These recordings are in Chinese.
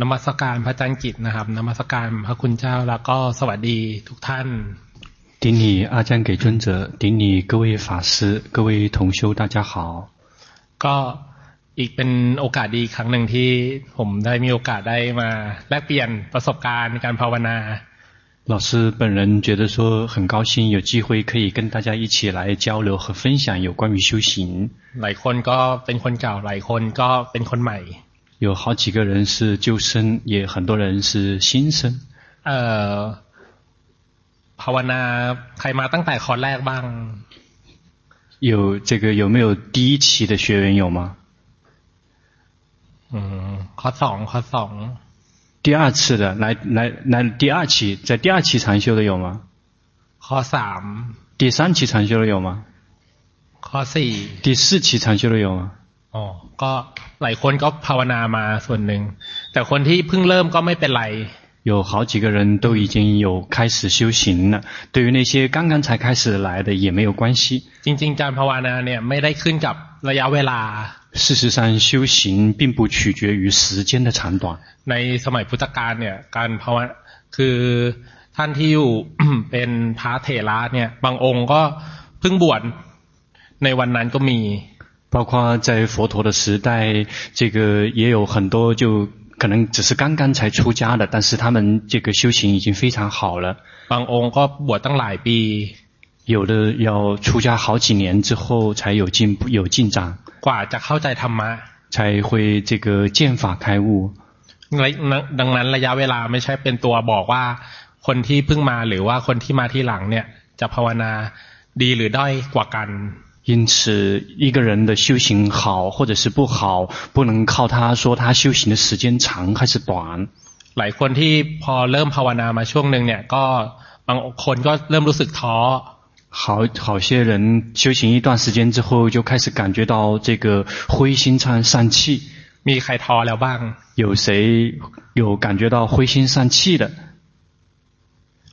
นมัสการพระจันทร์กิจนะครับนมัสการพระคุณเจ้าแล้วก็สวัสดีทุกท่าน顶礼阿姜给尊者，顶礼各位法师，各位同修，大家好。ก็อีกเป็นโอกาสดีครั้งหนึ่งที่ผมได้มีโอกาสได้มาแลกเปลี่ยนประสบการณ์ในการภาวนา老师本人觉得说很高兴有机会可以跟大家一起来交流和分享有关于修行。หลายคนก็เป็นคนเก่าหลายคนก็เป็นคนใหม่。 有好几个人是旧生，也很多人是新生。เอ่อภาวนาใครมาตั้งแต่คอร์สแรกบ้าง？有这个有没有第一期的学员有吗？嗯，คอร์สสองคอร์สสอง。第二次的来来来第二期，在第二期禅修的有吗？ข้อสาม第三期禅修的有吗？ข้อสี่第四期禅修的有吗？ อ๋อก็หลายคนก็ภาวนามาส่วนหนึ่งแต่คนที่เพิ่งเริ่มก็ไม่เป็นไร有好几个人都已经有开始修行了，对于那些刚刚才开始来的也没有关系。จริงๆการภาวนาเนี่ยไม่ได้ขึ้นกับระยะเวลา事实上，修行并不取决于时间的长短。ในสมัยพุทธกาลเนี่ยการภาวนาคือท่านที่อยู่เป็นพระเถระเนี่ยบางองค์ก็เพิ่งบวชในวันนั้นก็มี 包括在佛陀的时代，这个也有很多就可能只是刚刚才出家的，但是他们这个修行已经非常好了。บางองค์ก็บวชตั้งหลายปี有的要出家好几年之后才有进步有进展。กว่าจะเข้าใจธรรมะ才会这个见法开悟。ดังนั้นระยะเวลาไม่ใช่เป็นตัวบอกว่าคนที่เพิ่งมาหรือว่าคนที่มาที่หลังเนี่ยจะภาวนาดีหรือด้อยกว่ากัน 因此，一个人的修行好或者是不好，不能靠他说他修行的时间长还是短。หลายคนที่พอเริ่มภาวนามาช่วงหนึ่งเนี่ยก็บางคนก็เริ่มรู้สึกท้อ好好些人修行一段时间之后，就开始感觉到这个灰心丧丧气。มีใครท้อแล้วบ้าง有谁有感觉到灰心丧气的？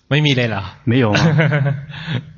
ไม่มีเลยเหรอ没有吗？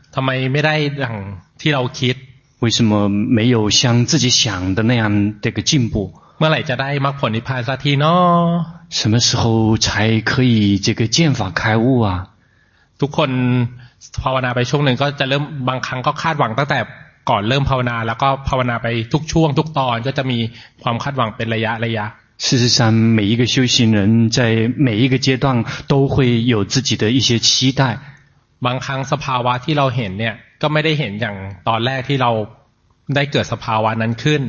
ทำไมไม่ได้อย่างที่เราคิด为什么没有像自己想的那样这个进步เมื่อไหร่จะได้มรรคผลนิพพานสักทีเนาะ什么时候才可以这个见法开悟啊ทุกคนภาวนาไปช่วงหนึ่งก็จะเริ่มบางครั้งก็คาดหวังตั้งแต่ก่อนเริ่มภาวนาแล้วก็ภาวนาไปทุกช่วงทุกตอนก็จะมีความคาดหวังเป็นระยะระยะ事实上，每一个修行人在每一个阶段都会有自己的一些期待。 บางครั้งสภาวะที่เราเห็นเนี่ยก็ไม่ได้เห็นอย่างตอนแรกที่เราได้เกิดสภาวะนั้นขึ้น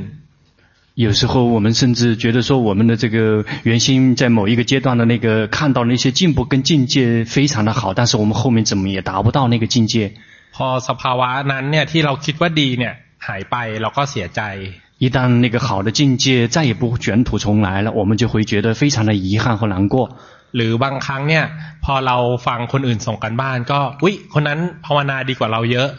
有时候我们甚至觉得说，我们的这个原先在某一个阶段的那个看到那些进步跟境界非常的好，但是我们后面怎么也达不到那个境界。พอสภาวะนั้นเนี่ยที่เราคิดว่าดีเนี่ยหายไปเราก็เสียใจ一旦那个好的境界再也不卷土重来了，我们就会觉得非常的遗憾和难过。 หรือบางครั้งเนี่ยพอเราฟังคนอื่นส่งกันบ้านก็อุ๊ยคนนั้นภาวนาดีกว่าเราเยอะ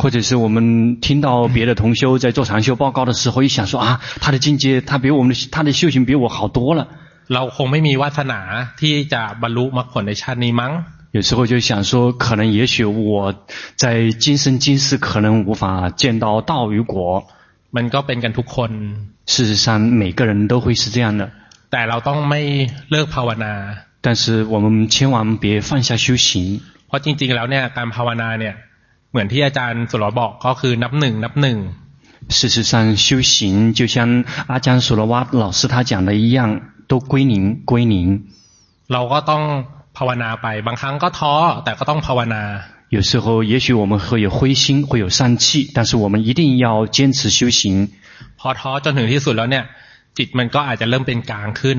或者是我们听到别的同修在做禅修报告的时候，一想说啊，他的境界，他比我们的他的修行比我好多了。เราคงไม่มีวาสนาที่จะบรรลุมรรคผลในชาตินี้มั้ง有时候就想说，可能也许我在今生今世可能无法见到道与果。มันก็เป็นกันทุกคน事实上，每个人都会是这样的。แต่เราต้องไม่เลิกภาวนา 但是我们千万别放下修行。เพราะจริงๆแล้วเนี่ยการภาวนาเนี่ยเหมือนที่อาจารย์สุรบอกก็คือนับหนึ่งนับหนึ่ง事实上，修行就像阿姜苏罗瓦老师他讲的一样，都归零归零。เราก็ต้องภาวนาไปบางครั้งก็ท้อแต่ก็ต้องภาวนา有时候也许我们会有灰心，会有丧气，但是我们一定要坚持修行。พอท้อจนถึงที่สุดแล้วเนี่ยจิตมันก็อาจจะเริ่มเป็นกลางขึ้น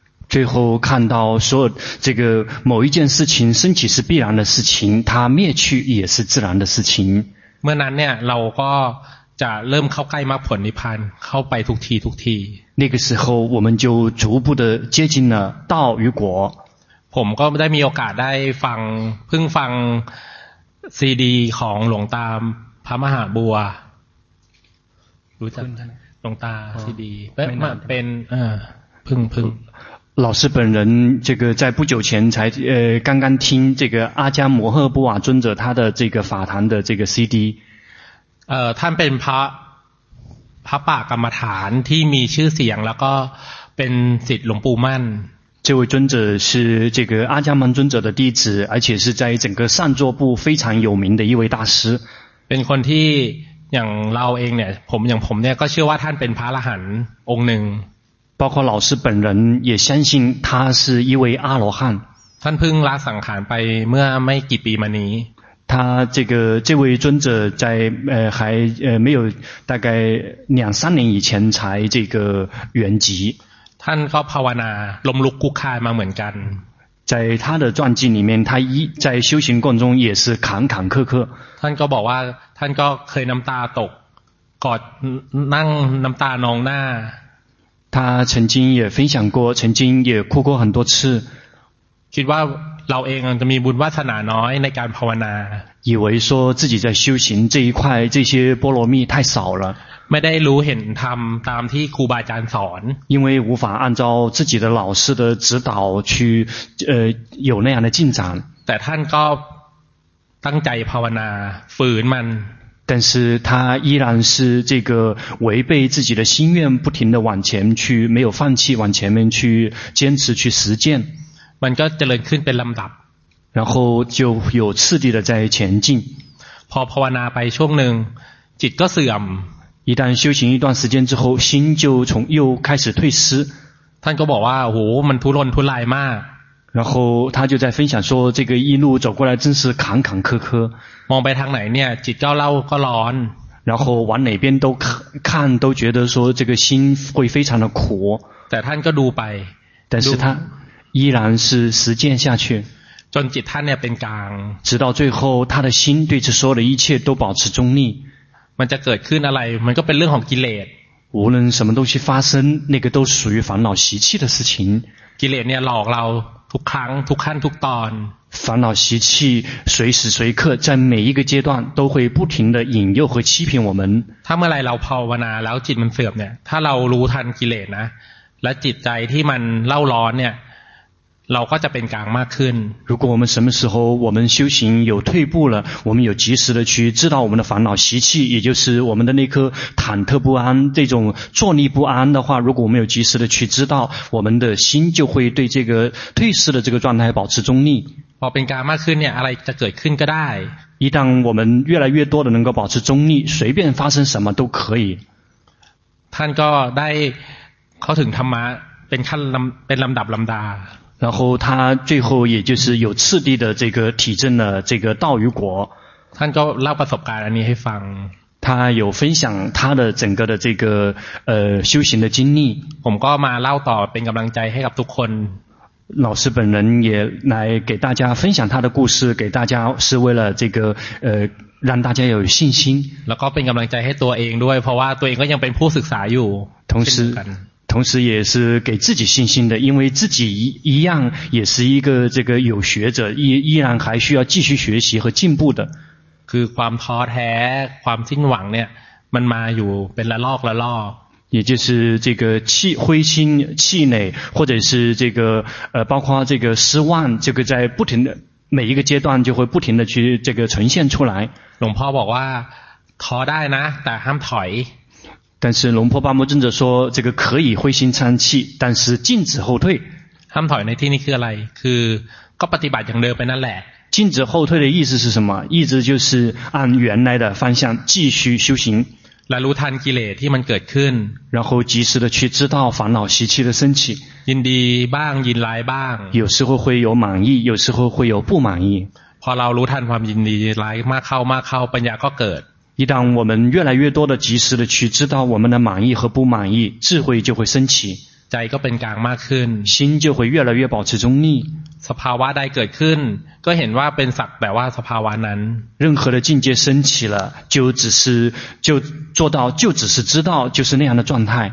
最后看到所有这个某一件事情升起是必然的事情，它灭去也是自然的事情。เมื่อนั้นเนี่ยเราก็จะเริ่มเข้าใกล้มรรคผลนิพพานเข้าไปทุกทีทุกที那个时候我们就逐步的接近了道与果。ผมก็ได้มีโอกาสได้ฟังเพิ่งฟังซีดีของหลวงตาพระมหาบัวรู้จักหลวงตาซีดีเป็นเป็นเออพึ่งพึ่ง 老师本人这个在不久前才呃刚刚听这个阿迦摩诃波瓦尊者他的这个法坛的这个 CD，呃，ท่านเป็นพระพระป่ากรรมฐานที่มีชื่อเสียงแล้วก็เป็นศิษย์หลวงปู่มั่น。这位尊者是这个阿迦曼尊者的弟子，而且是在整个上座部非常有名的一位大师。เป็นคนที่อย่างเราเองเนี่ยผมอย่างผมเนี่ยก็เชื่อว่าท่านเป็นพระอรหันต์องค์หนึ่ง 包括老师本人也相信他是一位阿罗汉。ท่านเพิ่งละสังขารไปเมื่อไม่กี่ปีมานี้。他这个这位尊者在呃还呃没有大概两三年以前才这个圆寂。ท่านก็ภาวนาล้มลุกคุกคานมาเหมือนกัน。在他的传记里面，他一在修行过程中也是坎坎坷坷。ท่านก็บอกว่าท่านก็เคยน้ำตาตกกอดนั่งน้ำตานองหน้า 他曾经也分享过，曾经也哭过很多次。คิดว่าเราเองจะมีบุญวาสนาน้อยในการภาวนา。以为说自己在修行这一块，这些波罗蜜太少了。ไม่ได้รู้เห็นธรรมตามที่ครูบาอาจารย์สอน。因为无法按照自己的老师的指导去，呃，有那样的进展。แต่ท่านก็ตั้งใจภาวนาฝืนมัน 但是他依然是这个违背自己的心愿，不停地往前去，没有放弃，往前面去坚持去实践。มันก็เจริญขึ้นเป็นลำดับ，然后就有次第的在前进。พอภาวนาไปช่วงหนึ่งจิตก็เสื่อม。一旦修行一段时间之后，心就从又开始退失。ท่านก็บอกว่าโหมันทุรนทุรายมาก。 然后他就在分享说，这个一路走过来真是坎坎坷坷。มองไปทางไหนเนี่ยจิตก็เล่าก็ร้อน然后往哪边都看看都觉得说这个心会非常的苦แต่ท่านก็ดูไป但是他依然是实践下去จนจิตท่านเนี่ยเป็นกลาง直到最后他的心对这所有的一切都保持中立มันจะเกิดขึ้นอะไรมันก็เป็นเรื่องของกิเลส无论什么东西发生那个都是属于烦恼习气的事情กิเลสเนี่ยหลอกเรา ทุกครั้งทุกขั้นทุกตอน烦恼习气随时随刻在每一个阶段都会不停地引诱和欺骗我们。ถ้าเมื่อไรเราภาวนาแล้วจิตมันเสื่อมเนี่ยถ้าเรารู้ทันกิเลสนะและจิตใจที่มันเล่าร้อนเนี่ย เราก็จะเป็นกลางมากขึ้น。如果我们什么时候我们修行有退步了，我们有及时的去知道我们的烦恼习气，也就是我们的那颗忐忑不安、这种坐立不安的话，如果我们有及时的去知道，我们的心就会对这个退失的这个状态保持中立。พอเป็นกลางมากขึ้นเนี่ยอะไรจะเกิดขึ้นก็ได้。一旦我们越来越多的能够保持中立，随便发生什么都可以。ท่านก็ได้เข้าถึงธรรมะเป็นขั้นลำเป็นลำดับลำดา。 然后他最后也就是有次第的这个体证了这个道与果。ท่านก็เล่าประสบการณ์อันนี้ให้ฟัง。他有分享他的整个的这个呃修行的经历。ผมก็มาเล่าต่อเป็นกำลังใจให้กับทุกคน。老师本人也来给大家分享他的故事，给大家是为了这个呃让大家有信心。แล้วก็เป็นกำลังใจให้ตัวเองด้วยเพราะว่าตัวเองก็ยังเป็นผู้ศึกษาอยู่。同时。 同时也是给自己信心的，因为自己一一样也是一个这个有学者，依依然还需要继续学习和进步的。คือความท้อแท้ความสิ้นหวังเนี่ยมันมาอยู่เป็นละลอกละลอก。也就是这个气灰心气馁，或者是这个呃包括这个失望，这个在不停的每一个阶段就会不停的去这个呈现出来。หลวงพ่อบอกว่าท้อได้นะแต่ห้ามถอย。 但是龙婆巴摩尊者说，这个可以灰心丧气，但是禁止后退。ห้ามถอยในที่นี้คืออะไรคือก็ปฏิบัติอย่างเดิมไปนั่นแหละ。禁止后退的意思是什么？意思就是按原来的方向继续修行。 และรู้ทันกิเลสที่มันเกิดขึ้น 然后及时的去知道烦恼习气的升起。 ยินดีบ้างยินร้ายบ้าง 有时候会有满意，有时候会有不满意。 พอเรารู้ทันความยินดีร้ายมากเข้ามากเข้าปัญญาก็เกิด 一旦我们越来越多的及时的去知道我们的满意和不满意，智慧就会升起， ใจก็เป็นกลางมากขึ้น 心就会越来越保持中立。 สภาวะใดเกิดขึ้น ก็เห็นว่าเป็นสักแต่ว่าสภาวะนั้น 任何的境界升起了，就只是就做到就只是知道就是那样的状态。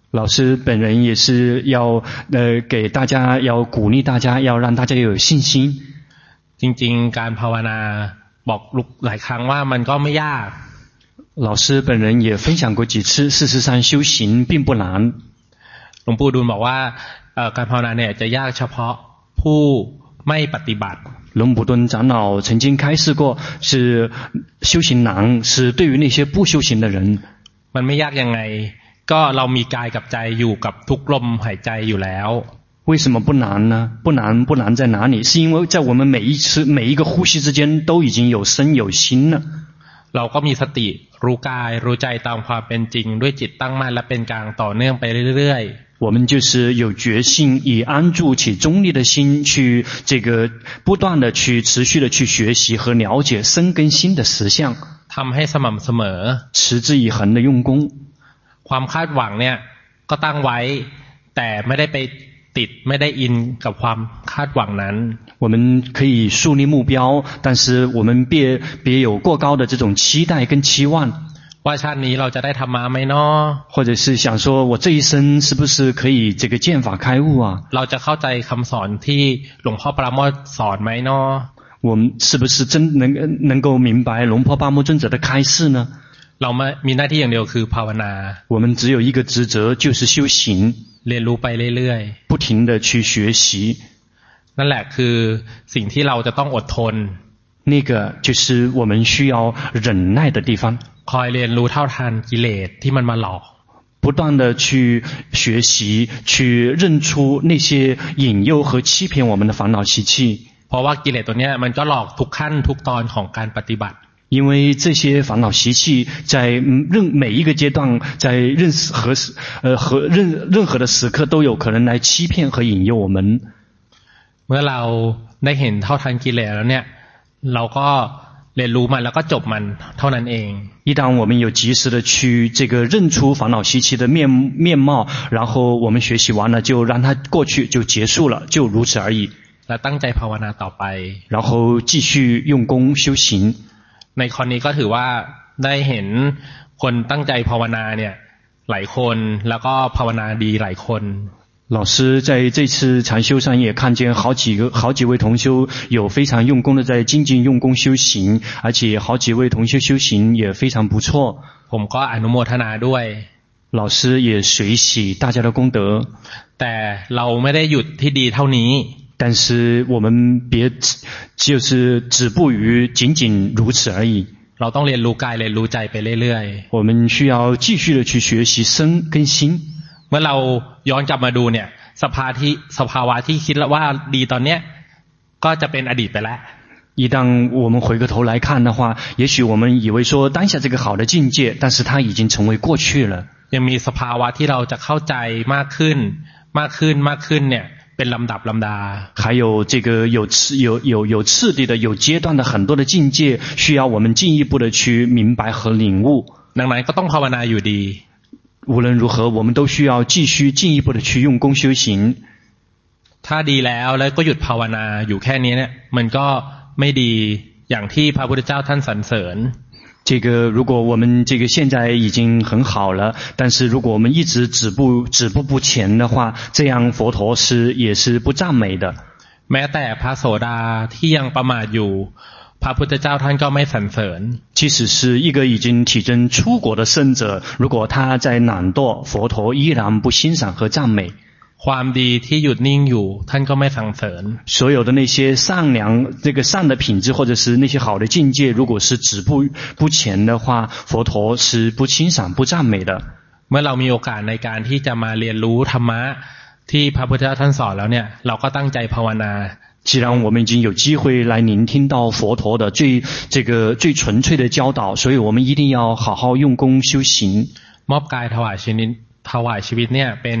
老师本人也是要呃给大家要鼓励大家，要让大家有信心。 จริงๆ การภาวนาบอกลุกหลายครั้งว่ามันก็ไม่ยาก 老师本人也分享过几次，事实上修行并不难。 หลวงปู่ดูลบอกว่าเอ่อการภาวนาเนี่ยจะยากเฉพาะผู้ไม่ปฏิบัติ 龙普顿长老曾经开示过，是修行难，是对于那些不修行的人。 มันไม่ยากยังไง ก็เรามีกายกับใจอยู่กับทุกลมหายใจอยู่แล้ว 为什么不难呢？不难不难在哪里？是因为在我们每一次每一个呼吸之间都已经有身有心了。 เราก็มีสติรู้กายรู้ใจตามความเป็นจริง ด้วยจิตตั้งมั่นและเป็นกลางต่อเนื่องไปเรื่อย 我们就是有决心，以安住且中立的心去这个不断的去持续的去学习和了解身跟心的实相， ๆทำให้สม่ำเสมอ 持之以恒的用功。 ความคาดหวังเนี่ยก็ตั้งไว้ แต่ไม่ได้ไปติดไม่ได้อินกับความคาดหวังนั้น 我们可以树立目标，但是我们别别有过高的这种期待跟期望， ว่าชาตินี้เราจะได้ธรรมะไหมเนาะ 或者是想说我这一生是不是可以这个见法开悟啊？ เราจะเข้าใจคำสอนที่หลวงพ่อปราโมทสอนไหมเนาะ 我们是不是真能能够明白龙婆巴摩尊者的开示呢？ เราไม่มีหน้าที่อย่างเดียวคือภาวนา 我们只有一个职责，就是修行， เรียนรู้ไปเรื่อย 不停的去学习。 ๆ นั่นแหละคือสิ่งที่เราจะต้องอดทน 那个就是我们需要忍耐的地方， คอยเรียนรู้เท่าทันกิเลสที่มันมาหลอก 不断的去学习，去认出那些引诱和欺骗我们的烦恼习气。 เพราะว่ากิเลสตัวเนี้ยมันก็หลอกทุกขั้นทุกตอนของการปฏิบัติ 因为这些烦恼习气在任每一个阶段，在任何时呃和任任何的时刻都有可能来欺骗和引诱我们。 เมื่อเราได้เห็นเท่าทันกิเลสแล้วเนี่ย เราก็เรียนรู้มันแล้วก็จบมันเท่านั้นเอง 一旦我们有及时的去这个认出烦恼习气的面面貌，然后我们学习完了就让它过去就结束了，就如此而已。 และตั้งใจภาวนาต่อไป 然后继续用功修行。 ในคอนนี้ก็ถือว่าได้เห็นคนตั้งใจภาวนาเนี่ย หลายคนแล้วก็ภาวนาดีหลายคน 老师在这次禅修上也看见好几个好几位同修有非常用功的在精进用功修行，而且好几位同修修行也非常不错。 ผมก็อนุโมทนาด้วย 老师也随喜大家的功德， แต่เราไม่ได้หยุดที่ดีเท่านี้ 但是我们别 就是止步于仅仅如此而已。 เราต้องเรียนรู้กายเรียนรู้ใจไปเรื่อย 我们需要继续的去学习身跟心。 ๆ เมื่อเราย้อนกลับมาดูเนี่ย สภาที่สภาวะที่คิดแล้วว่าดีตอนเนี้ยก็จะเป็นอดีตไปแล้ว 一旦我们回过头来看的话，也许我们以为说当下这个好的境界，但是它已经成为过去了。 ยังมีสภาวะที่เราจะเข้าใจมากขึ้น มากขึ้นมากขึ้นเนี่ย เป็นลำดับลำดา 还有这个有次有有有次第的有阶段的很多的境界，需要我们进一步的去明白和领悟。 ดังนั้นก็ต้องภาวนาอยู่ดี 无论如何，我们都需要继续进一步的去用功修行。 ถ้าดีแล้วแล้วก็หยุดภาวนาอยู่แค่นี้เนี่ย มันก็ไม่ดีอย่างที่พระพุทธเจ้าท่านสรรเสริญ 这个如果我们这个现在已经很好了，但是如果我们一直止步止步不前的话，这样佛陀是也是不赞美的。 แม้แต่พระโสดาที่ยังประมาทอยู่ พระพุทธเจ้าท่านก็ไม่สรรเสริญ 即使是一个已经体证出国的圣者，如果他在懒惰，佛陀依然不欣赏和赞美。 ความดีที่หยุดนิ่งอยู่ ท่านก็ไม่สรรเสริญ 所有的那些善良、这个善的品质，或者是那些好的境界，如果是止步不前的话，佛陀是不欣赏、不赞美的。 เมื่อเรามีโอกาสในการที่จะมาเรียนรู้ธรรมะที่พระพุทธเจ้าท่านสอนแล้วเนี่ย เราก็ตั้งใจภาวนา 既然我们已经有机会来聆听到佛陀的最这个最纯粹的教导，所以我们一定要好好用功修行。 มอบกายถวายชีวิตถวายชีวิตเนี่ยเป็น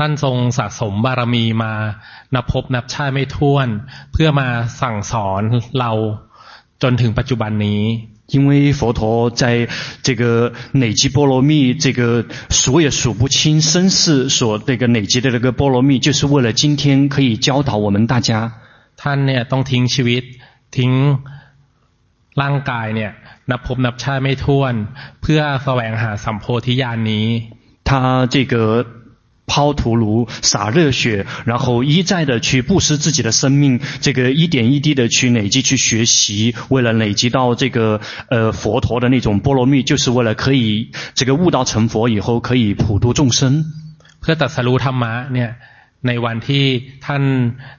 ท่านทรงสะสมบารมีมานับพบนับชาติไม่ถ้วน เพื่อมาสั่งสอนเราจนถึงปัจจุบันนี้ 因为佛陀在这个累积波罗蜜，这个数也数不清生世所这个累积的这个波罗蜜，就是为了今天可以教导我们大家。 ท่านเนี่ยต้องทิ้งชีวิต ทิ้งร่างกายเนี่ยนับพบนับชาติไม่ถ้วน เพื่อแสวงหาสัมโพธิญาณนี้ 他这个 抛头颅、洒热血，然后一再的去布施自己的生命，这个一点一滴的去累积、去学习，为了累积到这个呃佛陀的那种波罗蜜，就是为了可以这个悟道成佛以后可以普度众生。 เพื่อตรัสรู้ธรรมะเนี่ยในวันที่ท่าน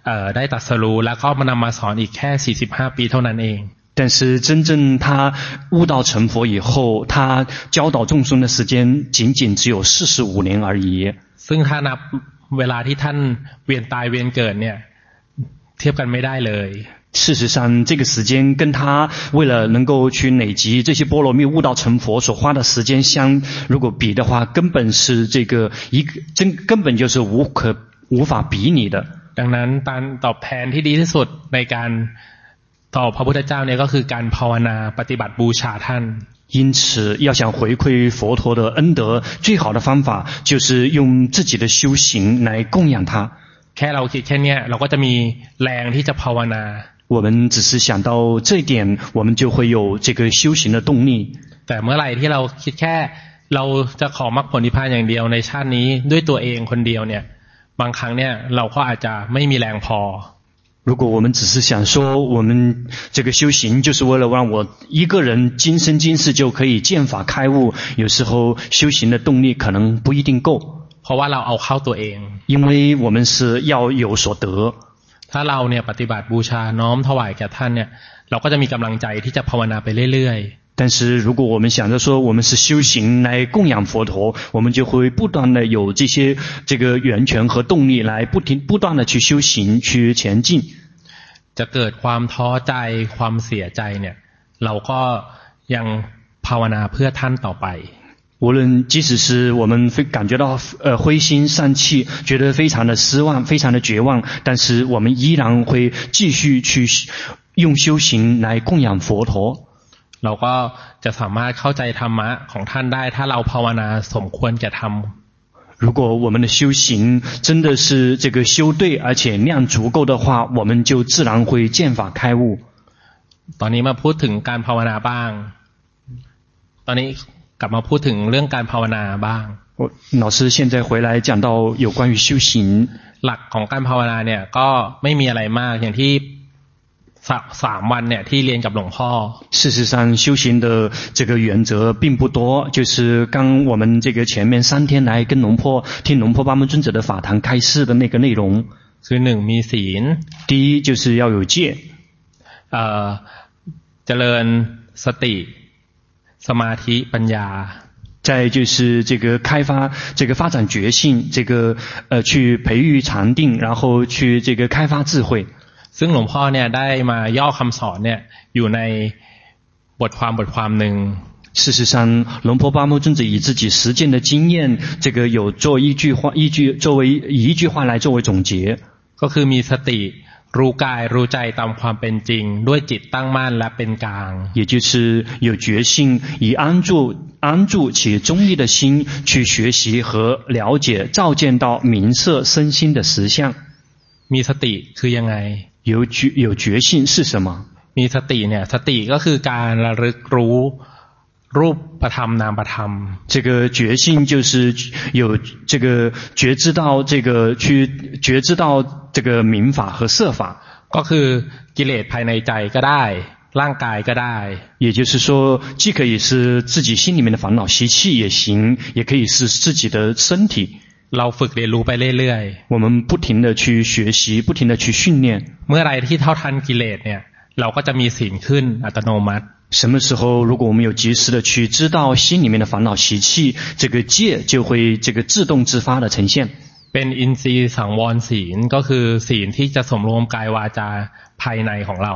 เอ่อได้ตรัสรู้แล้วก็มานำมาสอนอีกแค่ 45 ปีเท่านั้นเอง 但是真正他悟道成佛以后，他教导众生的时间仅仅只有四十五年而已。 ซึ่งถ้านับเวลาที่ท่านเวียนตายเวียนเกิดเนี่ยเทียบกันไม่ได้เลย 事实上，这个时间跟他为了能够去累积这些波罗蜜、悟道成佛所花的时间相如果比的话，根本是这个一个真根本就是无可无法比拟的。 ดังนั้นการตอบแทนที่ดีที่สุดในการต่อพระพุทธเจ้าเนี่ยก็คือการภาวนาปฏิบัติบูชาท่าน 因此，要想回馈佛陀的恩德，最好的方法就是用自己的修行来供养他。 แค่เราคิดแค่เนี้ยเราก็จะมีแรงที่จะภาวนา 我们只是想到这一点，我们就会有这个修行的动力。 แต่เมื่อไหร่ที่เราคิดแค่เราจะขอมรรคผลนิพพานอย่างเดียวในชาตินี้ด้วยตัวเองคนเดียวเนี่ย บางครั้งเนี่ยเราก็อาจจะไม่มีแรงพอ 如果我们只是想说，我们这个修行就是为了让我一个人今生今世就可以见法开悟，有时候修行的动力可能不一定够， เพราะว่าเราเอาเข้าตัวเอง 因为我们是要有所得。 ถ้าเราเนี่ยปฏิบัติบูชาน้อมถวายแก่ท่านเนี่ย เราก็จะมีกำลังใจที่จะภาวนาไปเรื่อย 但是如果我们想着说我们是修行来供养佛陀，我们就会不断的有这些这个源泉和动力来不停不断的去修行去前进。 ๆ จะเกิดความท้อใจความเสียใจเนี่ย เราก็ยังภาวนาเพื่อท่านต่อไป 无论即使是我们非感觉到呃灰心丧气，觉得非常的失望，非常的绝望，但是我们依然会继续去用修行来供养佛陀。 เราก็จะสามารถเข้าใจธรรมะของท่านได้ ถ้าเราภาวนาสมควรแก่ธรรม 如果我们的修行真的是这个修对，而且量足够的话，我们就自然会见法开悟。 ตอนนี้มาพูดถึงการภาวนาบ้าง ตอนนี้กลับมาพูดถึงเรื่องการภาวนาบ้าง 我老师现在回来讲到有关于修行， หลักของการภาวนาเนี่ย ก็ไม่มีอะไรมากอย่างที่ 事实上修行的这个原则并不多，就是刚我们这个前面三天来跟龙坡听龙坡巴门尊者的法堂开示的那个内容。 คือหนึ่งมีศีล 第一就是要有戒， เอ่อเจริญสติ สมาธิปัญญา 再就是这个开发这个发展觉性，这个呃去培育禅定，然后去这个开发智慧。 ซึ่งหลวงพ่อเนี่ยได้มาย่อคำสอนเนี่ยอยู่ในบทความบทความหนึ่ง 事实上，龙坡巴摩尊者以自己实践的经验，这个有做一句话，依据作为以一句话来作为总结， ก็คือมีสติ รู้กายรู้ใจตามความเป็นจริง ด้วยจิตตั้งมั่นและเป็นกลาง 也就是有决心，以安住安住且中立的心去学习和了解，照见到明色身心的实相。 มีสติคือยังไง 有决有决心是什么？ มีสติเนี่ย สติก็คือการระลึกรู้รูปประธรรมนามประธรรม 这个觉性就是有这个觉知到这个去觉知到这个明法和色法， ก็คือกิเลสภายในใจก็ได้ ร่างกายก็ได้ 也就是说，既可以是自己心里面的烦恼习气也行，也可以是自己的身体。 เราฝึกเรียนรู้ไปเรื่อย 我们不停的去学习，不停的去训练。 ๆ เมื่อไรที่เท่าทันกิเลสเนี่ย เราก็จะมีศีลขึ้นอัตโนมัติ 什么时候，如果我们有及时的去知道心里面的烦恼习气，这个戒就会这个自动自发的呈现。 เป็นอินทรีย์สังวรศีลก็คือศีลที่จะสมรวมกายวาจาภายในของเรา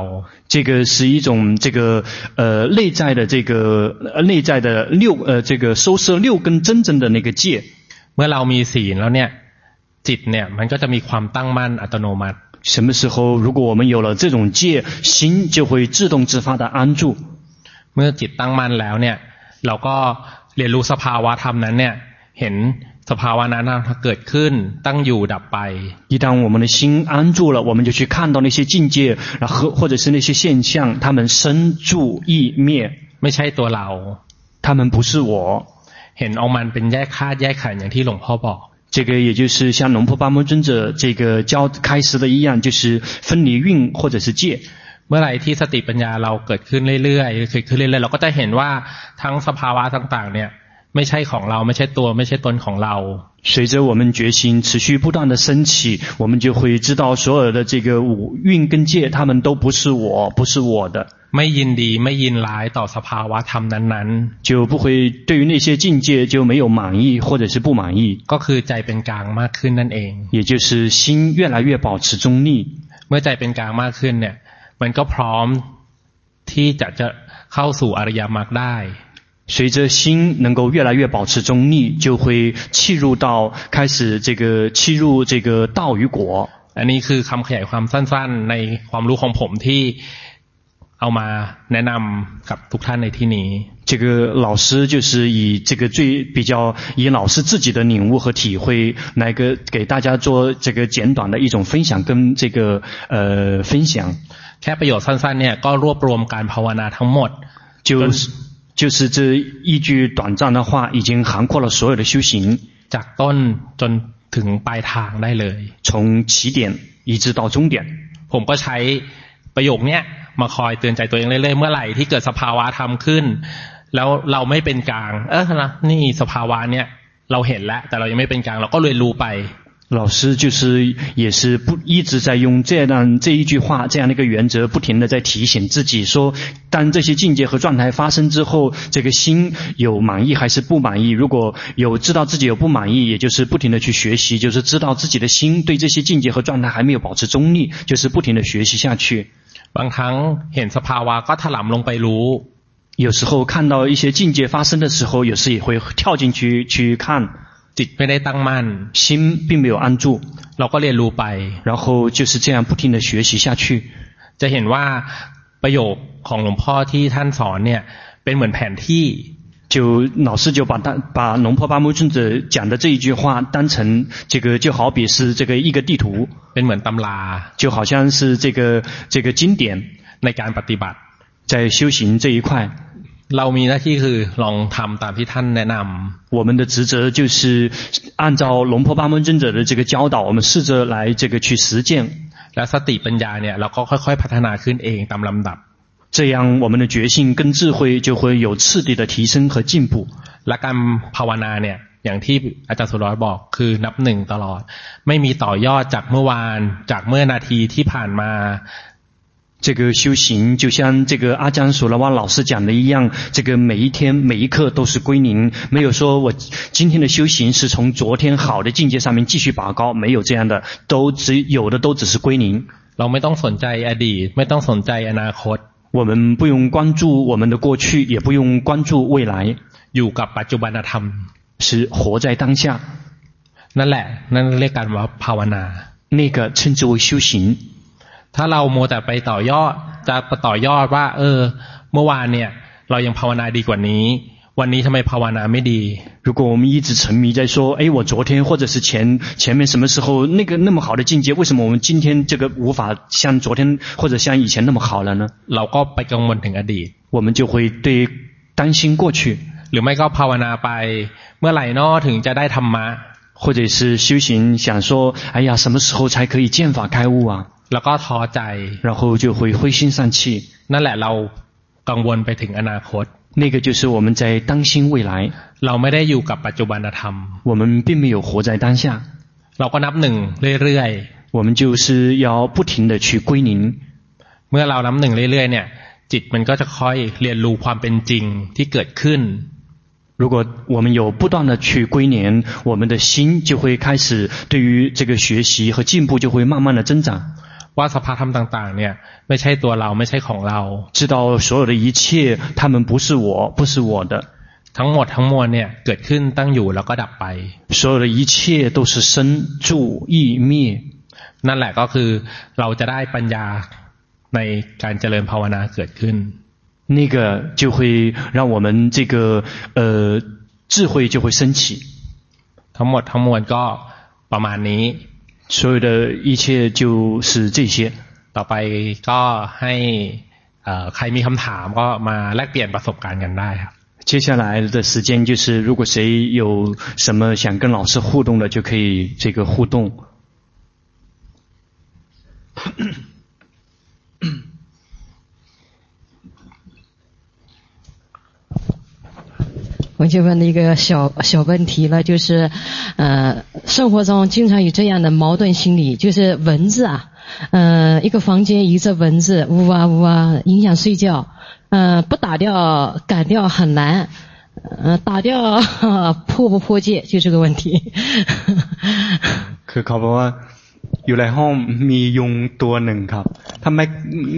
这个是一种这个呃内在的这个呃内在的六呃这个收摄六根真正的那个戒。 เมื่อเรามีศีลแล้วเนี่ย จิตเนี่ยมันก็จะมีความตั้งมั่นอัตโนมัติ 什么时候，如果我们有了这种戒，心就会自动自发的安住。 เมื่อจิตตั้งมั่นแล้วเนี่ย เราก็เรียนรู้สภาวะธรรมนั้นเนี่ย เห็นสภาวะนั้นเกิดขึ้นตั้งอยู่ดับไป 一旦我们的心安住了，我们就去看到那些境界，然后或者是那些现象，它们生住异灭， ไม่ใช่ตัวเรา 它们不是我。 เห็นเอามันเป็นแยกธาตุแยกขันธ์อย่างที่หลวงพ่อบอก 这个也就是像龙婆巴摩尊者这个教开示的一样，就是分离蕴或者是戒。 เมื่อไหร่ที่สติปัญญาเราเกิดขึ้นเรื่อยๆเกิดขึ้นเรื่อยๆเราก็จะเห็นว่าทั้งสภาวะต่างๆ เนี่ย ไม่ใช่ของเราไม่ใช่ตัวไม่ใช่ตนของเรา 随着我们觉心持续不断的升起，我们就会知道所有的这个五蕴跟戒，它们都不是我，不是我的， ไม่ยินดีไม่ยินร้ายต่อสภาวะธรรมนั้น 就不会对于那些境界就没有满意或者是不满意， ๆ ก็คือใจเป็นกลางมากขึ้นนั่นเอง 也就是心越来越保持中立。 เมื่อใจเป็นกลางมากขึ้นเนี่ย มันก็พร้อมที่จะจะเข้าสู่อริยมรรคได้ 随着心能够越来越保持中立，就会契入到开始这个契入这个道与果。 อันนี้คือคำขยายความสั้นๆ ในความรู้ของผมที่ เอามาแนะนำกับทุกท่านในที่นี้ 这个老师就是以这个最比较以老师自己的领悟和体会，来个给大家做这个简短的一种分享跟这个呃分享。 แค่ประโยชน์สั้นๆ เนี่ยก็รวบรวมการภาวนาทั้งหมด 就是就是这一句短暂的话，已经涵括了所有的修行， จากต้นจนถึงปลายทางได้เลย 从起点一直到终点。 ผมก็ใช้ประโยคเนี้ย มาคอยเตือนใจตัวเองเรื่อยๆ เมื่อไหร่ที่เกิดสภาวะธรรมขึ้น แล้วเราไม่เป็นกลาง เออนะนี่สภาวะเนี่ยเราเห็นแล้ว แต่เรายังไม่เป็นกลาง เราก็เลยรู้ไป 老师就是也是不一直在用这样这一句话这样的一个原则，不停的在提醒自己说，当这些境界和状态发生之后，这个心有满意还是不满意？如果有知道自己有不满意，也就是不停的去学习，就是知道自己的心对这些境界和状态还没有保持中立，就是不停的学习下去。 บางครั้งเห็นสภาวะก็ถลำลงไปรู้ 有时候看到一些境界发生的时候，有时也会跳进去去看， จิตไม่ได้ตั้งมั่น 心并没有安住， เราก็เรียนรู้ไป 然后就是这样不停的学习下去。 จะเห็นว่าประโยคของหลวงพ่อที่ท่านสอนเนี่ย เป็นเหมือนแผนที่ 就老师就把他把龙婆巴木尊者讲的这一句话当成这个就好比是这个一个地图， เป็นเหมือนตำรา 就好像是这个这个经典 ในการปฏิบัติ 在修行这一块， เรามีหน้าที่คือลองทำตามที่ท่านแนะนำ 我们的职责就是按照龙婆巴木尊者的这个教导，我们试着来这个去实践， และสติปัญญาเนี่ยเราก็ค่อยๆ พัฒนาขึ้นเองตามลำดับ 这样我们的觉性跟智慧就会有次第的提升和进步。 และการภาวนาเนี่ย อย่างที่อาจารย์สุรอยบอกคือนับหนึ่งตลอด ไม่มีต่อยอดจากเมื่อวาน จากเมื่อนาทีที่ผ่านมา 这个修行就像这个阿江索罗瓦老师讲的一样，这个每一天每一刻都是归零，没有说我今天的修行是从昨天好的境界上面继续拔高，没有这样的，都只有的都只是归零。 เราไม่ต้องสนใจอดีต ไม่ต้องสนใจอนาคต 我们不用关注我们的过去，也不用关注未来， อยู่กับปัจจุบันธรรม 是活在当下。 นั่นแหละ นั่นเรียกกันว่าภาวนา 那个称之为修行。 ถ้าเราโมแต่ไปต่อยอดจะต่อยอดว่า เออ เมื่อวานเนี่ย เรายังภาวนาดีกว่านี้ วันนี้ทำไมภาวนาไม่ดี 如果我们一直沉迷在说，哎，我昨天或者是前前面什么时候那个那么好的境界，为什么我们今天这个无法像昨天或者像以前那么好了呢？เราก็ไปกังวลถึงอดีต 我们就会对担心过去， หรือไม่ก็ภาวนาไป เมื่อไหร่นอถึงจะได้ธรรมะ 或者是修行想说，哎呀，什么时候才可以见法开悟啊？ แล้วก็ท้อใจ 然后就会灰心丧气。 นั่นแหละเรากังวลไปถึงอนาคต 那个就是我们在当心未来， เราไม่ได้อยู่กับปัจจุบันธรรม 我们并没有活在当下， เราก็นับหนึ่งเรื่อย 我们就是要不停地去归零。 ๆ เมื่อเรานับหนึ่งเรื่อยๆ เนี่ย จิตมันก็จะค่อยเรียนรู้ความเป็นจริงที่เกิดขึ้น 如果我们有不断地去归零，我们的心就会开始对于这个学习和进步就会慢慢地增长。 ว่าสภาธรรมต่างๆ เนี่ย ไม่ใช่ตัวเราไม่ใช่ของเรา 知道所有的一切，他们不是我，不是我的， ทั้งหมดทั้งมวลเนี่ยเกิดขึ้นตั้งอยู่แล้วก็ดับไป 所有的一切都是生住异灭。 นั่นแหละก็คือเราจะได้ปัญญาในการเจริญภาวนาเกิดขึ้น 那个就会让我们这个呃智慧就会升起。 ทั้งหมดทั้งมวลก็ประมาณนี้ 所有的一切就是这些。 ต่อไปก็ให้เอ่อใครมีคำถามก็มาแลกเปลี่ยนประสบการณ์กันได้ครับ 接下来的时间就是，如果谁有什么想跟老师互动的，就可以这个互动。 我就问了一个小小问题了，就是，呃，生活中经常有这样的矛盾心理，就是蚊子啊，呃，一个房间一只蚊子，呜哇呜哇，影响睡觉，呃，不打掉赶掉很难，呃，打掉破不破戒，就这个问题。 คือเขาบอกว่าอยู่ในห้องมียุงตัวหนึ่งครับ ถ้าไม่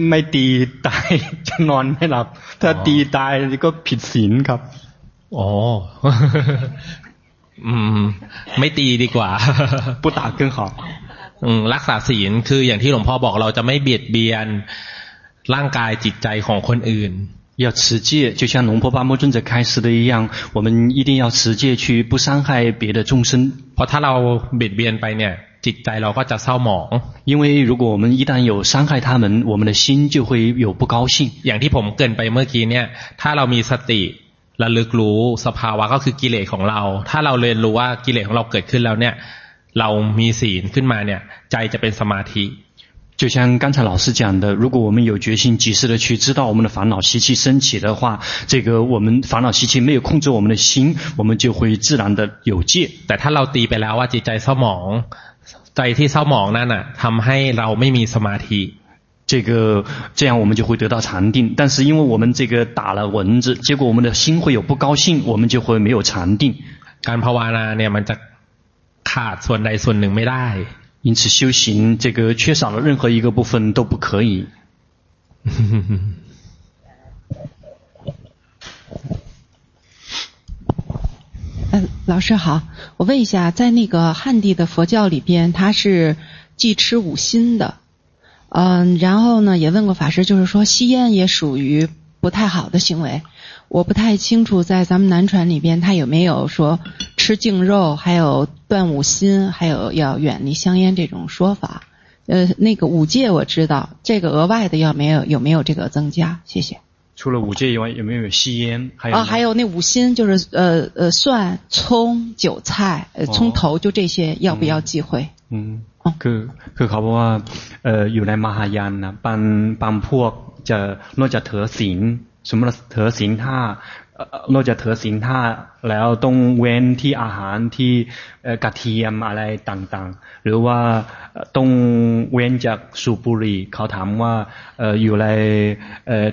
ไม่ตีตายจะนอนไม่หลับ ถ้าตีตายก็ผิดศีลครับ โอ้ อืม ไม่ตีดีกว่า 不打更好 อืมรักษาศีลคืออย่างที่หลวงพ่อบอกเราจะไม่เบียดเบียนร่างกายจิตใจของคนอื่น 要持戒，就像龙婆巴摩尊者开示的一样，我们一定要持戒，去不伤害别的众生。 เพราะถ้าเราเบียดเบียนไปเนี่ย จิตใจเราก็จะเศร้าหมอง 因为如果我们一旦有伤害他们，我们的心就会有不高兴。 อย่างที่ผมเกรินไปเมื่อกี้เนี่ย ถ้าเรามีสติ ระลึกรู้สภาวะก็คือกิเลสของเรา ถ้าเราเรียนรู้ว่ากิเลสของเราเกิดขึ้นแล้วเนี่ย เรามีศีลขึ้นมาเนี่ย ใจจะเป็นสมาธิ 就像刚才老师讲的，如果我们有决心及时的去知道我们的烦恼习气升起的话，这个我们烦恼习气没有控制我们的心，我们就会自然的有戒。 แต่ถ้าเราตีไปแล้วว่าจิตใจเศร้าหมอง ใจที่เศร้าหมองนั่นน่ะทำให้เราไม่มีสมาธิ 这个这样我们就会得到禅定。但是因为我们这个打了蚊子，结果我们的心会有不高兴，我们就会没有禅定。 การภาวนาเนี่ยมันจะขาดส่วนใดส่วนหนึ่งไม่ได้ 因此修行这个缺少了任何一个部分都不可以。嗯，老师好，我问一下，在那个汉地的佛教里边，他是忌吃五辛的， 嗯，然后呢，也问过法师，就是说吸烟也属于不太好的行为，我不太清楚在咱们南传里边，他有没有说吃净肉，还有断五心，还有要远离香烟这种说法。呃，那个五戒我知道，这个额外的要没有有没有这个增加？谢谢。除了五戒以外，有没有吸烟？还有啊，还有那五辛，就是呃呃蒜、葱、韭菜、呃葱头，就这些，要不要忌讳？อืม คือคือเขาบอกว่าเอ่ออยู่ในมหายานนะบางบางพวกจะนอกจากเถอศีลสมมติเถอศีลห้านอกจากเถอศีลห้าแล้วต้องเว้นที่อาหารที่กระเทียมอะไรต่างๆ หรือว่าต้องเว้นจากสูบบุหรี่เขาถามว่าเอ่ออยู่ใน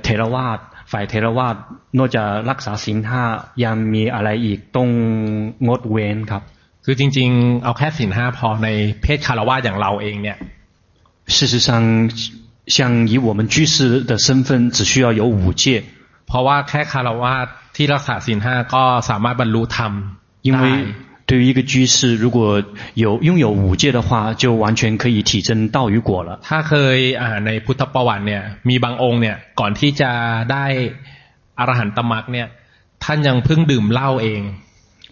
เทรวาสฝ่ายเทรวาสนอกจากรักษาศีลห้ายังมีอะไรอีกต้องงดเว้นครับ คือจริงๆ เอาแค่ศีลห้าพอในเพศคารวะอย่างเราเองเนี่ย 事实上，像以我们居士的身份，只需要有五戒， เพราะว่าแค่คารวะที่รักษาศีลห้าก็สามารถบรรลุธรรม 因 ได้ 为 对于一个居士，如果有拥有五戒的话，就完全可以体证道与果了。ถ้าเคยอ่านในพุทธประวัติเนี่ยมีบางองค์เนี่ยก่อนที่จะได้อรหันตมรรคเนี่ยท่านยังเพิ่งดื่มเหล้าเอง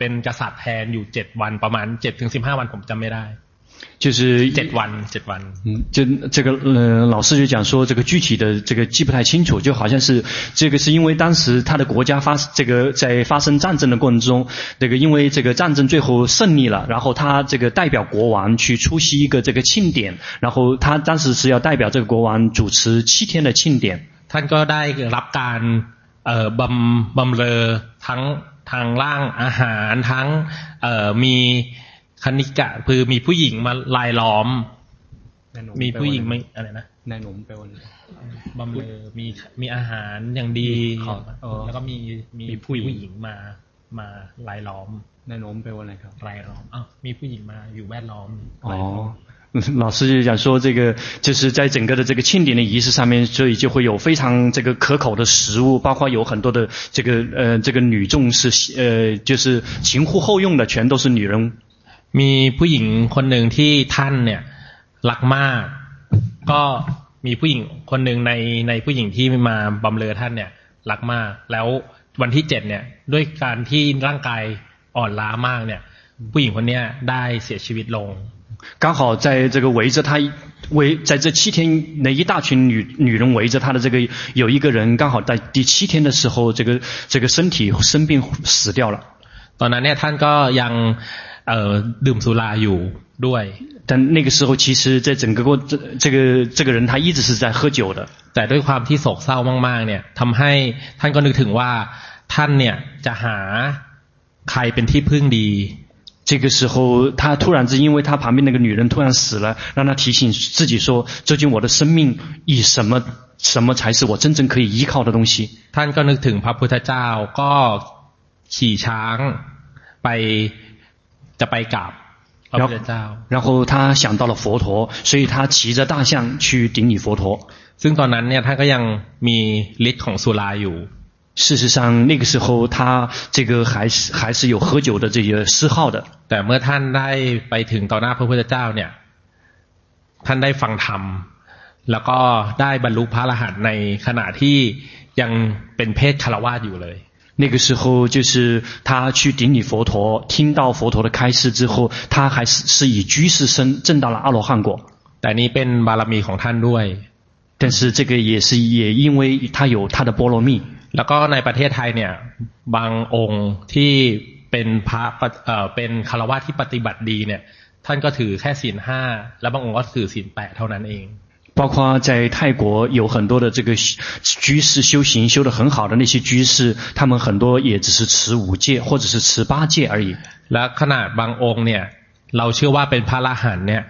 เป็นกษัตริย์แทนอยู่เจ็ดวันประมาณเจ็ดถึงสิบห้าวันผมจำไม่ได้就是เจ็ดวันเจ็ดวัน，嗯，就这个呃，老师就讲说，这个具体的这个记不太清楚，就好像是这个是因为当时他的国家发这个在发生战争的过程中，这个因为这个战争最后胜利了，然后他这个代表国王去出席一个这个庆典，然后他当时是要代表这个国王主持七天的庆典。ท่านก็ได้รับการเอ่อบำบำเรอทั้ง ทางร่างอาหารทั้งเอ่อมีคณิกะคือมีผู้หญิงมาลายล้อม มีผู้หญิงไม่อะไรนะนายหนุ่มไปวันบำเรอมีมีอาหารอย่างดีแล้วก็มีมีผู้หญิงมามาลายล้อมนายหนุ่มไปวันอะไรครับลายล้อมอ้าวมีผู้หญิงมาอยู่แวดล้อมอ๋อ 老师就讲说，这个就是在整个的这个庆典的仪式上面，所以就会有非常这个可口的食物，包括有很多的这个呃这个女众是呃就是前呼后拥的，全都是女人。มีผู้หญิงคนหนึ่งที่ท่านเนี่ยรักมาก ก็มีผู้หญิงคนหนึ่งในในผู้หญิงที่มาบำเรอท่านเนี่ยรักมาก แล้ววันที่เจ็ดเนี่ยด้วยการที่ร่างกายอ่อนล้ามากเนี่ยผู้หญิงคนนี้ได้เสียชีวิตลง 刚好在这个围着他围在这七天那一大群女女人围着他的这个有一个人刚好在第七天的时候这个这个身体生病死掉了。ตอนนั้นเนี่ยท่านก็ยังเอ่อดื่มสุราอยู่ด้วย但那个时候其实在整个过这这个这个人他一直是在喝酒的。แต่ด้วยความที่โศกเศร้ามากๆเนี่ยทำให้ท่านก็นึกถึงว่าท่านเนี่ยจะหาใครเป็นที่พึ่งดี 这个时候，他突然之，因为他旁边那个女人突然死了，让他提醒自己说：“究竟我的生命以什么什么才是我真正可以依靠的东西？”ท่านก็นึกถึงพระพุทธเจ้าก็ขี่ช้างไปจะไปกราบพระพุทธเจ้า然后他想到了佛陀，所以他骑着大象去顶礼佛陀。ซึ่งตอนนั้นเนี่ยท่านก็ยังมีฤทธิ์ของสุราอยู่ 事实上，那个时候他这个还是还是有喝酒的这些嗜好的。แต่เมื่อท่านได้ไปถึงต่อหน้าพระพุทธเจ้าเนี่ยท่านได้ฟังธรรมแล้วก็ได้บรรลุพระอรหันต์ในขณะที่ยังเป็นเพศคารวาสอยู่เลย那个时候就是他去顶礼佛陀，听到佛陀的开示之后，他还是是以居士身证到了阿罗汉果。แต่นี้เป็นบารมีของท่านด้วย但是这个也是也因为他有他的波罗蜜。 แล้วก็ในประเทศไทยเนี่ยบางองค์ที่เป็นพระเอ่อเป็นคารวะที่ปฏิบัติดีเนี่ยท่านก็ถือแค่ศีลห้าแล้วบางองค์ก็ถือศีลแปดเท่านั้นเอง包括在泰国有很多的这个居士修行修得很好的那些居士，他们很多也只是持五戒或者是持八戒而已。และขนาดบางองค์เนี่ยเราเชื่อว่าเป็นพระอรหันต์เนี่ย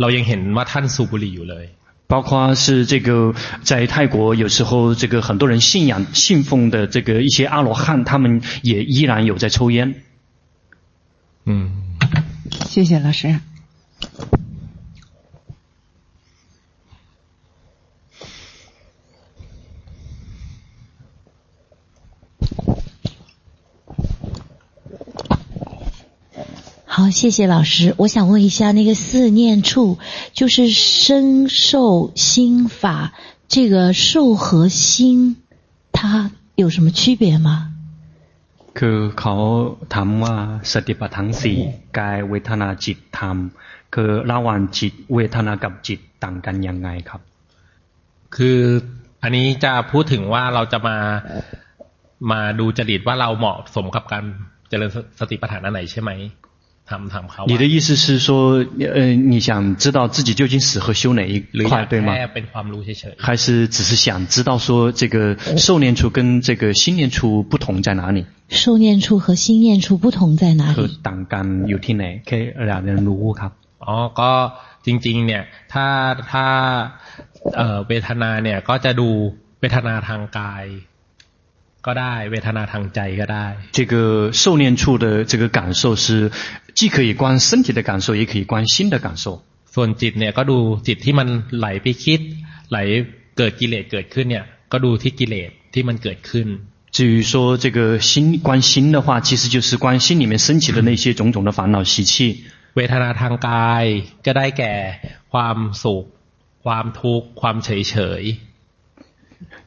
เรายังเห็นว่าท่านสูบบุหรี่อยู่เลย 包括是这个在泰国，有时候这个很多人信仰信奉的这个一些阿罗汉，他们也依然有在抽烟。嗯，谢谢老师。好，谢谢老师。我想问一下，那个四念处就是身受心法，这个受和心，它有什么区别吗？คือเขาถามว่าสติปัฏฐานสี่กายเวทนาจิตธรรมคือระหว่างจิตเวทนากับจิตต่างกันยังไงครับคืออันนี้จะพูดถึงว่าเราจะมามาดูจริตว่าเราเหมาะสมกับการเจริญสติปัฏฐานอันไหนใช่ไหม ถามถามเขา 你的意思是说，呃，你想知道自己究竟适合修哪一 หรืออยา 块， ก 对吗 แค่？เป็นความรู้เฉย 还是只是想知道说，这个受念处跟这个心念处不同在哪里？受念处和心念处不同在哪 คือ 里？ ต่างกันอยู่ที่ไหนแค่อยากเรียนรู้ครับ ๆอ๋อก็จริง ๆ เนี่ย ถ้าถ้าเอ่อเวทนาเนี่ย ก็จะดูเวทนาทางกาย ก็ได้เวทนาทางใจก็ได้ 这个受念处的这个感受是既可以观身体的感受，也可以观心的感受。 ส่วนจิตเนี่ยก็ดูจิตที่มันไหลไปคิด ไหลเกิดกิเลสเกิดขึ้นเนี่ย ก็ดูที่กิเลสที่มันเกิดขึ้น 至于说这个心观心的话，其实就是观心里面升起的那些种种的烦恼习气。 เวทนาทางกายก็ได้แก่ความสุข ความทุกข์ความเฉยเฉย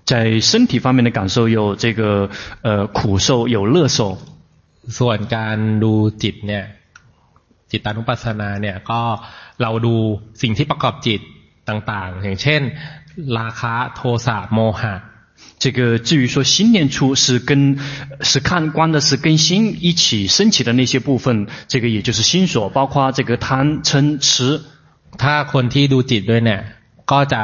在身体方面的感受有这个呃苦受，有乐受。 ๆส่วนการดูจิตเนี่ย จิตตานุปัสสนาเนี่ย ก็เราดูสิ่งที่ประกอบจิตต่างๆ อย่างเช่น ราคะโทสะโมหะ 这个至于说心念处是跟是看观的是跟心一起升起的那些部分，这个也就是心所，包括这个贪嗔痴。 ถ้าคนที่ดูจิตด้วยเนี่ย ก็จะ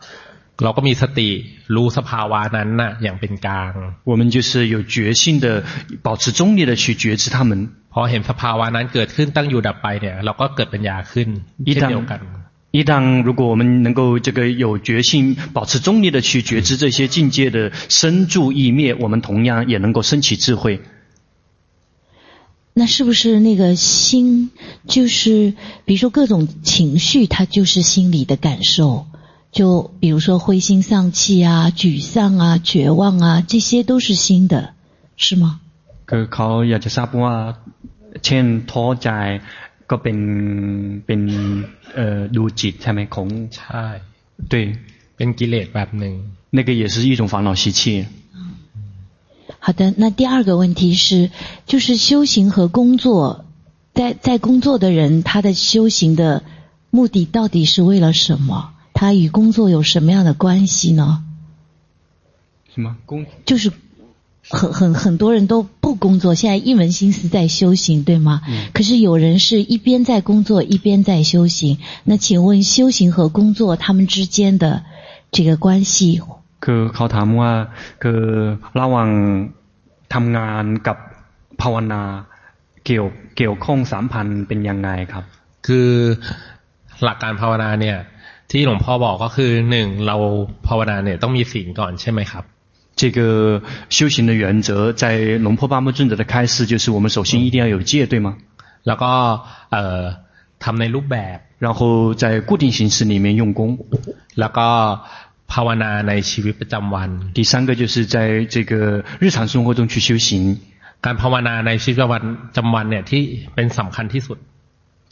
ๆเราก็มีสติรู้สภาวะนั้นน่ะ อย่างเป็นกลาง 我们就是有觉性的，保持中立的去觉知他们。 พอเห็นสภาวะนั้นเกิดขึ้นตั้งอยู่ดับไปเนี่ย เราก็เกิดปัญญาขึ้น 一 เช่นเดียวกัน 旦一旦如果我们能够这个有觉性，保持中立的去觉知这些境界的生住异灭，我们同样也能够升起智慧。那是不是那个心，就是比如说各种情绪，它就是心里的感受？ 就比如说灰心丧气啊、沮丧啊、绝望啊，这些都是心的，是吗？ คือเขาอยากจะทราบว่าเช่นท้อใจก็เป็นเป็นเอ่อดูจิตใช่ไหมของ ใช่ 对 เป็นกิเลสแบบหนึ่ง 那个也是一种烦恼习气。好的，那第二个问题是，就是修行和工作，在在工作的人，他的修行的目的到底是为了什么？ 他与工作有什么样的关系呢？什么工？就是很很很多人都不工作，现在一门心思在修行，对吗？嗯。可是有人是一边在工作，一边在修行。那请问修行和工作他们之间的这个关系？ คือเขาถามว่าคือระหว่างทำงานกับภาวนาเกี่ยวเกี่ยวข้องสามพันเป็นยังไงครับ คือหลักการภาวนาเนี่ย ที่หลวงพ่อบอกก็คือหนึ่งเราภาวนาเนี่ยต้องมีศีลก่อนใช่ไหมครับ 这个修行的原则，在龙坡巴木尊者的开示，就是我们首先一定要有戒，对吗？ แล้วก็เอ่อทำในรูปแบบ 然后在固定形式里面用功。 แล้วก็ภาวนาในชีวิตประจำวัน 第三个就是在这个日常生活中去修行。 การภาวนาในชีวิตประจำวันเนี่ยที่เป็นสำคัญที่สุด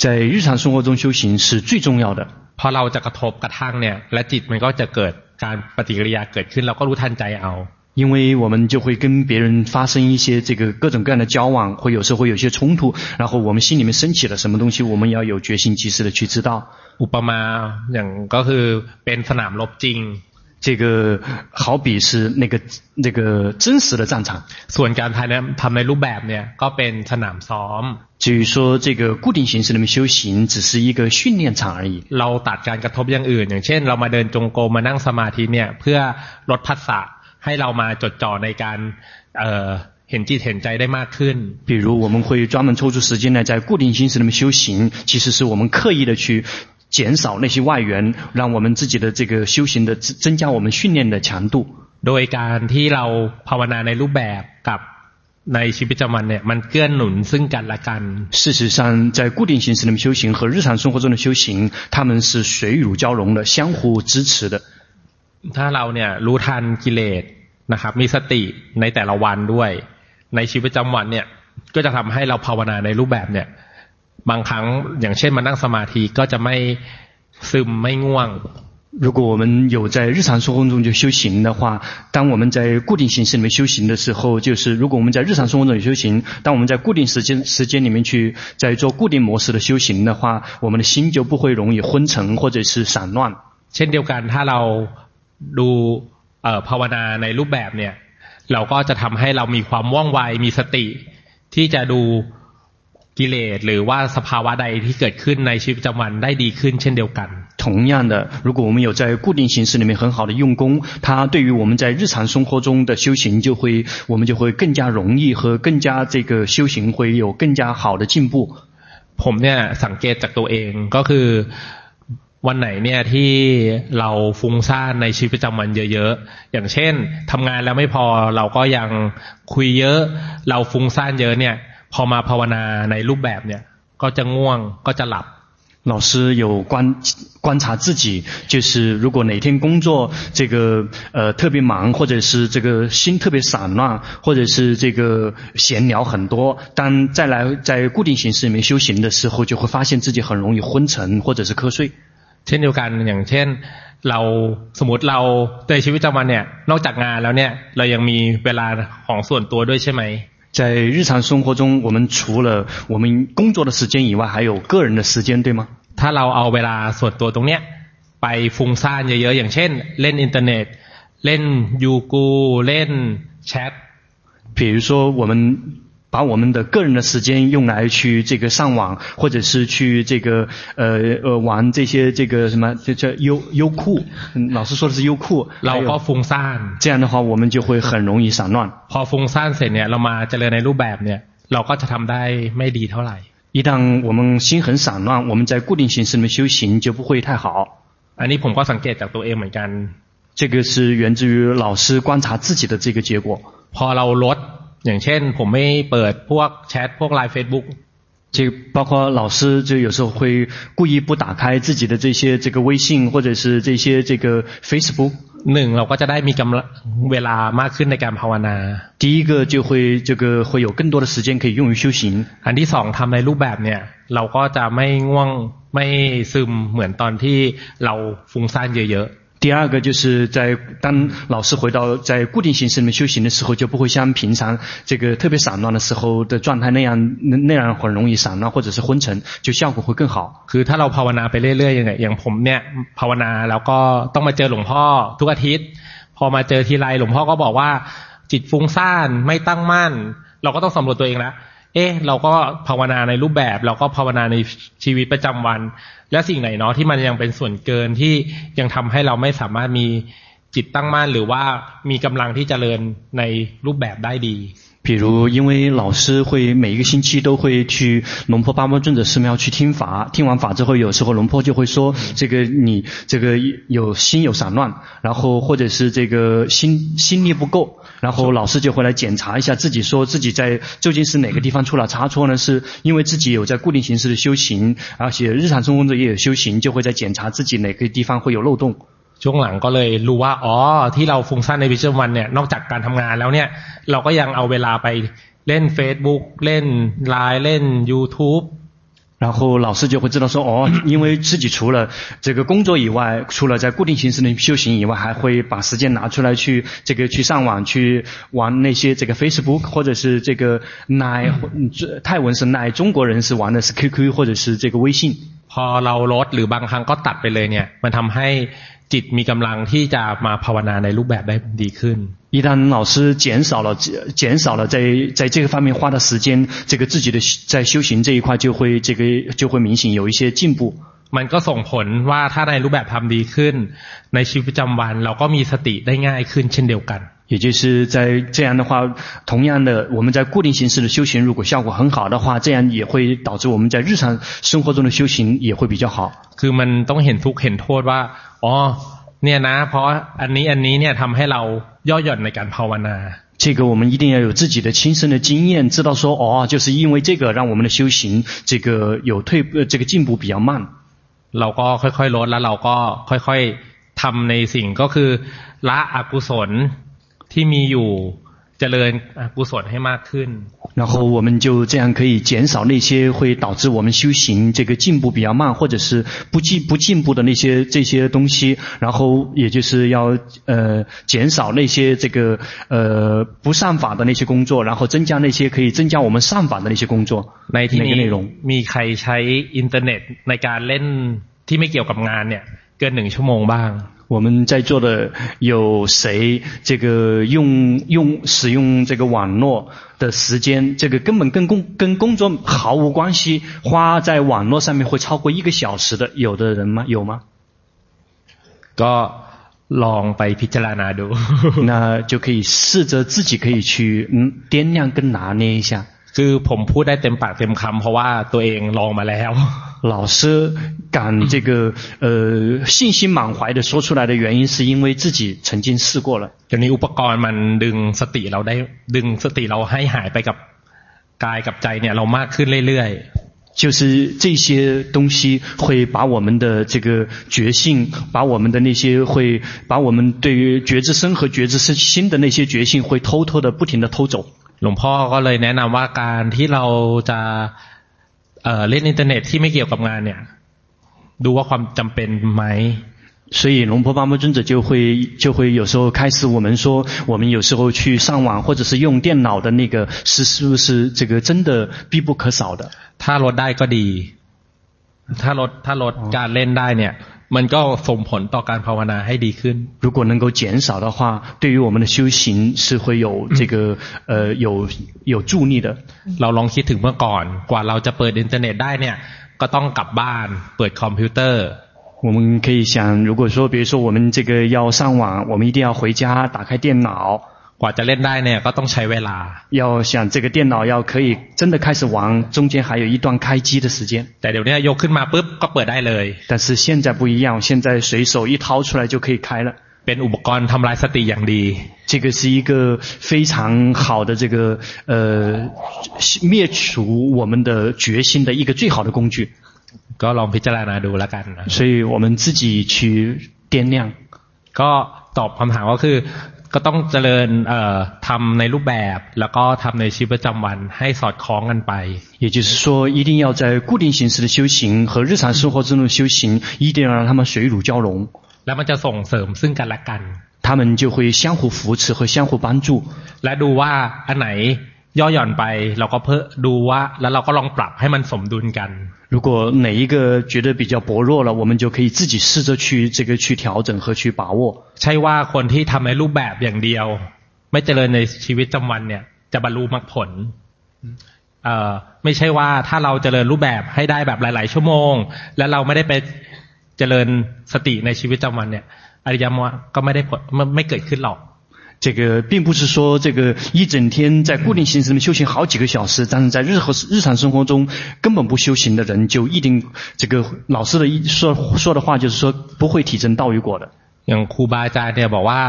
在日常生活中修行是最重要的。 พอเราจะกระทบกระทั่งเนี่ย และจิตมันก็จะเกิดการปฏิกิริยาเกิดขึ้น เราก็รู้ทันใจเอา 因为我们就会跟别人发生一些这个各种各样的交往，会有时候会有一些冲突，然后我们心里面升起了什么东西，我们要有决心及时的去知道。 อุปมาอย่างก็คือเป็นสนามรบจริง 这个好比是那个那个真实的战场。 ส่วนการทำทำในรูปแบบเนี่ยก็เป็นสนามซ้อม 至于说这个固定形式里面修行，只是一个训练场而已。 เราตัดการกระทบอย่างอื่น อย่างเช่น เรามาเดินจงกรมมานั่งสมาธิเนี่ย เพื่อลดพัสสะให้เรามาจดจ่อในการเอ่อเห็นจิตเห็นใจได้มากขึ้น 比如我们会专门抽出时间来在固定形式里面修行，其实是我们刻意的去 减少那些外缘，让我们自己的这个修行的增加我们训练的强度。 โดยการที่เราภาวนาในรูปแบบกับในชีวิตประจำวันเนี่ยมันเกื้อหนุนซึ่งกันและกัน 事实上，在固定形式里面修行和日常生活中的修行，他们是水乳交融的，相互支持的。 ถ้าเราเนี่ยรู้ทันกิเลสนะครับ มีสติในแต่ละวันด้วย ในชีวิตประจำวันเนี่ย ก็จะทำให้เราภาวนาในรูปแบบเนี่ย บางครั้งอย่างเช่นมานั่งสมาธิก็จะไม่ ซึมไม่ง่วง如果我们有在日常生活中就修行的话，当我们在固定形式里面修行的时候，就是如果我们在日常生活中有修行，当我们在固定时间时间里面去在做固定模式的修行的话，我们的心就不会容易昏沉或者是散乱。เช่นเดียวกันถ้าเราดูเอ่อภาวนาในรูปแบบเนี่ยเราก็จะทำให้เรามีความว่องไวมีสติที่จะดู กิเลสหรือว่าสภาวะใดที่เกิดขึ้นในชีวิตประจำวันได้ดีขึ้นเช่นเดียวกัน同样的，如果我们有在固定形式里面很好的用功，它对于我们在日常生活中的修行就会，我们就会更加容易和更加这个修行会有更加好的进步。ผมเนี่ยสังเกตจากตัวเองก็คือวันไหนเนี่ยที่เราฟุ้งซ่านในชีวิตประจำวันเยอะๆอย่างเช่นทำงานแล้วไม่พอเราก็ยังคุยเยอะเราฟุ้งซ่านเยอะเนี่ย พอมาภาวนาในรูปแบบเนี่ยก็จะง่วงก็จะหลับ老师有观观察自己，就是如果哪天工作这个呃特别忙，或者是这个心特别散乱，或者是这个闲聊很多，当再来在固定形式里面修行的时候，就会发现自己很容易昏沉或者是瞌睡。เช่นเดียวกันอย่างเช่นเราสมมติเราในชีวิตประจำวันเนี่ยนอกจากงานแล้วเนี่ยเรายังมีเวลาของส่วนตัวด้วยใช่ไหม 在日常生活中，我们除了我们工作的时间以外，还有个人的时间，对吗？ถ้าเราเอาเวลาส่วนตัวตรงเนี้ยไปฟุ้งซ่านเยอะๆอย่างเช่นเล่นอินเทอร์เน็ตเล่นยูกูเล่นแชท比如说我们 把我们的个人的时间用来去这个上网，或者是去这个呃呃玩这些这个什么这叫优优酷，老师说的是优酷。เราก็ฟุ้งซ่าน这样的话，我们就会很容易散乱。พอฟุ้งซ่านเสร็จเนี่ยเรามาเจริญในรูปแบบเนี่ยเราก็จะทำได้ไม่ดีเท่าไหร่一旦我们心很散乱，我们在固定形式里面修行就不会太好。อันนี้ผมก็สังเกตจากตัวเองเหมือนกัน。这个是源自于老师观察自己的这个结果。พอเราลด อย่างเช่นผมไม่เปิดพวกแชทพวกไลน์เฟซบุ๊ก就包括老师就有时候会故意不打开自己的这些这个微信或者是这些这个 Facebook。หนึ่งเราก็จะได้มีกำลังเวลามากขึ้นในการภาวนา第一个就会这个会有更多的时间可以用于修行。อันที่สองทำในรูปแบบเนี่ยเราก็จะไม่ง่วงไม่ซึมเหมือนตอนที่เราฟุ้งซ่านเยอะๆ 第二个就是在当老师回到在固定形式里面修行的时候，就不会像平常这个特别散乱的时候的状态那样，那样很容易散乱或者是昏沉，就效果会更好。คือถ้าเราภาวนาไปเรื่อยๆยังไงอย่างผมเนี่ยภาวนาแล้วก็ต้องมาเจอหลวงพ่อทุกอาทิตย์พอมาเจอทีไรหลวงพ่อก็บอกว่าจิตฟุ้งซ่านไม่ตั้งมั่นเราก็ต้องสำรวจตัวเองแล้ว เอ๊ะเราก็ภาวนาในรูปแบบเราก็ภาวนาในชีวิตประจำวันและสิ่งไหนเนาะที่มันยังเป็นส่วนเกินที่ยังทำให้เราไม่สามารถมีจิตตั้งมั่นหรือว่ามีกำลังที่จเจริญในรูปแบบได้ดี比如，因为老师会每一个星期都会去龙坡八宝尊者寺庙去听法，听完法之后，有时候龙坡就会说：“这个你这个有心有散乱，然后或者是这个心心力不够。” 然后老师就会来检查一下自己，说自己在究竟是哪个地方出了差错呢？是因为自己有在固定形式的修行，而且日常生活中也有修行，就会在检查自己哪个地方会有漏洞。ช่วงหลังก็เลยรู้ว่าอ๋อที่เราฟุ้งซ่านในวิจวันเนี่ยนอกจากการทำงานแล้วเนี่ยเราก็ยังเอาเวลาไปเล่น Facebook เล่นไลน์เล่น YouTube 然后老师就会知道说哦，因为自己除了这个工作以外，除了在固定形式的修行以外，还会把时间拿出来去这个去上网去玩那些这个 Facebook 或者是这个奈泰文是奈中国人是玩的是 QQ 或者是这个微信。พอเราลดหรือบางครั้งก็ตัดไปเลยเนี่ยมันทำให้ จิตมีกำลังที่จะมาภาวนาในรูปแบบได้ดีขึ้น一旦老师减少了减少了在在这个方面花的时间，这个自己的在修行这一块就会这个就会明显有一些进步。มันก็ส่งผลว่าถ้าในรูปแบบทำดีขึ้นในชีวิตประจำวันเราก็มีสติได้ง่ายขึ้นเช่นเดียวกัน 也就是在这样的话，同样的，我们在固定形式的修行，如果效果很好的话，这样也会导致我们在日常生活中的修行也会比较好。คือมันต้องเห็นทุกข์เห็นโทษว่าอ๋อเนี่ยนะเพราะอันนี้อันนี้เนี่ยทำให้เราย่อหย่อนในการภาวนา这个我们一定要有自己的亲身的经验，知道说哦，就是因为这个让我们的修行这个有退，这个进步比较慢。เราก็ค่อยๆลดแล้วเราก็ค่อยๆทำในสิ่งก็คือละอกุศล ที่มีอยู่ เจริญกุศลให้มากขึ้น然后我们就这样可以减少那些会导致我们修行这个进步比较慢，或者是不进不进步的那些这些东西。然后也就是要呃减少那些这个呃不善法的那些工作，然后增加那些可以增加我们善法的那些工作。ในที่นี้มีใครใช้อินเทอร์เน็ตในการเล่นที่ไม่เกี่ยวกับงานเนี่ยเกินหนึ่งชั่วโมงบ้าง 我们在座的有谁这个用用使用这个网络的时间，这个根本跟工跟工作毫无关系，花在网络上面会超过一个小时的，有的人吗？有吗？ก็ลองไปพิจารณาดู，那就可以试着自己可以去嗯掂量跟拿捏一下。คือผมพูดได้เต็มปากเต็มคำเพราะว่าตัวเองลองมาแล้ว 老师敢这个呃信心满怀的说出来的原因，是因为自己曾经试过了。就你อุปกรณ์มันดึงสติเราได้ดึงสติเราให้หายไปกับกายกับใจเนี่ยเรามากขึ้นเรื่อยๆ就是这些东西会把我们的这个觉性，把我们的那些会把我们对于觉知身和觉知心的那些觉性，会偷偷的不停的偷走。หลวงพ่อก็เลยแนะนำว่าการที่เราจะ เอ่อเล่นอินเทอร์เน็ตที่ไม่เกี่ยวกับงานเนี่ยดูว่าความจำเป็นไหม所以龙婆巴摩尊者就会就会有时候开始我们说，我们有时候去上网或者是用电脑的那个是是不是这个真的必不可少的？ถ้าลดได้ก็ดีถ้าลดถ้าลดการเล่นได้เนี่ย มันก็ส่งผลต่อการภาวนาให้ดีขึ้น如果能够减少的话，对于我们的修行是会有这个呃有有助力的。เราลองคิดถึงเมื่อก่อนกว่าเราจะเปิดอินเทอร์เน็ตได้เนี่ยก็ต้องกลับบ้านเปิดคอมพิวเตอร์我们可以想，如果说，比如说我们这个要上网，我们一定要回家打开电脑。 กว่าจะเล่นได้เนี่ยก็ต้องใช้เวลา要想这个电脑要可以真的开始玩，中间还有一段开机的时间。แต่เดี๋ยวนี้ยกขึ้นมาปุ๊บก็เปิดได้เลย。但是现在不一样，现在随手一掏出来就可以开了。เป็นอุปกรณ์ทำลายสติอย่างดี。这个是一个非常好的这个呃灭除我们的决心的一个最好的工具。ก็ลองพิจารณาดูแล้วกัน所以我们自己去掂量。ก็ตอบคำถามก็คือ ก็ต้องเจริญเอ่อทำในรูปแบบแล้วก็ทำในชีวิตประจำวันให้สอดคล้องกันไป也就是说一定要在固定形式的修行和日常生活中的修行一定要让他们水乳交融แล้วมันจะส่งเสริมซึ่งกันและกัน他们就会相互扶持和相互帮助และดูว่าอันไหน ย่อหย่อนไปเราก็เพิ่มดูว่าแล้วเราก็ลองปรับให้มันสมดุลกัน如果哪一个觉得比较薄弱了，我们就可以自己试着去这个去调整和去把握。ใช่ว่าคนที่ทำในรูปแบบอย่างเดียวไม่เจริญในชีวิตประจำวันเนี่ยจะบรรลุมรรคผลเอ่อไม่ใช่ว่าถ้าเราเจริญรูปแบบให้ได้แบบหลาย ๆ ชั่วโมง แล้วเราไม่ได้ไปเจริญสติในชีวิตประจำวันเนี่ยอริยมรรคก็ไม่ได้ผลไม่เกิดขึ้นหรอก 这个并不是说这个一整天在固定形式里面修行好几个小时，但是在日和日常生活中根本不修行的人，就一定这个老师的一说说的话就是说不会体证道与果的。อย่างครูบาอาจารย์เนี่ยบอกว่า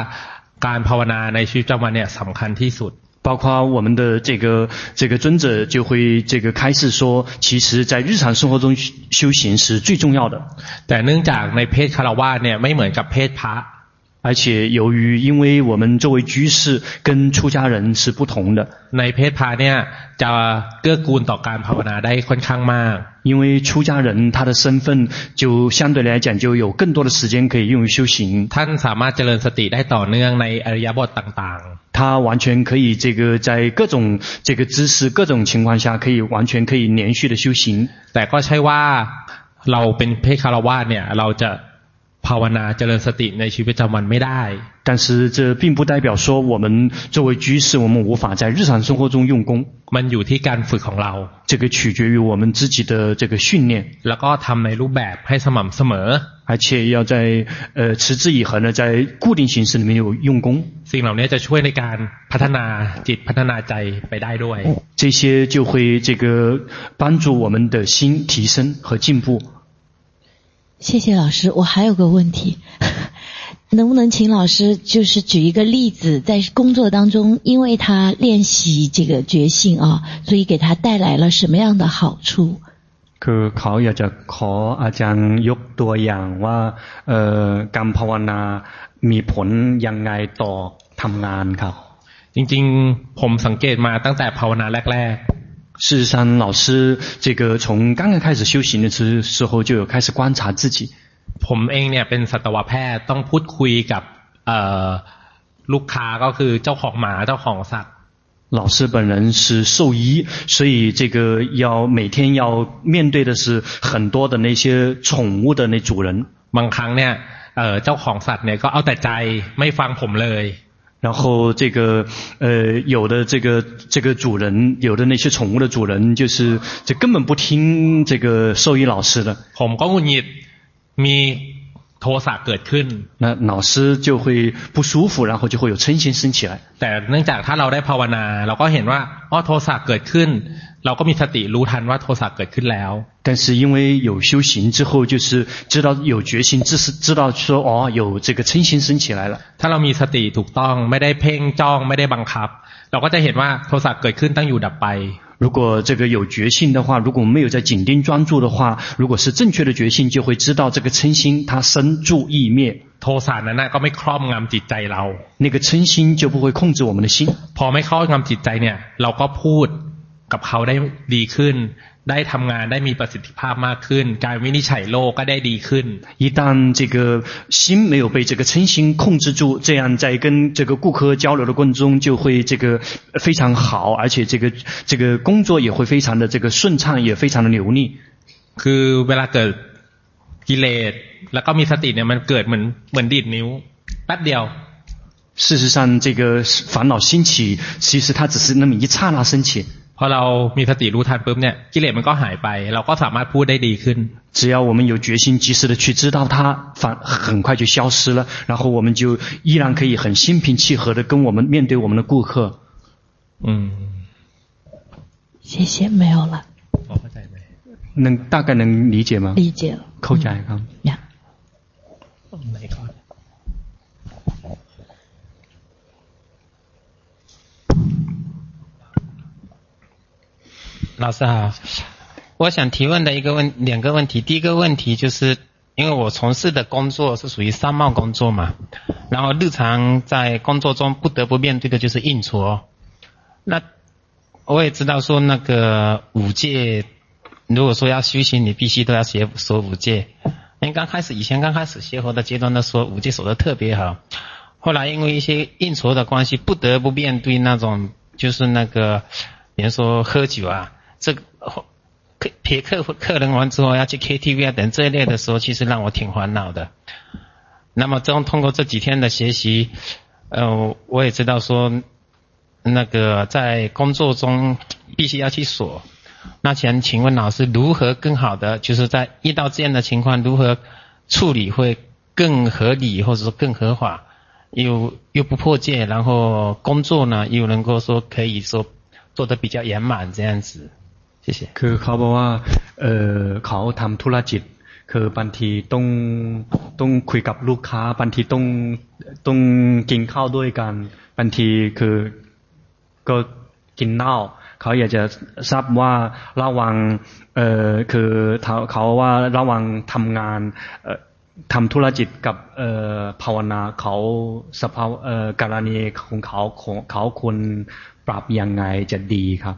การภาวนาในชีวิตประจำวันเนี่ยสำคัญที่สุด。包括我们的这个这个尊者就会这个开示说，其实在日常生活中修行是最重要的。แต่เนื่องจากในเพศคารวะเนี่ยไม่เหมือนกับเพศพระ。 而且由于因为我们作为居士跟出家人是不同的，ในเพศพระเนี่ยจะเกื้อกูลต่อการภาวนาได้ค่อนข้างมาก。因为出家人他的身份就相对来讲就有更多的时间可以用于修行。ท่านสามารถเจริญสติได้ต่อเนื่องในอริยบทต่างๆ。他完全可以这个在各种这个姿势、各种情况下，可以完全可以连续的修行。แต่ก็ใช่ว่าเราเป็นเพศคารวะเนี่ยเราจะ ภาวนาเจริญสติในชีวิตประจำวันไม่ได้但是这并不代表说我们作为居士我们无法在日常生活中用功มันอยู่ที่การฝึกของเรา这个取决于我们自己的这个训练แล้วก็ทำในรูปแบบให้สม่ำเสมอ而且要在呃持之以恒的在固定形式里面有用功สิ่งเหล่านี้จะช่วยในการพัฒนาจิตพัฒนาใจไปได้ด้วย这些就会这个帮助我们的心提升和进步 谢谢老师，我还有个问题，能不能请老师就是举一个例子，在工作当中，因为他练习这个觉性啊，所以给他带来了什么样的好处？คือเขาอยากจะขออาจารย์ยกตัวอย่างว่าเอ่อการภาวนามีผลยังไงต่อทำงานครับ จริงๆผมสังเกตมาตั้งแต่ภาวนาแรกๆ 事实上，老师这个从刚刚开始修行的时时候就有开始观察自己。ผมเองเนี่ยเป็นสัตวแพทย์ต้องพูดคุยกับลูกค้าก็คือเจ้าของหมาเจ้าของสัตว์老师本人是兽医，所以这个要每天要面对的是很多的那些宠物的那主人。บางครั้งเนี่ยเจ้าของสัตว์เนี่ยก็เอาแต่ใจไม่ฟังผมเลย。 然后这个呃有的这个这个主人，有的那些宠物的主人，就是就根本不听这个兽医老师的。ผมก็หงุดหงิดมี โทสะเกิดขึ้น那老师就会不舒服然后就会有嗔心升起来แต่เนื่องจากถ้าเราได้ภาวนาเราก็เห็นว่าอ๋อโทสะเกิดขึ้นเราก็มีสติรู้ทันว่าโทสะเกิดขึ้นแล้ว但是因为有修行之后就是知道有决心知是知道说哦有这个嗔心升起来了ถ้าเรามีสติถูกต้องไม่ได้เพ่งจ้องไม่ได้บังคับเราก็จะเห็นว่าโทสะเกิดขึ้นตั้งอยู่ดับไป 如果这个有决心的话，如果没有在紧盯专注的话，如果是正确的决心，就会知道这个嗔心它生住意灭。โทสะนั้นก็ไม่ครอบงำจิตใจเรา那个嗔心就不会控制我们的心。พอไม่ครอบงำจิตใจเนี่ยเราก็พูดกับเขาได้ดีขึ้น ได้ทำงานได้มีประสิทธิภาพมากขึ้นการวินิจฉัยโรคก็ได้ดีขึ้น一旦这个心没有被这个嗔心控制住，这样在跟这个顾客交流的过程中就会这个非常好，而且这个这个工作也会非常的这个顺畅，也非常的流利。คือเวลาเกิดกิเลสแล้วก็มีสติเนี่ยมันเกิดเหมือนเหมือนดีดนิ้วแป๊บเดียว事实上，这个烦恼兴起，其实它只是那么一刹那升起。 พอเรามีสติรู้ทันปุ๊บเนี่ยกิเลสมันก็หายไปเราก็สามารถพูดได้ดีขึ้น只要我们有决心及时的去知道它反很快就消失了然后我们就依然可以很心平气和的跟我们面对我们的顾客嗯谢谢没有了能大概能理解吗理解了扣下来看呀哪个 老师好，我想提问的一个问两个问题，第一个问题就是，因为我从事的工作是属于商贸工作嘛，然后日常在工作中不得不面对的就是应酬。那我也知道说那个五戒，如果说要修行，你必须都要学守五戒。因为刚开始以前刚开始学佛的阶段的时候，五戒守的特别好，后来因为一些应酬的关系，不得不面对那种就是那个，比如说喝酒啊。这个客陪客客人完之后要去 KTV 啊等这一类的时候，其实让我挺烦恼的。那么，这种通过这几天的学习，呃，我也知道说，那个在工作中必须要去锁。那想请问老师，如何更好的，就是在遇到这样的情况，如何处理会更合理，或者说更合法，又又不破戒，然后工作呢又能够说可以说做得比较圆满这样子。 คือเขาบอกว่าเออเขาทำธุรกิจคือบางทีต้องต้องคุยกับลูกค้าบางทีต้องต้องกินข้าวด้วยกันบางทีคือก็กินเหล้าเขาอยากจะทราบว่าระวังเออคือเขาว่าระวังทำงานเออทำธุรกิจกับเออภาวนาเขาสภาวเออกรณีของเขาของเขาควรปรับยังไงจะดีครับ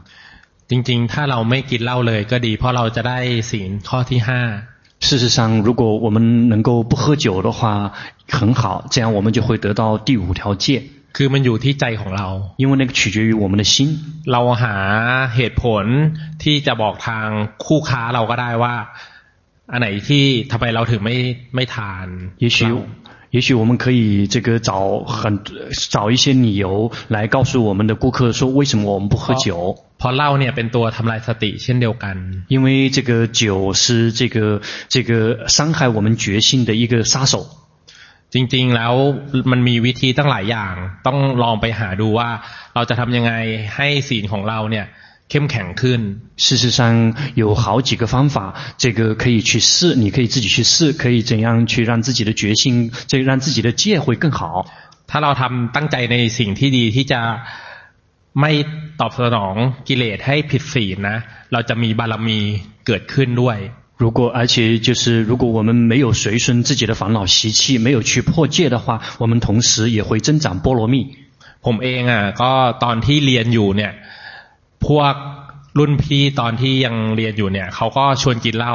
จริงๆ ถ้าเราไม่กินเหล้าเลยก็ดี เพราะเราจะได้ศีลข้อที่ห้า事实上，如果我们能够不喝酒的话，很好，这样我们就会得到第五条戒。คือมันอยู่ที่ใจของเรา因为那个取决于我们的心。เราหาเหตุผลที่จะบอกทางคู่ค้าเราก็ได้ว่าอันไหนที่ทำไมเราถึงไม่ไม่ทาน也许也许我们可以这个找很找一些理由来告诉我们的顾客说，为什么我们不喝酒？ เพราะเหล้าเนี่ยเป็นตัวทำลายสติเช่นเดียวกัน因为这个酒是这个这个伤害我们决心的一个杀手。จริงๆแล้วมันมีวิธีตั้งหลายอย่าง ต้องลองไปหาดูว่าเราจะทำยังไงให้ศีลของเราเนี่ยเข้มแข็งขึ้น事实上有好几个方法，这个可以去试，你可以自己去试，可以怎样去让自己的决心，这个让自己的戒会更好。ถ้าเราทำตั้งใจในสิ่งที่ดีที่จะ ไม่ตอบสนองกิเลสให้ผิดศีลนะเราจะมีบารมีเกิดขึ้นด้วย如果而且就是如果我们没有随顺自己的烦恼习气，没有去破戒的话，我们同时也会增长波罗蜜。 ผมเองอ่ะก็ตอนที่เรียนอยู่เนี่ย พวกรุ่นพี่ตอนที่ยังเรียนอยู่เนี่ยเขาก็ชวนกินเหล้า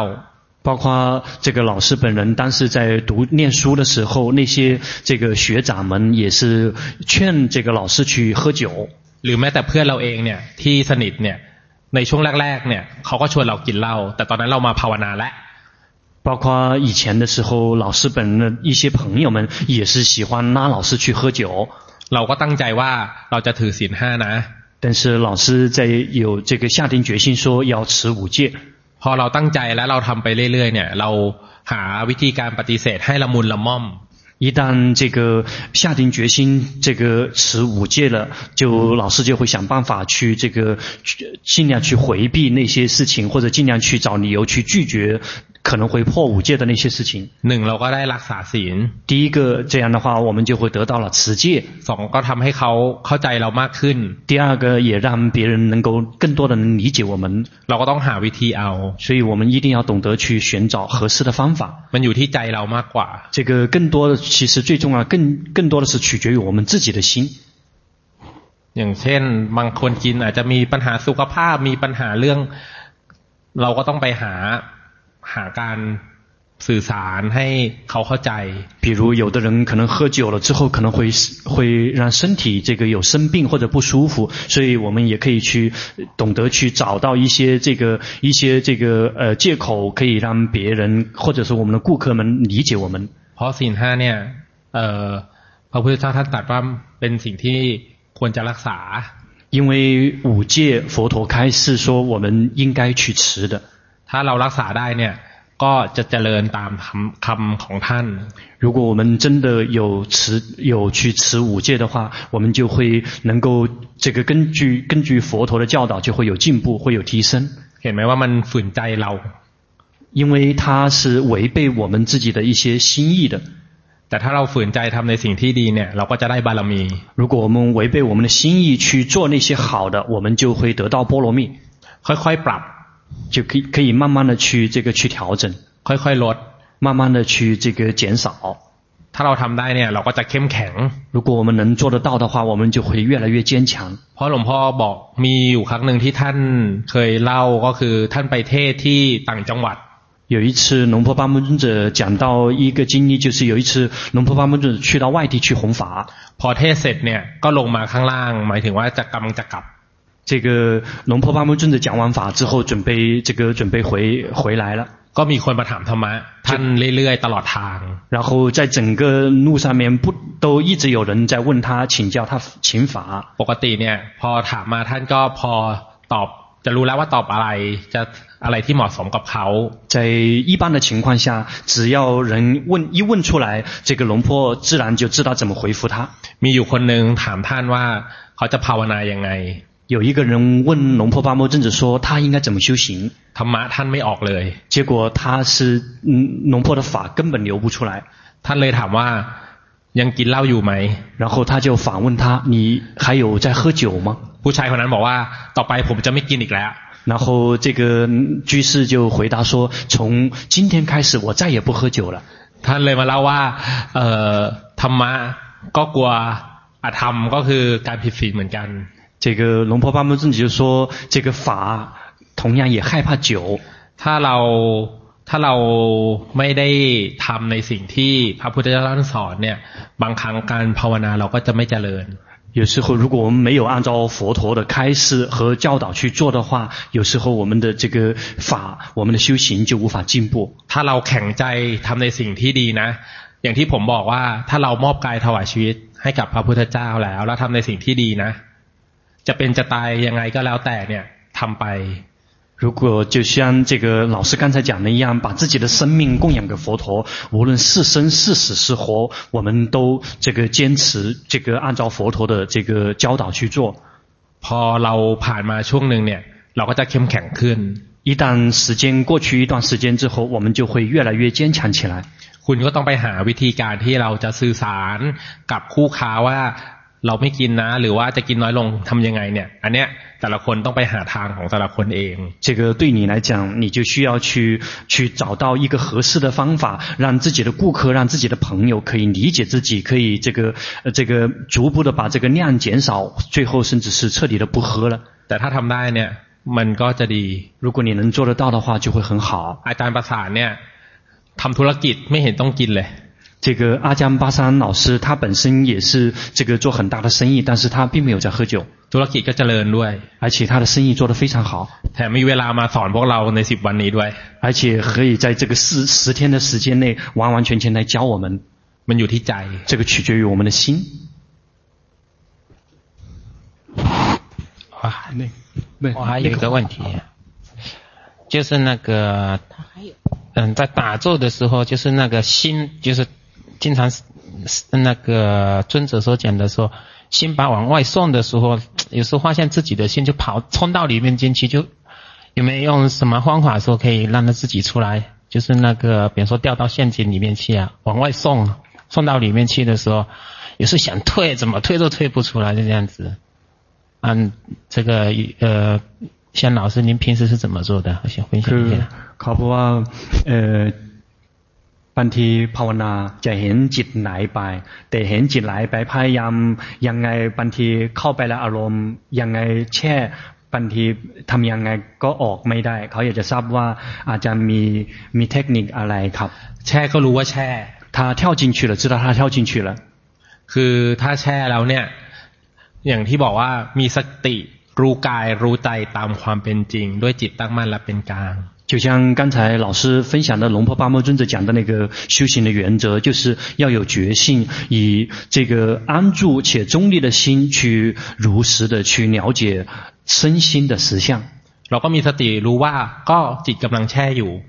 包括这个老师本人，当时在读念书的时候，那些这个学长们也是劝这个老师去喝酒。 หรือแม้แต่เพื่อนเราเองเนี่ยที่สนิทเนี่ยในช่วงแรกๆเนี่ยเขาก็ชวนเรากินเหล้าแต่ตอนนั้นเรามาภาวนาแล้ว包括以前的时候，老师本人的一些朋友们也是喜欢拉老师去喝酒。เราก็ตั้งใจว่าเราจะถือศีลห้านะ但是老师在有这个下定决心说要持五戒。พอเราตั้งใจแล้วเราทำไปเรื่อยๆเนี่ยเราหาวิธีการปฏิเสธให้ละมุนละม่อม 一旦这个下定决心，这个持五戒了，就老师就会想办法去这个尽量去回避那些事情，或者尽量去找理由去拒绝可能会破五戒的那些事情。หนึ่งเราก็ได้รักษาศีล第一个这样的话，我们就会得到了持戒。สองก็ทำให้เขาเข้าใจเรามากขึ้น。第二个也让别人能够更多的能理解我们。เราก็ต้องหาวิธีเอา所以我们一定要懂得去寻找合适的方法。มันอยู่ที่ใจเรามากกว่า。这个更多的。其实最重要，更更多的是取决于我们自己的心。อย่างเช่นบางคนกินอาจจะมีปัญหาสุขภาพมีปัญหาเรื่อง เราก็ต้องไปหา หาการสื่อสารให้เขาเข้าใจ。比如有的人可能喝酒了之后，可能会会让身体这个有生病或者不舒服，所以我们也可以去懂得去找到一些这个一些这个呃借口，可以让别人或者是我们的顾客们理解我们。เพราะศีลห้าเนี่ยเอ่อพระพุทธเจ้าท่านตรัสว่าเป็นสิ่งที่ควรจะรักษา因为五戒佛陀开示说我们应该去持的 ถ้าเรารักษาได้เนี่ยก็จะเจริญตามคำคำของท่าน如果我们真的有持有去持五戒的话我们就会能够这个根据根据佛陀的教导就会有进步会有提升เห็นไหมว่ามันฝืนใจเรา因为它是违背我们自己的一些心意的。แต่ถ้าเราฝืนใจทำในสิ่งที่ดีเนี่ยเราก็จะได้บารมี如果我们违背我们的心意去做那些好的，我们就会得到波罗蜜。ค่อยๆปรับ 就可以可以慢慢的去这个去调整，ค่อยๆลด慢慢的去这个减少。ถ้าเราทำได้เนี่ยเราก็จะเข้มแข็ง如果我们能做得到的话，我们就会越来越坚强。เพราะหลวงพ่อบอกมีอยู่ครั้งหนึ่งที่ท่านเคยเล่าก็คือท่านไปเทศที่ต่างจังหวัด有一次，龙婆巴木尊者讲到一个经历，就是有一次龙婆巴木尊者去到外地去弘法。พอเทศเสร็จเนี่ยก็ลงมาข้างล่างหมายถึงว่าจะกำลังจะกลับ。 这个龙婆巴木尊者讲完法之后，准备这个准备回回来了。ก็มีคนมาถามธรรมะท่านเรื่อยๆตลอดทาง。然后在整个路上面不都一直有人在问他请教他请法。ปกติเนี่ยพอถามมาท่านก็พอตอบจะรู้แล้วว่าตอบอะไรจะอะไรที่เหมาะสมกับเขา在一般的情况下，只要人问一问出来，这个龙婆自然就知道怎么回复他。มีอยู่คนหนึ่งถามท่านว่าเขาจะภาวนายังไง 有一个人问龙婆巴摩尊者说他应该怎么修行？ธรรมะท่านไม่ออกเลย结果他是嗯龙婆的法根本流不出来。ท่านเลยถามว่ายังกินเหล้าอยู่ไหม然后他就反问他你还有在喝酒吗？ผู้ชายคนนั้นบอกว่าต่อไปผมจะไม่กินอีกแล้ว然后这个居士就回答说：“从今天开始，我再也不喝酒了。”ท่านเลยมาเล่าว่าเอ่อธรรมะก็กลัวอธรรมก็คือการผิดศีลเหมือนกัน 这个龙婆巴木尊者就说：“这个法同样也害怕酒。ถ้าเราถ้าเราไม่ได้ทำในสิ่งที่พระพุทธเจ้าสอนเนี่ยบางครั้งการภาวนาเราก็จะไม่เจริญ有时候，如果我们没有按照佛陀的开示和教导去做的话，有时候我们的这个法，我们的修行就无法进步。ถ้าเราแข็งใจทำในสิ่งที่ดีนะ อย่างที่ผมบอกว่าถ้าเรามอบกายถวายชีวิตให้กับพระพุทธเจ้าแล้วแล้วทำในสิ่งที่ดีนะ จะเป็นจะตายยังไงก็แล้วแต่เนี่ยทำไป如果就像这个老师刚才讲的一样，把自己的生命供养给佛陀，无论是生是死是活，我们都这个坚持这个按照佛陀的这个教导去做。พอเราผ่านมาช่วงหนึ่งเนี่ยเราก็จะเข้มแข็งขึ้น。一旦时间过去一段时间之后，我们就会越来越坚强起来。คุณก็ต้องไปหาวิธีการที่เราจะสื่อสารกับคู่ค้าว่า เราไม่กินนะ หรือว่าจะกินน้อยลงทำยังไงเนี่ย อันเนี้ยแต่ละคนต้องไปหาทางของแต่ละคนเอง这个对你来讲，你就需要去去找到一个合适的方法，让自己的顾客、让自己的朋友可以理解自己，可以这个呃这个逐步的把这个量减少，最后甚至是彻底的不喝了。แต่ถ้าทำได้เนี่ยมันก็จะดี如果你能做得到的话，就会很好。อาจารย์ประสานเนี่ยทำธุรกิจไม่เห็นต้องกินเลย 这个阿江巴山老师，他本身也是这个做很大的生意，但是他并没有在喝酒。ธุรกิจก็เจริญด้วย而且他的生意做得非常好。แถมมีเวลามาสอนพวกเราในสิบวันนี้ด้วย而且可以在这个十十天的时间内，完完全全来教我们。มันอยู่ที่ใจ这个取决于我们的心。啊，那我还有一个问题，就是那个，嗯，在打坐的时候，就是那个心，就是。 经常是那个尊者所讲的说，心把往外送的时候，有时候发现自己的心就跑冲到里面进去，就有没有用什么方法说可以让他自己出来？就是那个，比如说掉到陷阱里面去啊，往外送，送到里面去的时候，有时候想退，怎么退都退不出来，就这样子。嗯，这个呃，像老师您平时是怎么做的？我想分享一下。考不啊，呃。 งทีภาวนาจะเห็นจิตไหลไปแต่เห็นจิตไหลไปพยายามยังไงบางทีเข้าไปแล้วอารมณ์ยังไงแช่บางทีทำยังไงก็ออกไม่ได้เขาอยากจะทราบว่าอาจารย์มีมีเทคนิคอะไรครับแช่ก็รู้ว่าแช่他跳进去了知道他跳进去了คือถ้าแช่แล้วเนี่ยอย่างที่บอกว่ามีสติรู้กายรู้ใจตามความเป็นจริงด้วยจิตตั้งมั่นและเป็นกลาง 就像刚才老师分享的龙婆巴摩尊者讲的那个修行的原则，就是要有决心，以这个安住且中立的心去如实的去了解身心的实相。เราก็มีสติรู้ว่าก็จิตกำลังแช่อยู่。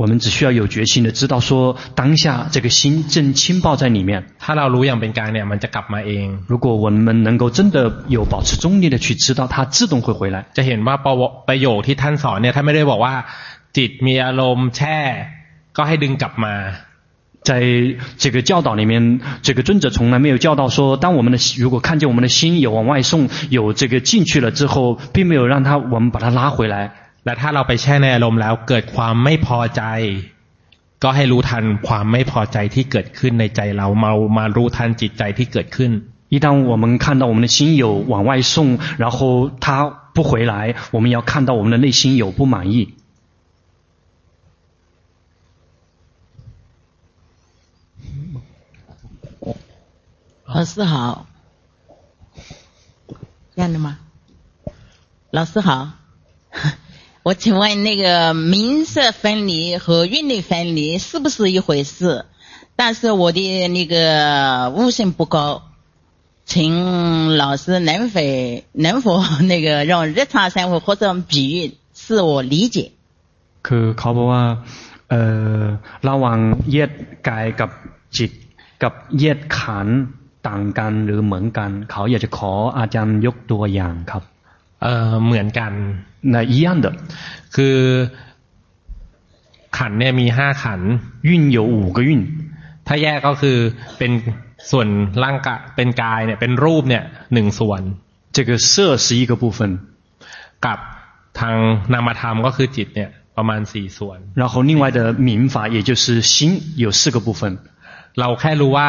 我们只需要有决心的知道说当下这个心正浸泡在里面。ถ้าเรารู้อย่างเป็นกลางเนี่ยมันจะกลับมาเอง。如果我们能够真的有保持中立的去知道，它自动会回来。จะเห็นว่าประโยคที่ท่านสอนเนี่ยท่านไม่ได้บอกว่า จิตมีอารมณ์แช่ก็ให้ดึงกลับมา在这个教导里面，这个尊者从来没有教导说，当我们的如果看见我们的心有往外送，有这个进去了之后，并没有让他我们把它拉回来。และถ้าเราไปแช่ในอารมณ์แล้วเกิดความไม่พอใจ ก็ให้รู้ทันความไม่พอใจที่เกิดขึ้นในใจเรามามารู้ทันจิตใจที่เกิดขึ้น一旦我们看到我们的心有往外送，然后它不回来，我们要看到我们的内心有不满意。 老师好，这样的吗？老师好，我请问那个名色分离和韵律分离是不是一回事？但是我的那个悟性不高，请老师能否能否那个用日常生活或者比喻使我理解？คือเขาบอกว่าเอ่อระหว่างแยกกายกับจิตกับแยกขันธ์ ต่างกันหรือเหมือนกันเขาอยากจะขออาจารย์ยกตัวอย่างครับเออเหมือนกัน那一样的คือขันเนี่ยมีห้าขัน运有五个运ถ้าแยกก็คือเป็นส่วนร่างกายเป็นกายเนี่ยเป็นรูปเนี่ยหนึ่งส่วน这个色是一个部分กับทางนามธรรมก็คือจิตเนี่ยประมาณสี่ส่วน然后另外的民法也就是心有四个部分เราแค่รู้ว่า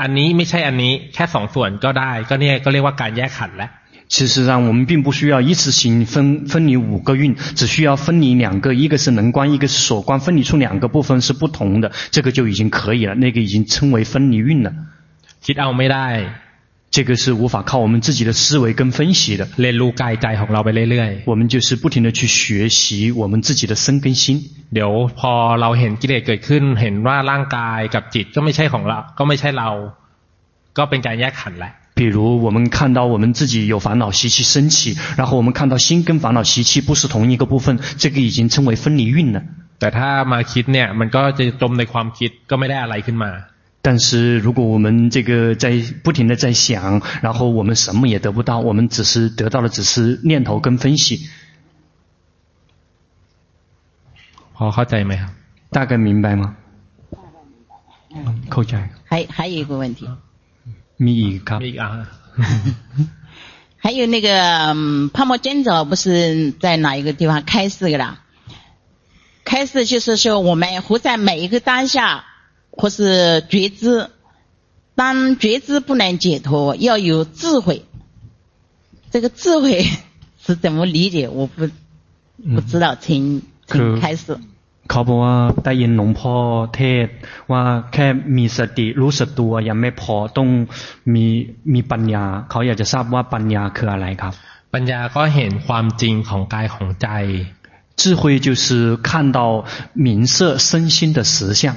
อันนี้ไม่ใช่อันนี้แค่สองส่วนก็ได้ก็เนี่ยก็เรียกว่าการแยกขันแล้ว其实上，我们并不需要一次性分分离五个蕴，只需要分离两个，一个是能观，一个是所观，分离出两个部分是不同的，这个就已经可以了。那个已经称为分离蕴了。คิดเอาไม่ได้ 这个是无法靠我们自己的思维跟分析的。เรียนรู้กายใจของเราไปเรื่อยๆ，我们就是不停地去学习我们自己的身跟心。เดี๋ยวพอเราเห็นกิเลสเกิดขึ้นเห็นว่าร่างกายกับจิตก็ไม่ใช่ของเราก็ไม่ใช่เราก็เป็นการแยกขันธ์แล้ว 比如我们看到我们自己有烦恼习气升起，然后我们看到心跟烦恼习气不是同一个部分，这个已经称为分离蕴了。แต่ถ้ามาคิดเนี่ยมันก็จะจมในความคิดก็ไม่ได้อะไรขึ้นมา 但是如果我们这个在不停的在想然后我们什么也得不到我们只是得到的只是念头跟分析。好好在没有大概明白吗？大概明白嗯扣起还还有一个问题。米咖还有那个泡沫尖枣不是在哪一个地方开始的啦？开始就是说我们活在每一个当下或是觉知。当觉知不能解脱，要有智慧。这个智慧是怎么理解？我不不知道，请请开示。เขาบอกว่าได้ยินหลวงพ่อเทศว่าแค่มีสติรู้สึกตัวยังไม่พอต้องมีมีปัญญาเขาอยากจะทราบว่าปัญญาคืออะไรครับปัญญาก็เห็นความจริงของกายของใจ智慧就是看到明色身心的实相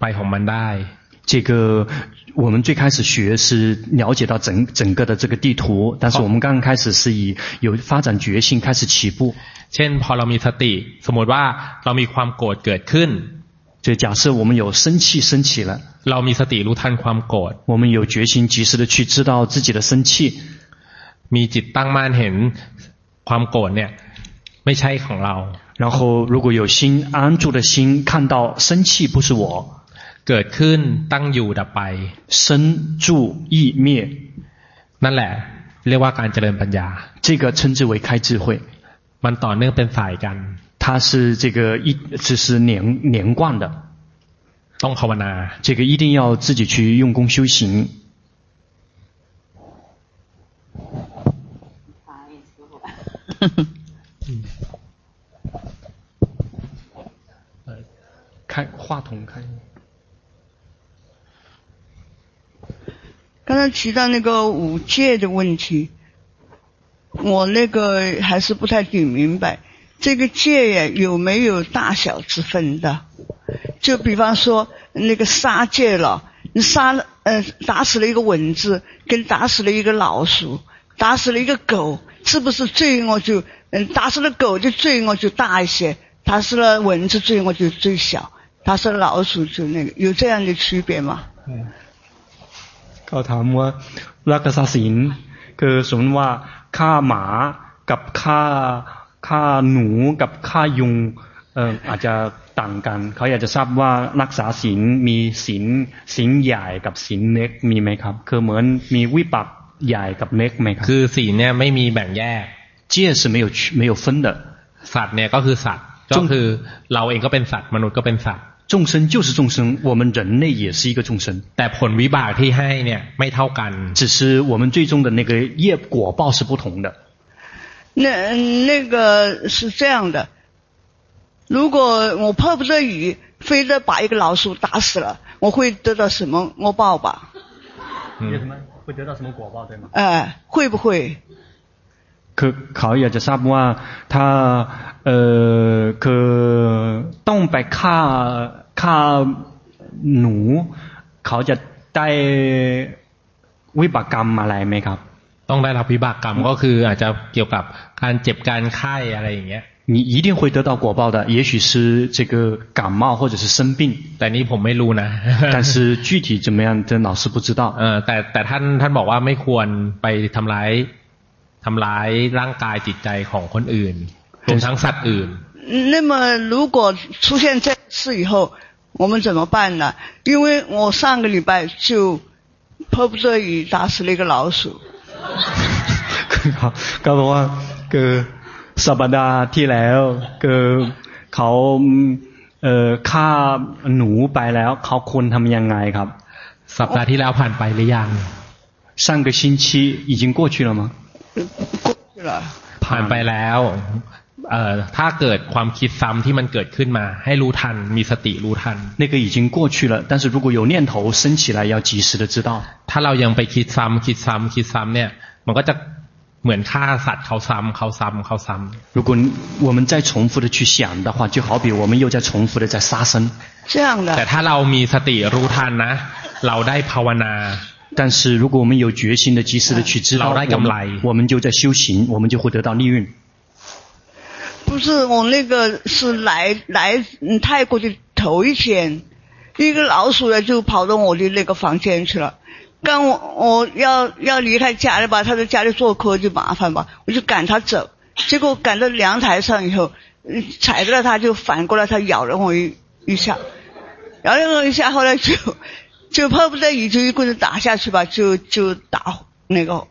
ไปของมันได้这个我们最开始学是了解到整整个的这个地图，但是我们刚刚开始是以有发展决心开始起步。เช่นพอเรามีสติสมมติว่าเรามีความโกรธเกิดขึ้น就假设我们有生气升起了，เรามีสติรู้ทันความโกรธ我们有决心及时的去知道自己的生气，มีจิตตั้งมั่นเห็นความโกรธเนี่ยไม่ใช่ของเรา然后如果有心安住的心看到生气不是我。 เกิดขึ้นตั้งอยู่ดับไป生住异灭นั่นแหละเรียกว่าการเจริญปัญญา这个称之为开智慧มันต่อเนื่องเป็นสายกัน它是这个一只是连连贯的ต้องภาวนา这个一定要自己去用功修行开话筒开 刚才提到那个五戒的问题，我那个还是不太听明白，这个戒呀有没有大小之分的？就比方说那个杀戒了，你杀了呃打死了一个蚊子，跟打死了一个老鼠，打死了一个狗，是不是罪恶就嗯打死了狗就罪恶就大一些，打死了蚊子罪恶就最小，打死老鼠就那个有这样的区别吗？嗯。 เขาถามว่ารักษาศีลคือสมมติว่าฆ่าหมากับฆ่าฆ่าหนูกับฆ่ายุงเอ่ออาจจะต่างกันเขาอยากจะทราบว่ารักษาศีลมีศีลศีลใหญ่กับศีลเล็กมีไหมครับ คือเหมือนมีวิปักใหญ่กับเล็กไหมครับคือศีลเนี่ยไม่มีแบ่งแยก戒是没有没有分的สัตว์เนี่ยก็คือสัตว์ก็คือเราเองก็เป็นสัตว์มนุษย์ก็เป็นสัตว์ 众生就是众生，我们人类也是一个众生。แต่ผลวิบากที่ให้เนี่ยไม่เท่ากัน，只是我们最终的那个业果报是不同的。那那个是这样的，如果我迫不得已，非得把一个老鼠打死了，我会得到什么恶报吧？嗯，有什么会得到什么果报对吗？哎，会不会？ คือเขาอยากจะทราบว่าถ้าเออคือต้องไปฆ่าฆ่าหนูเขาจะได้วิบากกรรมอะไรไหมครับต้องได้รับวิบากกรรมก็คืออาจจะเกี่ยวกับการเจ็บการไข้อะไรอย่างเงี้ย你一定会得到果报的，也许是这个感冒或者是生病。แต่นี้ผมไม่รู้นะ但是具体怎么样，这老师不知道。เออแต่แต่ท่านท่านบอกว่าไม่ควรไปทำร้าย ทำร้ายร่างกายจิตใจของคนอื่นรวมทั้งสัตว์อื่น那么如果出现这次以后，我们怎么办呢？因为我上个礼拜就迫不得已打死了一个老鼠。เขาเขาบอกว่าคือสัปดาห์ที่แล้วคือเขาเอ่อฆ่าหนูไปแล้วเขาควรทำยังไงครับสัปดาห์ที่แล้วผ่านไปหรือยัง 上个星期已经过去了吗？ 过去了。ผ่านไปแล้วเอ่อถ้าเกิดความคิดซ้ำที่มันเกิดขึ้นมา ให้รู้ทัน มีสติรู้ทัน那个已经过去了，但是如果有念头升起来，要及时的知道。ถ้าเรายังไปคิดซ้ำคิดซ้ำคิดซ้ำเนี่ย มันก็จะเหมือนฆ่าสัตว์เขาซ้ำเขาซ้ำเขาซ้ำ如果我们再重复的去想的话，就好比我们又在重复的在杀生。这样的。แต่ถ้าเรามีสติรู้ทันนะ เราได้ภาวนา 但是如果我们有决心的及时的去知道，我们我们就在修行，我们就会得到利润。不是我那个是来来泰国的头一天，一个老鼠呢就跑到我的那个房间去了。刚我我要要离开家里吧，他在家里做客就麻烦吧，我就赶他走。结果赶到阳台上以后，踩到了他就反过来，他咬了我一一下，咬了我一下，后来就。就迫不得已就一棍子打下去吧，就就打那个，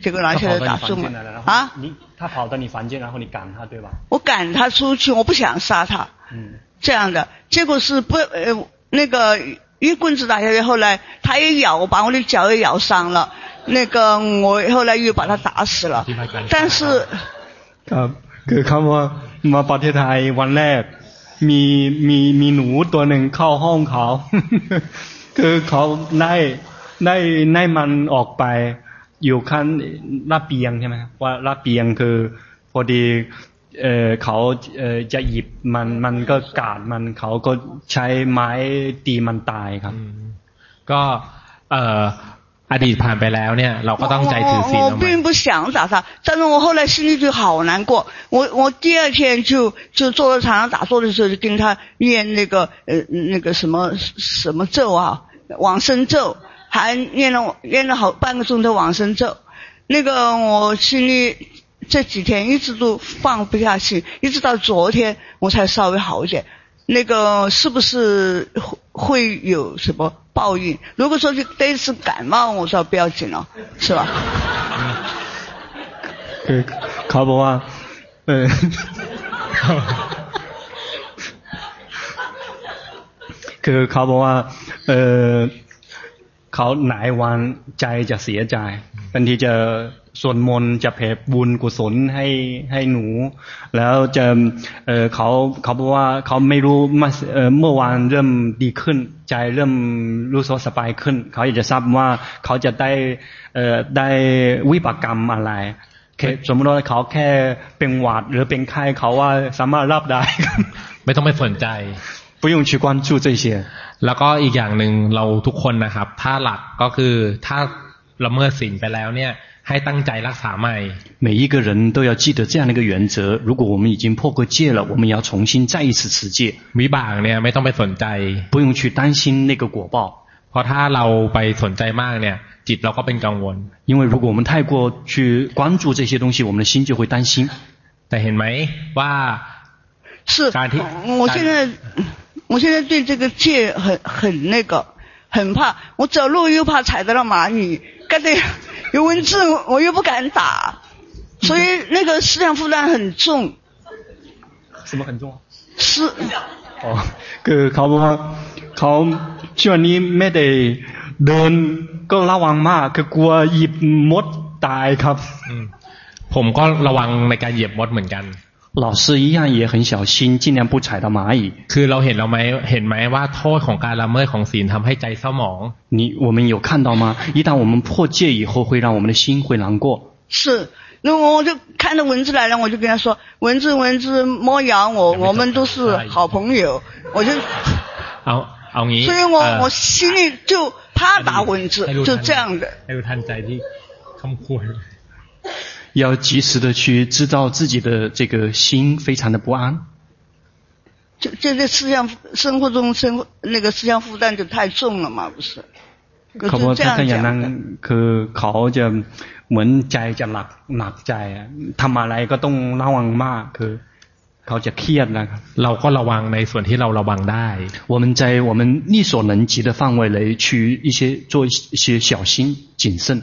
这个拿起来打中了啊！你他跑到你房间，然后你赶他对吧？我赶他出去，我不想杀他。嗯。这样的结果是不呃那个一棍子打下去，后来他也咬，把我的脚也咬伤了。那个我后来又把他打死了。但是。ครับคือเขาว่ามาประเทศไทยวันแรกมีมีมีหนูตัวหนึ่งเข้าห้องเขา คือเขาได้ได้ได้มันออกไปอยู่ขั้นระเบียงใช่ไหมว่าระเบียงคือพอดีเออเขาเออจะหยิบมันมันก็กาดมันเขาก็ใช้ไม้ตีมันตายครับ ก็เออ อดีตผ่านไปแล้วเนี่ยเราก็ต้องใจถือศีล我并不想打他但是我后来心里就好难过我我第二天就就坐在床上打坐的时候就跟他念那个呃那个什么什么咒啊往生咒还念了念了好半个钟头往生咒那个我心里这几天一直都放不下去一直到昨天我才稍微好一点那个是不是会会有什么 暴怨，如果说是这是感冒，我说不要紧了，是吧？对，卡布啊，嗯，对，卡布啊，呃。 เออเขาหลายวันใจจะเสียใจบางทีจะสวดมนต์จะแผ่บุญกุศลให้ให้หนู แล้วจะเออเขาเขาบอกว่าเขาไม่รู้เมื่อเมื่อวานเริ่มดีขึ้น ใจเริ่มรู้สึกสบายขึ้น เขาอยากจะทราบว่าเขาจะได้เออได้วิปกรรมอะไรสมมติว่าเขาแค่เป็นหวัดหรือเป็นไข้เขาว่าสามารถรับได้ ไม่ต้องไปสนใจ不用去关注这些 แล้วก็อีกอย่างหนึ่งเราทุกคนนะครับ ถ้าหลักก็คือถ้าละเมิดศีลไปแล้วเนี่ยให้ตั้งใจรักษาใหม่每一个人都要记得这样的一个原则如果我们已经破过戒了我们要重新再一次持戒วิบากเนี่ยไม่ต้องไปสนใจ不用去担心那个果报เพราะถ้าเราไปสนใจมากเนี่ยจิตเราก็เป็นกังวล因为如果我们太过去关注这些东西我们的心就会担心แต่เห็นไหมว่า是我现在 我现在对这个戒很很那个很怕我走路又怕踩到了蚂蚁干的有蚊子，我又不敢打，所以那个思想负担很重。什么很重啊？是。哦，คือเขาบอกว่าเขาช่วงนี้ไม่ได้เดินก็ระวังมากคือกลัวหยิบมดตายครับผมก็ระวังในการเหยียบมดเหมือนกัน 老师一样也很小心，尽量不踩到蚂蚁。คือเราเห็นเราไหมเห็นไหมว่าโทษของการละเมิดของศีลทำให้ใจเศร้าหมอง你我们有看到吗？一旦我们破戒以后，会让我们的心会难过。是，那我就看到蚊子来了，我就跟他说：蚊子蚊子莫咬我，我们都是好朋友。我就，เอาเอางี้所以我我心里就怕打蚊子，就这样的。ให้รู้ทันใจที่คำควร 要及时的去知道自己的这个心非常的不安。就就这思想生活中生活那个思想负担就太重了嘛，不是？เขาบอกถ้าอย่างนั้นคือเขาจะเหมือนใจจะหนักหนักใจทำอะไรก็ต้องระวังมากคือเขาจะเครียดนะครับเราก็ระวังในส่วนที่เราระวังได้我们在我们力所能及的范围内去一些做一些小心谨慎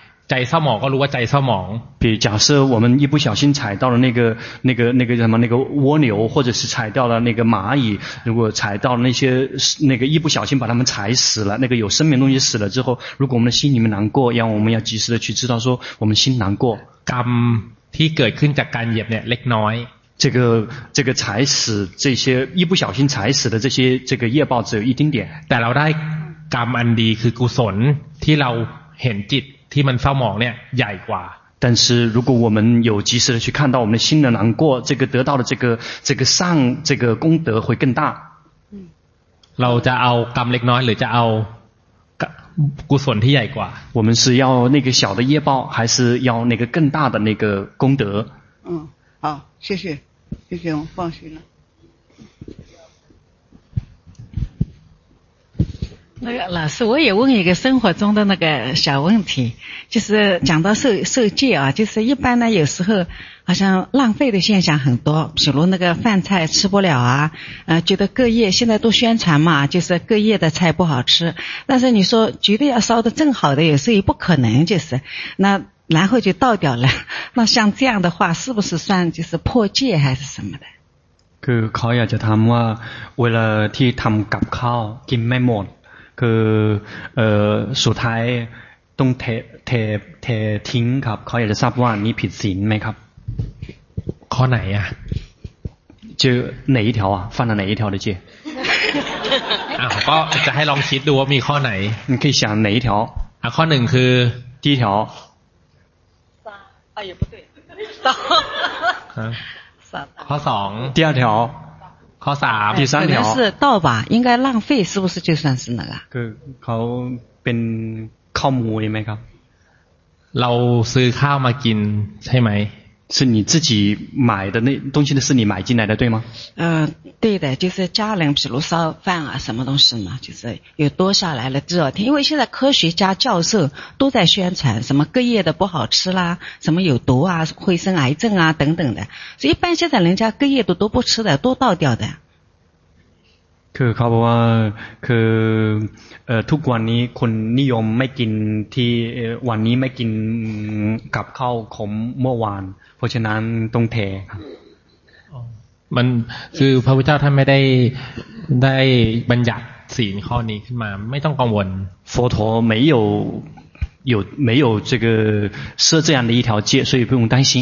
ใจเศร้าหมองก็รู้ว่าใจเศร้าหมอง比如假设我们一不小心踩到了那个那个那个什么那个蜗牛，或者是踩到了那个蚂蚁，如果踩到那些那个一不小心把它们踩死了，那个有生命的东西死了之后，如果我们的心里面难过，要我们要及时的去知道说我们心难过。กรรมที่เกิดขึ้นจากการเหยียบเนี่ยเล็กน้อย这个这个踩死这些一不小心踩死的这些这个业报只有一丁点，แต่เราได้กรรมอันดีคือกุศลที่เราเห็นจิต ที่มันเศร้าหมองเนี่ยใหญ่กว่า但是如果我们有及时的去看到我们的心的难过，这个得到的这个这个善这个功德会更大。เราจะเอากรรมเล็กน้อยหรือจะเอากุศลที่ใหญ่กว่า我们是要那个小的业报，还是要那个更大的那个功德？嗯，好，谢谢，谢谢，我放心了。 那个老师，我也问一个生活中的那个小问题，就是讲到受受戒啊，就是一般呢，有时候好像浪费的现象很多，比如那个饭菜吃不了啊，呃，觉得隔夜现在都宣传嘛，就是隔夜的菜不好吃，但是你说绝对要烧得正好的，有时候也不可能，就是那然后就倒掉了，那像这样的话，是不是算就是破戒还是什么的？คือเขาอยากจะถามว่าเวลาที่ทำกับข้าวกินไม่หมด คือเอ่อสุดท้ายต้องเทเทเททิ้งครับเขาอยากจะทราบว่านี้ผิดศีลไหมครับข้อไหนอ่ะ就哪一条啊犯了哪一条的戒อ่ะก็จะให้ลองคิดดูว่ามีข้อไหน你可以想哪一条อ่ะข้อหนึ่งคือ第一条啊也不对ข้อสอง第二条 ข้อสาม第三条是倒吧应该浪费是不是就算是那个คือเขาเป็นข้าวมูลไหมครับเราซื้อข้าวมากินใช่ไหม 是你自己买的那东西的是你买进来的对吗？嗯、对的，就是家人，比如烧饭啊，什么东西嘛，就是有多下来了第二天，因为现在科学家教授都在宣传什么隔夜的不好吃啦，什么有毒啊，会生癌症啊等等的，所以一般现在人家隔夜的都不吃的，都倒掉的。 คือเขาบอกว่าคือเอ่อทุกวันนี้คนนิยมไม่กินที่วันนี้ไม่กินกับข้าวขมเมื่อวานเพราะฉะนั้นต้องเทครับมันคือพระพุทธเจ้าท่านไม่ได้ได้บัญญัติศีลข้อนี้ขึ้นมา ไม่ต้องกังวล佛陀没有有没有这个设这样的一条戒所以不用担心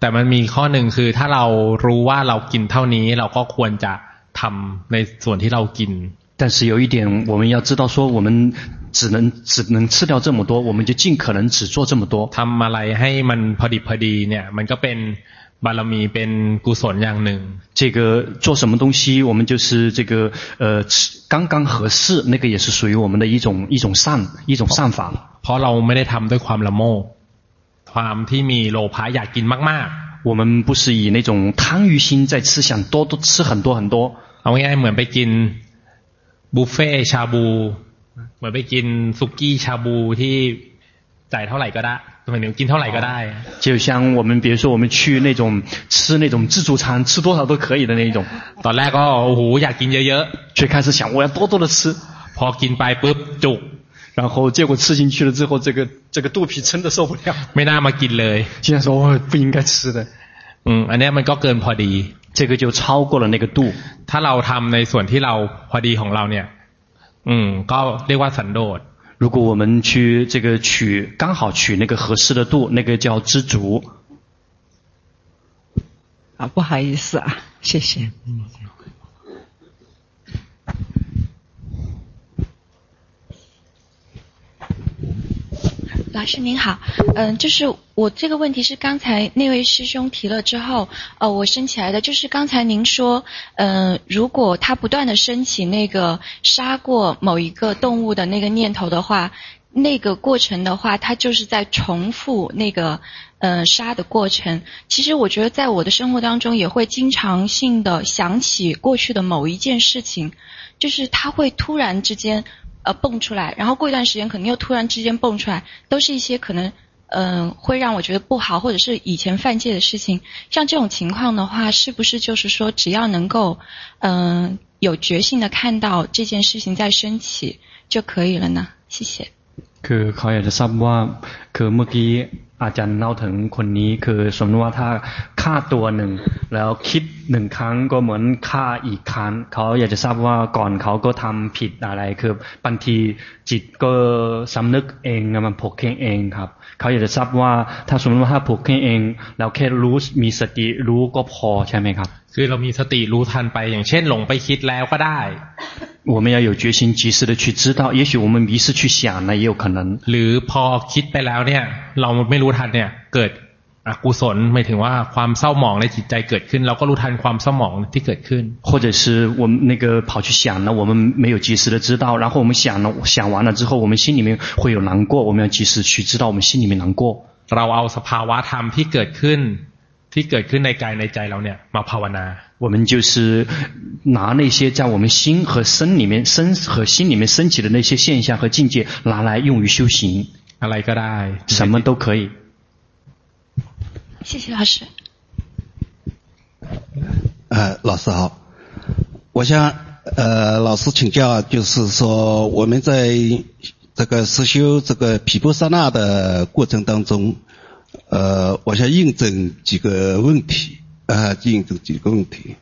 แต่มันมีข้อหนึ่งคือถ้าเรารู้ว่าเรากินเท่านี้เราก็ควรจะ ทำในส่วนที่เรากิน但是有一点，我们要知道，说我们只能只能吃掉这么多，我们就尽可能只做这么多。ทำอะไรให้มันพอดีพอดีเนี่ยมันก็เป็นบารมีเป็นกุศลอย่างหนึ่ง这个做什么东西，我们就是这个呃刚刚合适，那个也是属于我们的一种一种善一种善法。เพราะเราไม่ได้ทำด้วยความละโมบความที่มีโลภะอยากกินมากๆ。 我们不是以那种贪欲心在吃，想多多吃很多很多。เอาง่ายๆเหมือนไปกินบุฟเฟ่ชาบูเหมือนไปกินซุกี้ชาบูที่จ่ายเท่าไหร่ก็ได้หมายถึงกินเท่าไหร่ก็ได้就像我们比如说我们去那种吃那种自助餐吃多少都可以的那一种ตอนแรกก็โอ้โหอยากกินเยอะๆ最开始想我要多多的吃พอกินไปปุ๊บจุก 然后结果吃进去了之后这个这个肚皮撑得受不了ไม่น่ามากินเลย竟然说我不应该吃的อืมอันนี้มันก็เกินพอดี这个就超过了那个度。ถ้าเราทำในส่วนที่เราพอดีของเราเนี่ย อืม ก็เรียกว่าสันโดษ如果我们去这个取刚好取那个合适的度，那个叫知足。啊，不好意思啊，谢谢。嗯 老师您好，嗯，就是我这个问题是刚才那位师兄提了之后，呃，我升起来的，就是刚才您说，嗯，如果他不断的升起那个杀过某一个动物的那个念头的话，那个过程的话，它就是在重复那个呃杀的过程。其实我觉得在我的生活当中也会经常性的想起过去的某一件事情，就是他会突然之间呃蹦出来，然后过一段时间可能又突然之间蹦出来，都是一些可能嗯、会让我觉得不好或者是以前犯戒的事情。像这种情况的话，是不是就是说只要能够嗯、有觉性的看到这件事情在升起就可以了呢？谢谢。 คือเขาอยากจะทราบว่า คือเมื่อกี้อาจารย์เล่าถึงคนนี้ คือสมมติว่าถ้าฆ่าตัวหนึ่ง แล้วคิดหนึ่งครั้งก็เหมือนฆ่าอีกครั้งเขาอยากจะทราบว่าก่อนเขาก็ทำผิดอะไร คือบางทีจิตก็สำนึกเองมันผกเข่งเองครับเขาอยากจะทราบว่าถ้าสมมติว่าถ้าผกเข่งเองแล้วแค่รู้มีสติรู้ก็พอใช่ไหมครับ คือเรามีสติรู้ทันไปอย่างเช่นหลงไปคิดแล้วก็ได้ 我们要有决心，及时的去知道。也许我们迷失去想呢，也有可能。หรือพอคิดไปแล้วเนี่ย เราไม่รู้ทันเนี่ย เกิดอกุศลหมายถึงว่าความเศร้าหมองในจิตใจเกิดขึ้นเราก็รู้ทันความเศร้าหมองที่เกิดขึ้น或者是我们那个跑去想呢，我们没有及时的知道，然后我们想了想完了之后，我们心里面会有难过，我们要及时去知道，我们心里面难过。เราเอาสภาวะธรรมที่เกิดขึ้นที่เกิดขึ้นในกายในใจเราเนี่ยมาภาวนา 我们就是拿那些在我们心和身里面、身和心里面升起的那些现象和境界，拿来用于修行。อะไรก็ได้什么都可以。谢谢老师。呃，老师好，我想呃，老师请教，就是说我们在这个实修这个毗婆舍那的过程当中，呃，我想印证几个问题。 啊，印证几个问题，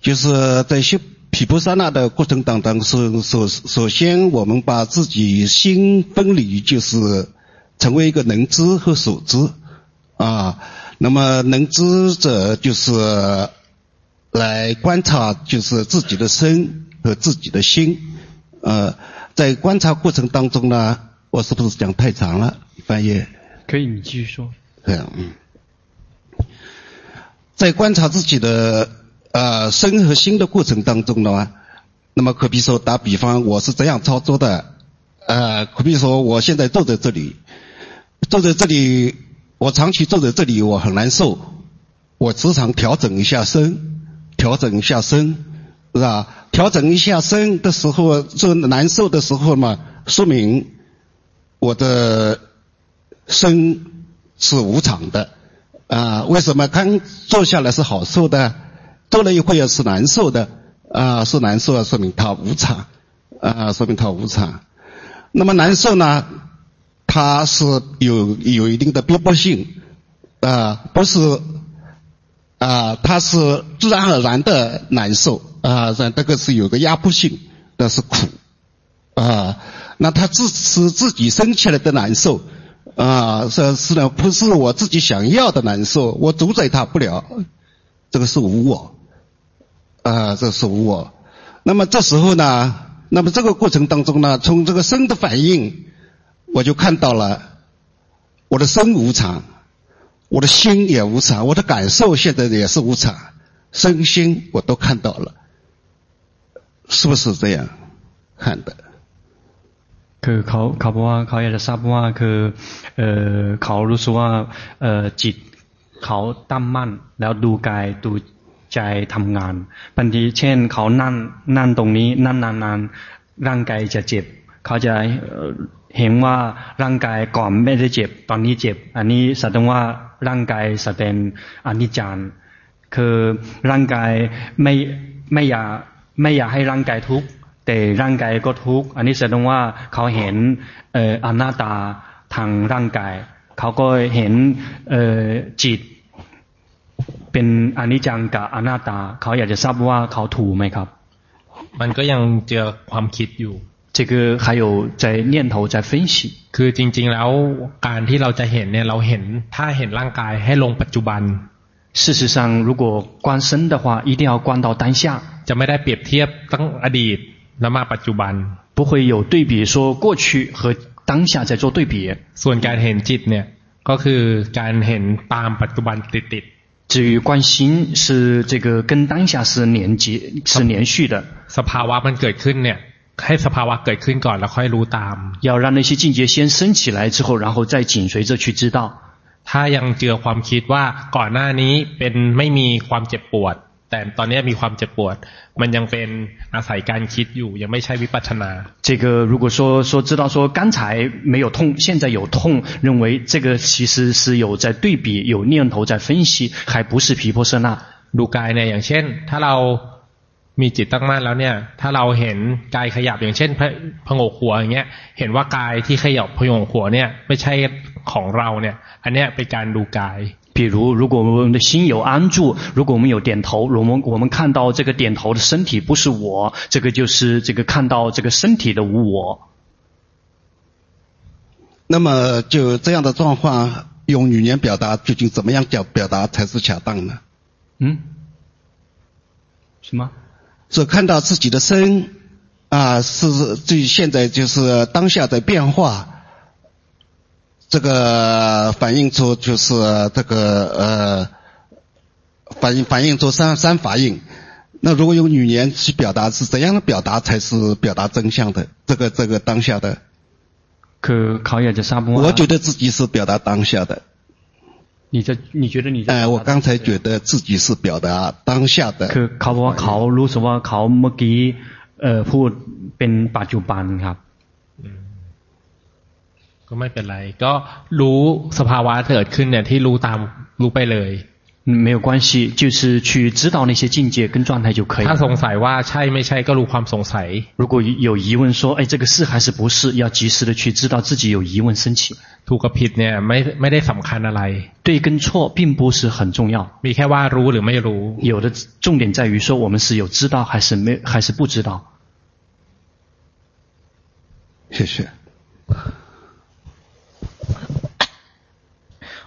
就是在修毗婆沙那的过程当中，首首首先我们把自己心分离，就是成为一个能知和所知啊。那么能知者就是来观察，就是自己的身和自己的心。呃，在观察过程当中呢，我是不是讲太长了？翻译可以，你继续说。嗯嗯。在观察自己的呃身和心的过程当中呢，那么可比说打比方，我是这样操作的，呃，可比说我现在坐在这里，坐在这里，我长期坐在这里我很难受，我时常调整一下身，调整一下身，是吧？调整一下身的时候，这难受的时候嘛，说明我的身是无常的。啊，为什么刚坐下来是好受的，坐了一会儿是难受的？啊，是难受，说明他无常，啊，说明他无常。那么难受呢，它是有有一定的逼迫性，啊，不是，啊，它是自然而然的难受，啊，这这个是有个压迫性，那是苦，啊，那他自是自己生起来的难受。啊，是是的，不是我自己想要的难受，我主宰他不了，这个是无我，啊，这是无我。那么这时候呢，那么这个过程当中呢，从这个身的反应，我就看到了我的身无常，我的心也无常，我的感受现在也是无常，身心我都看到了，是不是这样看的？ คือเขาเขาบอกว่าเขาอยากจะทราบว่าคือเออเขารู้สึกว่าเออจิตเขาตั้งมั่น แล้วดูกายดูใจทำงานบางทีเช่น เขานั่งนั่งตรงนี้นั่งนานๆร่างกายจะเจ็บ เขาจะเห็นว่าร่างกายก่อนไม่ได้เจ็บ ตอนนี้เจ็บ อันนี้แสดงว่าร่างกายแสดงอนิจจังคือร่างกายไม่ไม่อยากไม่อยากให้ร่างกายทุกข์ แต่ร่างกายก็ทุกข์อันนี้แสดงว่าเขาเห็นเอ่ออนัตตาทางร่างกาย เขาก็เห็นเอ่อจิตเป็นอนิจจังกับอนัตตา เขาอยากจะทราบว่าเขาถูกไหมครับ มันก็ยังเจอความคิดอยู่这个还有在念头在分析คือจริงๆแล้วการที่เราจะเห็นเนี่ยเราเห็นถ้าเห็นร่างกายให้ลงปัจจุบัน事实上如果观身的话一定要观到当下จะไม่ได้เปรียบเทียบตั้งอดีต 那么ปัจจุบัน不会有对比，说过去和当下在做对比。ส่วนการเห็นจิตเนี่ยก็คือการเห็นตามปัจจุบันติดๆ。至于观心是这个跟当下是连接、是连续的。สภาวะมันเกิดขึ้นเนี่ย ให้สภาวะเกิดขึ้นก่อนแล้วค่อยรู้ตาม要让那些境界先升起来之后然后再紧随着去知道ถ้ายังเจือความคิดว่าก่อนหน้านี้เป็นไม่มีความเจ็บปวดแต่ตอนนี้มีความเจ็บปวด มันยังเป็นอาศัยการคิดอยู่ยังไม่ใช่วิปัสนา这个如果说说知道说刚才没有痛现在有痛认为这个其实是有在对比有念头在分析还不是毗婆舍那ดูกายเนี่ยอย่างเช่นถ้าเรามีจิตตั้งมั่นแล้วเนี่ยถ้าเราเห็นกายขยับอย่างเช่นพงกหัวอย่างเงี้ยเห็นว่ากายที่ขยับพงกหัวเนี่ยไม่ใช่ของเราเนี่ยอันเนี้ยเป็นการดูกาย 比如，如果我们的心有安住，如果我们有点头，我们我们看到这个点头的身体不是我，这个就是这个看到这个身体的无我。那么就这样的状况，用语言表达，究竟怎么样表表达才是恰当呢？嗯？什么？只看到自己的身啊，是就现在就是当下在变化。这个反映出就是这个呃，反映反映出三三法印。那如果用语言去表达，是怎样的表达才是表达真相的？这个这个当下的。可考验着沙波。我觉得自己是表达当下的。你这你觉得你？哎，我刚才觉得自己是表达当下的。可考我考รู้สึกว่าเขาเมื่อกี้เอ่อพูดเป็นปัจจุบันครับ ก็ไม่เป็นไรก็รู้สภาวะเกิดขึ้นเนี่ยที่รู้ตามรู้ไปเลย没有关系，就是去知道那些境界跟状态就可以。他สงสัยว่าใช่ไม่ใช่ก็รู้ความสงสัย如果有疑问说，哎，这个是还是不是？要及时的去知道自己有疑问升起。ถูกกับผิดเนี่ยไม่ไม่ได้สำคัญอะไร对跟错并不是很重要。มีแค่ว่ารู้หรือไม่รู้有的重点在于说，我们是有知道还是没还是不知道。谢谢。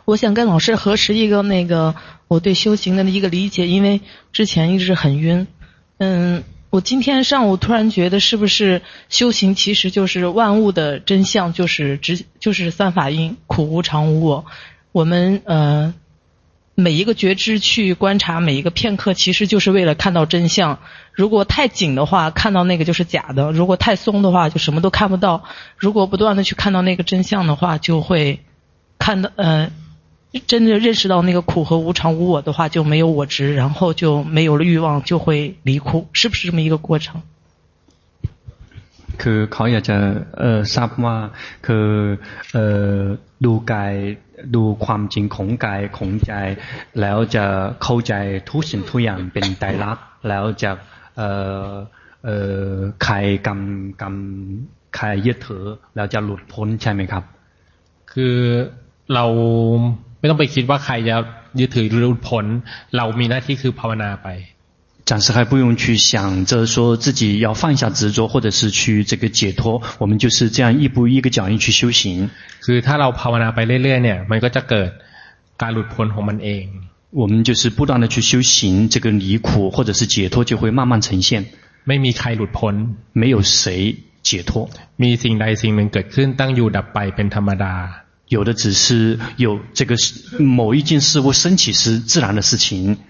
我想跟老师核实一个那个我对修行的一个理解，因为之前一直很晕。嗯，我今天上午突然觉得，是不是修行其实就是万物的真相，就是直就是三法印，苦无常无我。我们呃每一个觉知去观察每一个片刻，其实就是为了看到真相。如果太紧的话，看到那个就是假的；如果太松的话，就什么都看不到。如果不断的去看到那个真相的话，就会看到呃。真的认识到那个苦和无常无我的话，就没有我执，然后就没有了欲望，就会离苦，是不是这么一个过程？คือเขาอยากจะเอ่อทราบว่าคือเอ่อดูกายดูความจริงของกายของใจแล้วจะเข้าใจทุกสิ่งทุกอย่างเป็นไตรลักษณ์แล้วจะเอ่อเอ่อคลายกรรมกรรมคลายยึดถือแล้วจะหลุดพ้นใช่ไหมครับ คือเรา ไม่ต้องไปคิดว่าใครจะยึดถือหรือผลเรามีหน้าที่คือภาวนาไป暂时还不用去想着说自己要放下执着，或者是去这个解脱。我们就是这样一步一个脚印去修行。คือถ้าเราภาวนาไปเรื่อยๆเนี่ยมันก็จะเกิดการหลุดพ้นของมันเอง。我们就是不断的去修行，这个离苦或者是解脱就会慢慢呈现。ไม่มีใครหลุดพ้น没有谁解脱。มีสิ่งใดสิ่งหนึ่งเกิดขึ้นตั้งอยู่ดับไปเป็นธรรมดา。 有的只是有这个某一件事物升起是自然的事情。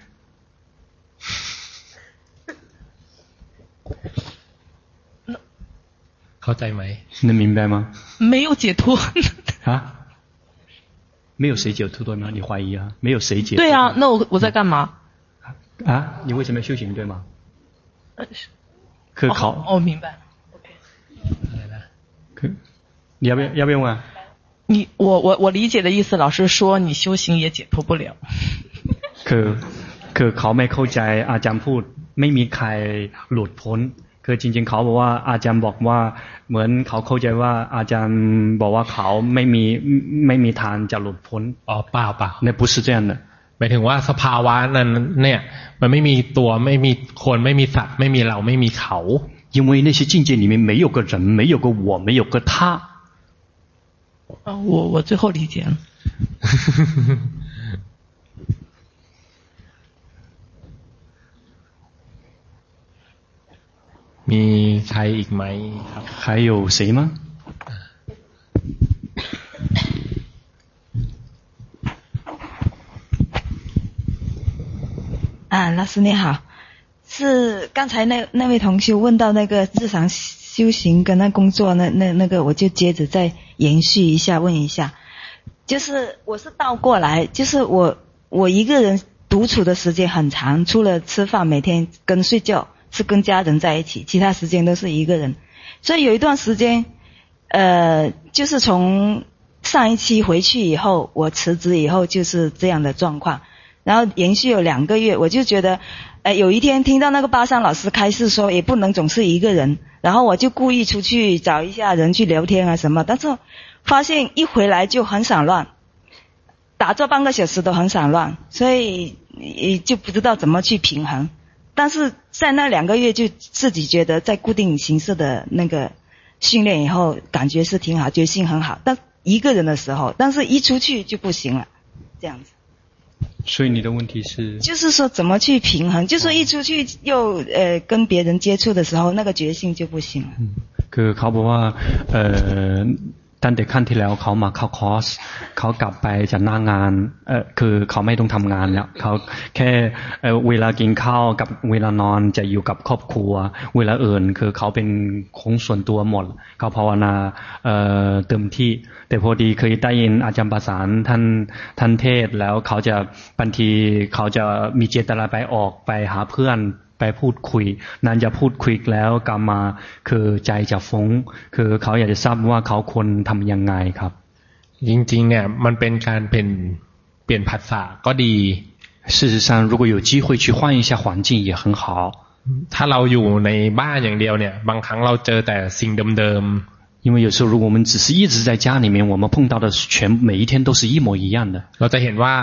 เข้าใจไหม能明白吗？没有解脱啊？没有谁解脱对吗？你怀疑啊？没有谁解脱？对啊，那我我在干嘛？啊？你为什么要修行对吗？可考？哦，明白。OK。可，你要不要？要不要问啊？ 你我我我理解的意思，老师说你修行也解脱不了。คือคือเขาไม่เข้าใจอาจารย์พูดไม่มีใครหลุดพ้นคือจริงๆเขาบอกว่าอาจารย์บอกว่าเหมือนเขาเข้าใจว่าอาจารย์บอกว่าเขาไม่มีไม่มีทางจะหลุดพ้นอ๋อเปล่าเปล่า那不是这样的หมายถึงว่าสภาวะนั้นเนี่ยมันไม่มีตัวไม่มีคนไม่มีสัตว์ไม่มีเราไม่มีเขา因为那些境界里面没有个人没有个我没有个他 啊，我我最后理解了。มีใครอีกไหมครับ还有谁吗？啊，老师你好，是刚才那那位同学问到那个日常。 修行跟那工作那那那个，我就接着再延续一下，问一下，就是我是倒过来，就是我我一个人独处的时间很长，除了吃饭，每天跟睡觉是跟家人在一起，其他时间都是一个人，所以有一段时间，呃，就是从上一期回去以后，我辞职以后就是这样的状况，然后延续有两个月，我就觉得。哎，有一天听到那个巴桑老师开示说，也不能总是一个人，然后我就故意出去找一下人去聊天啊什么，但是发现一回来就很散乱，打坐半个小时都很散乱，所以也就不知道怎么去平衡。但是在那两个月就自己觉得在固定形式的那个训练以后，感觉是挺好，决心很好。但一个人的时候，但是一出去就不行了，这样子。所以你的问题是，就是说怎么去平衡？就是说一出去又呃跟别人接触的时候，那个决心就不行了。嗯，คือเขาบอกว่าเอ่อ ตั้งแต่ขั้นที่แล้วเขามาเข้าคอร์สเขากลับไปจากหน้างงานเออคือเขาไม่ต้องทำงานแล้วเขาแค่เอ่อเวลากินข้าวกับเวลานอนจะอยู่กับครอบครัว เวลาอื่นคือเขาเป็นของส่วนตัวหมด เขาภาวนาเอ่อเต็มที่ แต่พอดีเคยได้ยินอาจารย์ประสานท่านท่านเทศแล้วเขาจะบางทีเขาจะมีเจตนาไปออกไปหาเพื่อน ไปพูดคุยนั่นจะพูดคุยแล้วกลับมาคือใจจะฟุ้งคือเขาอยากจะทราบว่าเขาควรทำยังไงครับ จริงๆเนี่ยมันเป็นการเป็นเปลี่ยนภาษาก็ดี事实上如果有机会去换一下环境也很好ถ้าเราอยู่ในบ้านอย่างเดียวเนี่ยบางครั้งเราเจอแต่สิ่งเดิมๆ因为有时候如果我们只是一直在家里面我们碰到的全每一天都是一模一样的เราจะเห็นว่า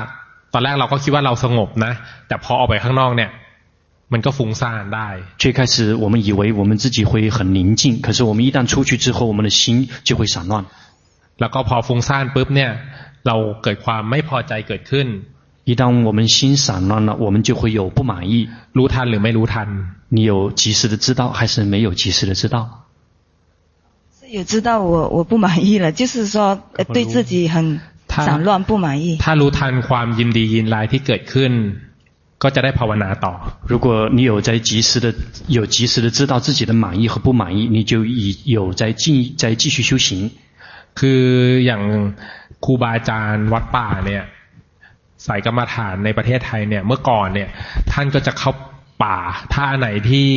ตอนแรกเราก็คิดว่าเราสงบนะแต่พอออกไปข้างนอกเนี่ย มันก็ฟุ้งซ่านได้。最开始我们以为我们自己会很宁静，可是我们一旦出去之后，我们的心就会散乱。แล้วก็พอฟุ้งซ่านปุ๊บเนี่ยเราเกิดความไม่พอใจเกิดขึ้น。一旦我们心散乱了，我们就会有不满意。รู้ทันหรือไม่รู้ทัน？你有及时的知道，还是没有及时的知道？是有知道我我不满意了，就是说对自己很散乱不满意。ถ้ารู้ทันความยินดียินร้ายที่เกิดขึ้น ก็จะได้ภาวนาต่อ如果你有在及时的有及时的知道自己的满意和不满意，你就以有在继在继续修行。คืออย่างครูบาอาจารย์วัดป่าเนี่ยสายกรรมฐานในประเทศไทยเนี่ยเมื่อก่อนเนี่ยท่านก็จะเข้าป่าถ้าไหนที่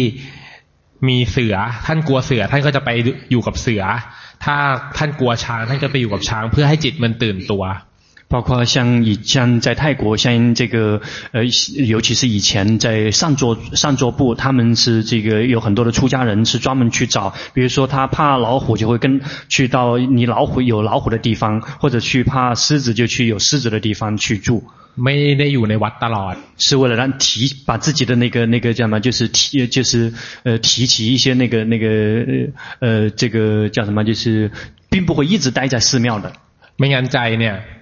มีเสือท่านกลัวเสือท่านก็จะไปอยู่กับเสือ ถ้าท่านกลัวช้างท่านก็ไปอยู่กับช้างเพื่อให้จิตมันตื่นตัว 包括像以像在泰国，像这个呃，尤其是以前在上座上座部，他们是这个有很多的出家人是专门去找，比如说他怕老虎就会跟去到你老虎有老虎的地方，或者去怕狮子就去有狮子的地方去住。没有瓦达拉，是为了让提把自己的那个那个叫什么，就是提就是呃提起一些那个那个呃这个叫什么，就是并不会一直待在寺庙的。没人在呢。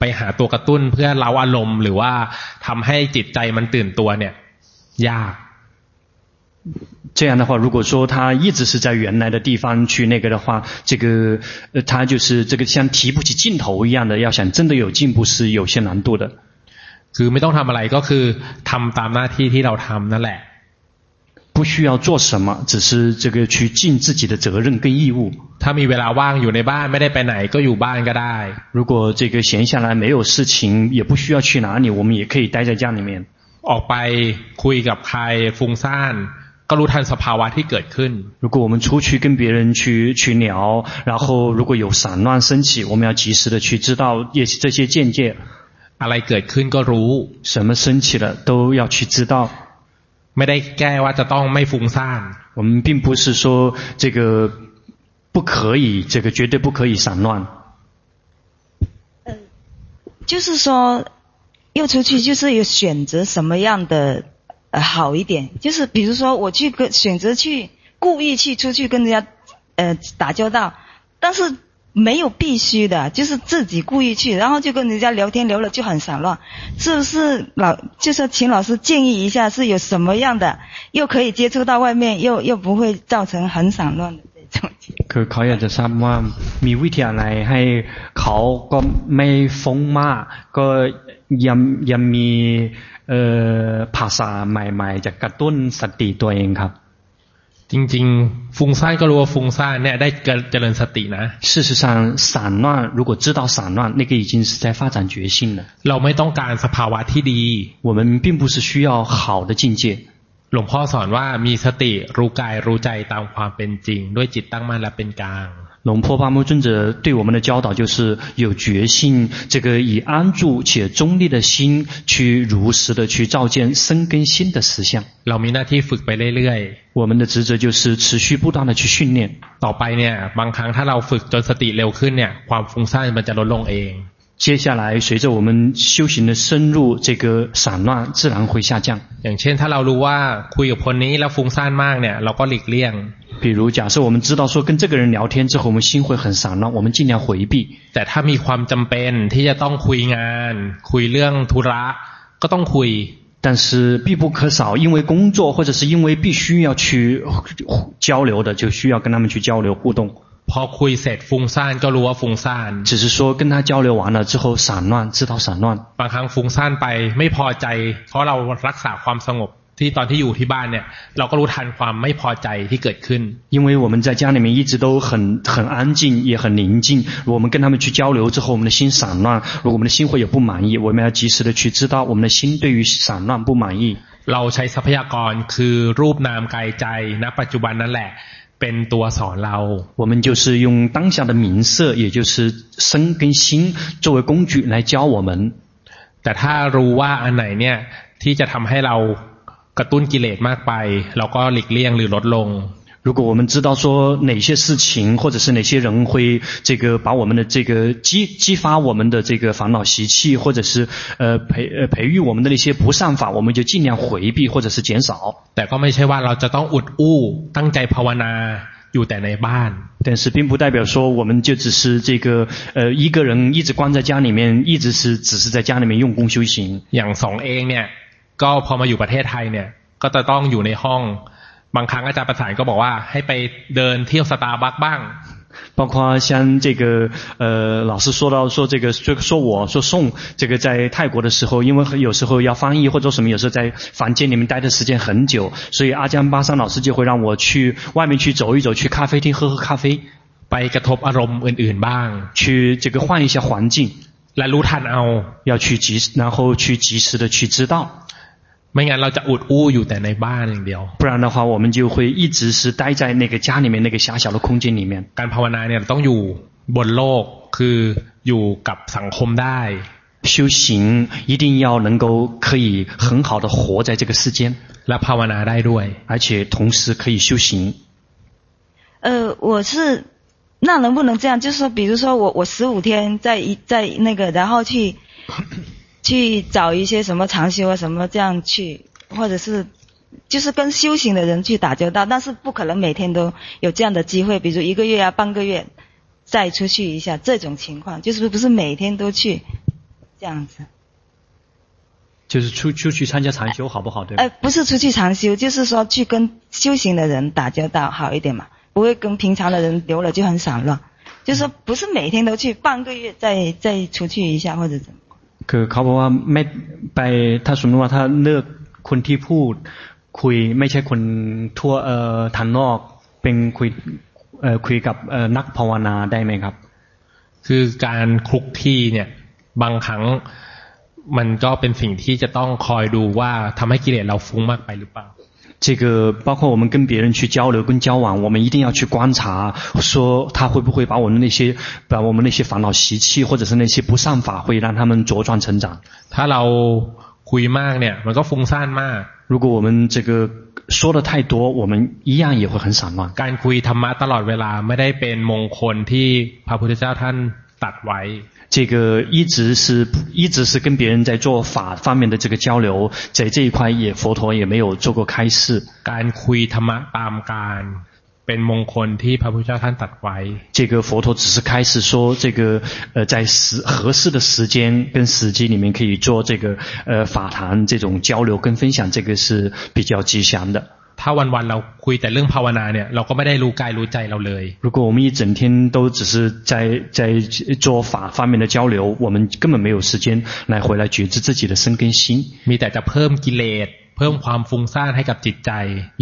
ไปหาตัวกระตุ้นเพื่อเล้าอารมณ์หรือว่าทำให้จิตใจมันตื่นตัวเนี่ยยาก这样的话，如果说他一直是在原来的地方去那个的话，这个呃，他就是这个像提不起劲头一样的，要想真的有进步是有些难度的。คือไม่ต้องทำอะไรก็คือทำตามหน้าที่ที่เราทำนั่นแหละ 不需要做什么，只是这个去尽自己的责任跟义务。ถ้ามีเวลาว่างอยู่ในบ้านไม่ได้ไปไหนก็อยู่บ้านก็ได้如果这个闲下来没有事情，也不需要去哪里，我们也可以待在家里面。ออกไปคุยกับใครฟุ้งซ่านก็รู้ทันสภาวะที่เกิดขึ้น如果我们出去跟别人去去聊，然后如果有散乱升起，我们要及时的去知道也这些见解。อะไรเกิดขึ้นก็รู้什么升起了都要去知道。 ไม่ได้แก้ว่าจะต้องไม่ฟุ้งซ่าน我们并不是说这个不可以，这个绝对不可以散乱。嗯，就是说，又出去就是有选择什么样的呃好一点，就是比如说我去跟选择去故意去出去跟人家呃打交道，但是 没有必须的，就是自己故意去，然后就跟人家聊天聊了就很散乱，是不是老？就是请老师建议一下，是有什么样的，又可以接触到外面，又又不会造成很散乱的这种。คือเขาอยากจะทราบว่ามีวิธีอะไรให้เขาก็ไม่ฟุ้งมากก็ยังยังมีเอ่อภาษาใหม่ๆจะกระตุ้นสติตัวเองครับ จริงๆฟุ้งซ่านก็รู้ว่าฟุ้งซ่านเนี่ยได้เจริญสตินะ事实上散乱如果知道散乱那个已经是在发展觉性了เราไม่ต้องการสภาวะที่ดี我们并不是需要好的境界หลวงพ่อสอนว่ามีสติรู้กายรู้ใจตามความเป็นจริงด้วยจิตตั้งมั่นและเป็นกลาง 龙坡巴木尊者对我们的教导就是有决心，这个以安住且中立的心去如实的去照见身跟心的实相。我们的职责就是持续不断的去训练。ต่อไปเนี่ยบางครั้งถ้าเราฝึกจนสติเร็วขึ้นเนี่ยความฟุ้งซ่านมันจะลดลงเอง 接下来，随着我们修行的深入，这个散乱自然会下降。อย่างเช่นถ้าเรารู้ว่าคุยกับคนนี้แล้วฟุ้งซ่านมากเนี่ยเราก็หลีกเลี่ยง。比如假设我们知道说跟这个人聊天之后，我们心会很散乱，我们尽量回避。แต่ถ้ามีความจำเป็นที่จะต้องคุยงานคุยเรื่องธุระก็ต้องคุย。但是必不可少，因为工作或者是因为必须要去交流的，就需要跟他们去交流互动。 พอคุยเสร็จฟุ้งซ่านก็รู้ว่าฟุ้งซ่าน只是说跟他交流完了之后散乱知道散乱บางครั้งฟุ้งซ่านไปไม่พอใจเพราะเรารักษาความสงบที่ตอนที่อยู่ที่บ้านเนี่ยเราก็รู้ทันความไม่พอใจที่เกิดขึ้น因为我们在家里面一直都很很安静也很宁静我们跟他们去交流之后我们的心散乱如果我们的心会有不满意我们要及时的去知道我们的心对于散乱不满意เราใช้ทรัพยากรคือรูปนามกายใจณปัจจุบันนั่นแหละ เป็นตัวสอนเรา我们就是用当下的名色也就是身跟心作为工具来教我们แต่ถ้ารู้ว่าอันไหนเนี่ยที่จะทำให้เรากระตุ้นกิเลสมากไปเราก็หลีกเลี่ยงหรือลดลง 如果我们知道说哪些事情或者是哪些人会这个把我们的这个激激发我们的这个烦恼习气，或者是呃培呃培育我们的那些不善法，我们就尽量回避或者是减少。但ก็ไม่ใช่ว่าเราจะต้องอุดอู้ตั้งใจภาวนาอยู่แต่ในบ้าน。但是并不代表说我们就只是这个呃一个人一直关在家里面，一直是只是在家里面用功修行。อย่างสองเองเนี่ยก็พอมาอยู่ประเทศไทยเนี่ยก็จะต้องอยู่ในห้อง บางครั้งอาจารย์ประสานก็บอกว่าให้ไปเดินเที่ยวสตาร์บัคบ้าง包括像这个呃老师说到说这个说说我说宋这个在泰国的时候，因为有时候要翻译或者什么，有时候在房间里面待的时间很久，所以阿江巴桑老师就会让我去外面去走一走，去咖啡厅喝喝咖啡，ไปกระทบอารมณ์อื่นๆบ้าง去这个换一下环境，และรู้ทันเอา要去及时，然后去及时的去知道。 ไม่งั้นเราจะอุดอู้อยู่แต่ในบ้านอย่างเดียว不然的话我们就会一直是待在那个家里面那个狭小的空间里面การภาวนาเนี่ยต้องอยู่บนโลกคืออยู่กับสังคมได้修行一定要能够可以很好的活在这个世间และภาวนาได้ด้วย而且同时可以修行呃我是那能不能这样就是说比如说我我十五天在一在那个然后去 去找一些什么长修啊，什么这样去，或者是就是跟修行的人去打交道，但是不可能每天都有这样的机会，比如一个月啊、半个月再出去一下这种情况，就是不是每天都去这样子。就是出出去参加长修好不好？对。呃，不是出去长修，就是说去跟修行的人打交道好一点嘛，不会跟平常的人留了就很散乱。就是说不是每天都去，半个月再再出去一下或者怎么。 คือเขาบอกว่าไม่ไปถ้าสมมติว่าถ้าเลือกคนที่พูด คุยไม่ใช่คนทั่วเอ่อทางนอกเป็นคุยเอ่อคุยกับเอ่อนักภาวนาได้ไหมครับ คือการคลุกที่เนี่ยบางครั้งมันก็เป็นสิ่งที่จะต้องคอยดูว่าทำให้กิเลสเราฟุ้งมากไปหรือเปล่า 这个包括我们跟别人去交流、跟交往，我们一定要去观察，说他会不会把我们那些、把我们那些烦恼习气，或者是那些不善法，会让他们茁壮成长。ถ้าเราคุยมากเนี่ยมันก็ฟุ้งซ่านมาก如果我们这个说的太多，我们一样也会很散乱。การคุยธรรมะตลอดเวลาไม่ได้เป็นมงคลที่พระพุทธเจ้าท่านตัดไว้ 这个一直是一直是跟别人在做法方面的这个交流，在这一块也佛陀也没有做过开示。การคุยธรรมะตามการเ เป็นมงคลที่พระพุทธเจ้าท่านตรัสไว้。这个佛陀只是开始说，这个呃在时合适的时间跟时机里面可以做这个呃法谈这种交流跟分享，这个是比较吉祥的。 ถ้าวันๆเราคุยแต่เรื่องภาวนาเนี่ยเราก็ไม่ได้รู้กายรู้ใจเราเลย。如果我们一整天都只是在在做法方面的交流，我们根本没有时间来回来觉知自己的身跟心。มีแต่จะเพิ่มกิเลสเพิ่มความฟุ้งซ่านให้กับจิตใจ。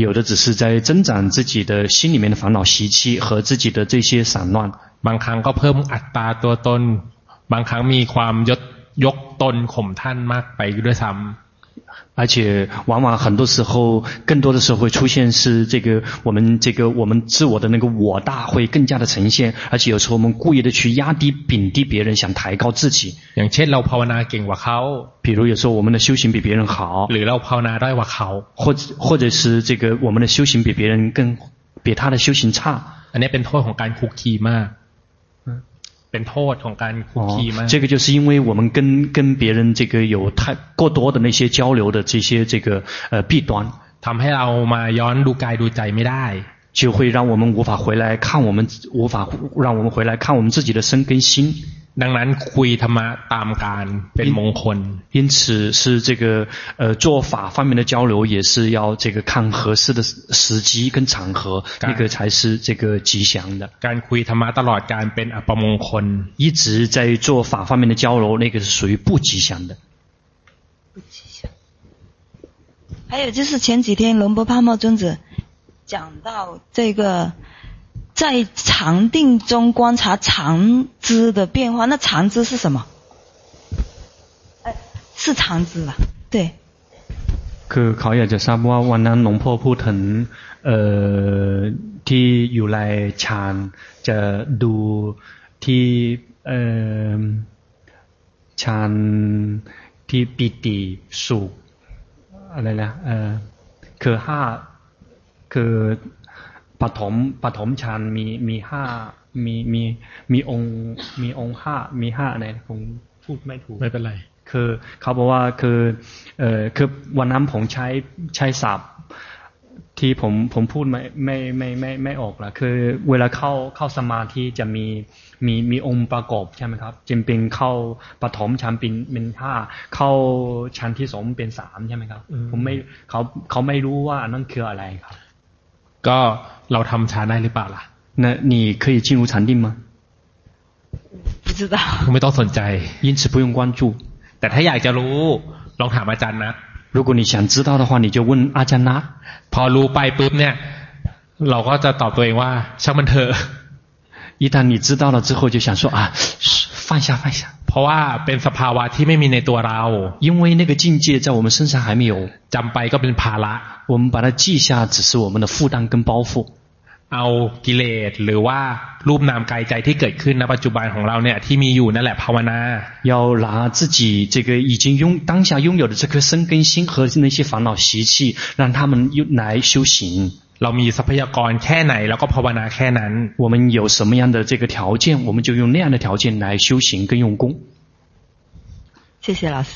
有的只是在增长自己的心里面的烦恼习气和自己的这些散乱。บางครั้งก็เพิ่มอัตตาตัวตนบางครั้งมีความยศยกตนข่มท่านมากไปด้วยซ้ำ。 而且往往很多时候，更多的时候会出现是这个我们这个我们自我的那个我大会更加的呈现，而且有时候我们故意的去压低、贬低别人，想抬高自己。อย่างเช่นเราภาวนาเก่งกว่าเขา，比如有时候我们的修行比别人好，หรือเราภาวนาได้กว่าเขา，或者或者是这个我们的修行比别人更比他的修行差。อันนี้เป็นโทษของการคุกคีมาก。 เป็นโทษของการคุกคีมาก。这个就是因为我们跟跟别人这个有太过多的那些交流的这些这个呃弊端，ทำให้เรามาย้อนดูกายดูใจไม่ได้，就会让我们无法回来看我们无法让我们回来看我们自己的身跟心。 ดังนั้นคุยธรรมะตามการเป็นมงคล。因此是这个呃做法方面的交流也是要这个看合适的时机跟场合，那个才是这个吉祥的。การคุยธรรมะตลอดการเป็นอัปมงคล。一直在做法方面的交流，那个是属于不吉祥的。不吉祥。还有就是前几天龙波帕茂尊者讲到这个。 在禅定中观察禅知的变化，那禅知是什么？哎，是禅知吧？对。คือเขาอยากจะทราบว่าวันนั้นหลวงพ่อพูดถึงเอ่อที่อยู่ในฌานจะดูที่เอ่อฌานที่ปิติสุขอะไรนะเอ่อคือห้าคือ ปฐมปฐมฌานมีมีห้ามีมีมีองค์มีองค์ห้ามีห้าอะไรผมพูดไม่ถูกไม่เป็นไร คือเขาบอกว่าคือเอ่อคือวันนั้นผมใช้ใช้ศัพท์ที่ผมผมพูดไม่ไม่ไม่ไม่ไม่ออกละคือเวลาเข้าเข้าสมาธิจะมีมีมีองค์ประกอบใช่ไหมครับจึงเป็นเข้าปฐมฌานเป็นเป็นห้าเข้าฌานที่สองเป็นสามใช่ไหมครับ ผมไม่เขาเขาไม่รู้ว่านั่นคืออะไรครับ ก็ เราทำฌานได้หรือเปล่าล่ะ那你可以进入禅定吗不知道ไม่ต้องสนใจ因此不用关注แต่ถ้าอยากจะรู้ลองถามอาจารย์นะ如果你想知道的话你就问阿จารย์นะพอรู้ไปปุ๊บเนี่ยเราก็จะตอบตัวเองว่าช่างมันเถอะ一旦你知道了之后就想说啊放下放下เพราะว่าเป็นสภาวะที่ไม่มีในตัวเรา因为那个境界在我们身上还没有จำไปก็เป็นภาระ我们把它记下只是我们的负担跟包袱 เอากิเลสหรือว่ารูปนามกายใจที่เกิดขึ้นในปัจจุบันของเราเนี่ยที่มีอยู่นั่นแหละภาวนา要拿自己这个已经拥当下拥有的这颗身跟心和那些烦恼习气让他们用来修行เรามีทรัพยากรแค่ไหนเราก็ภาวนาแค่นั้น我们有什么样的这个条件我们就用那样的条件来修行跟用功谢谢老师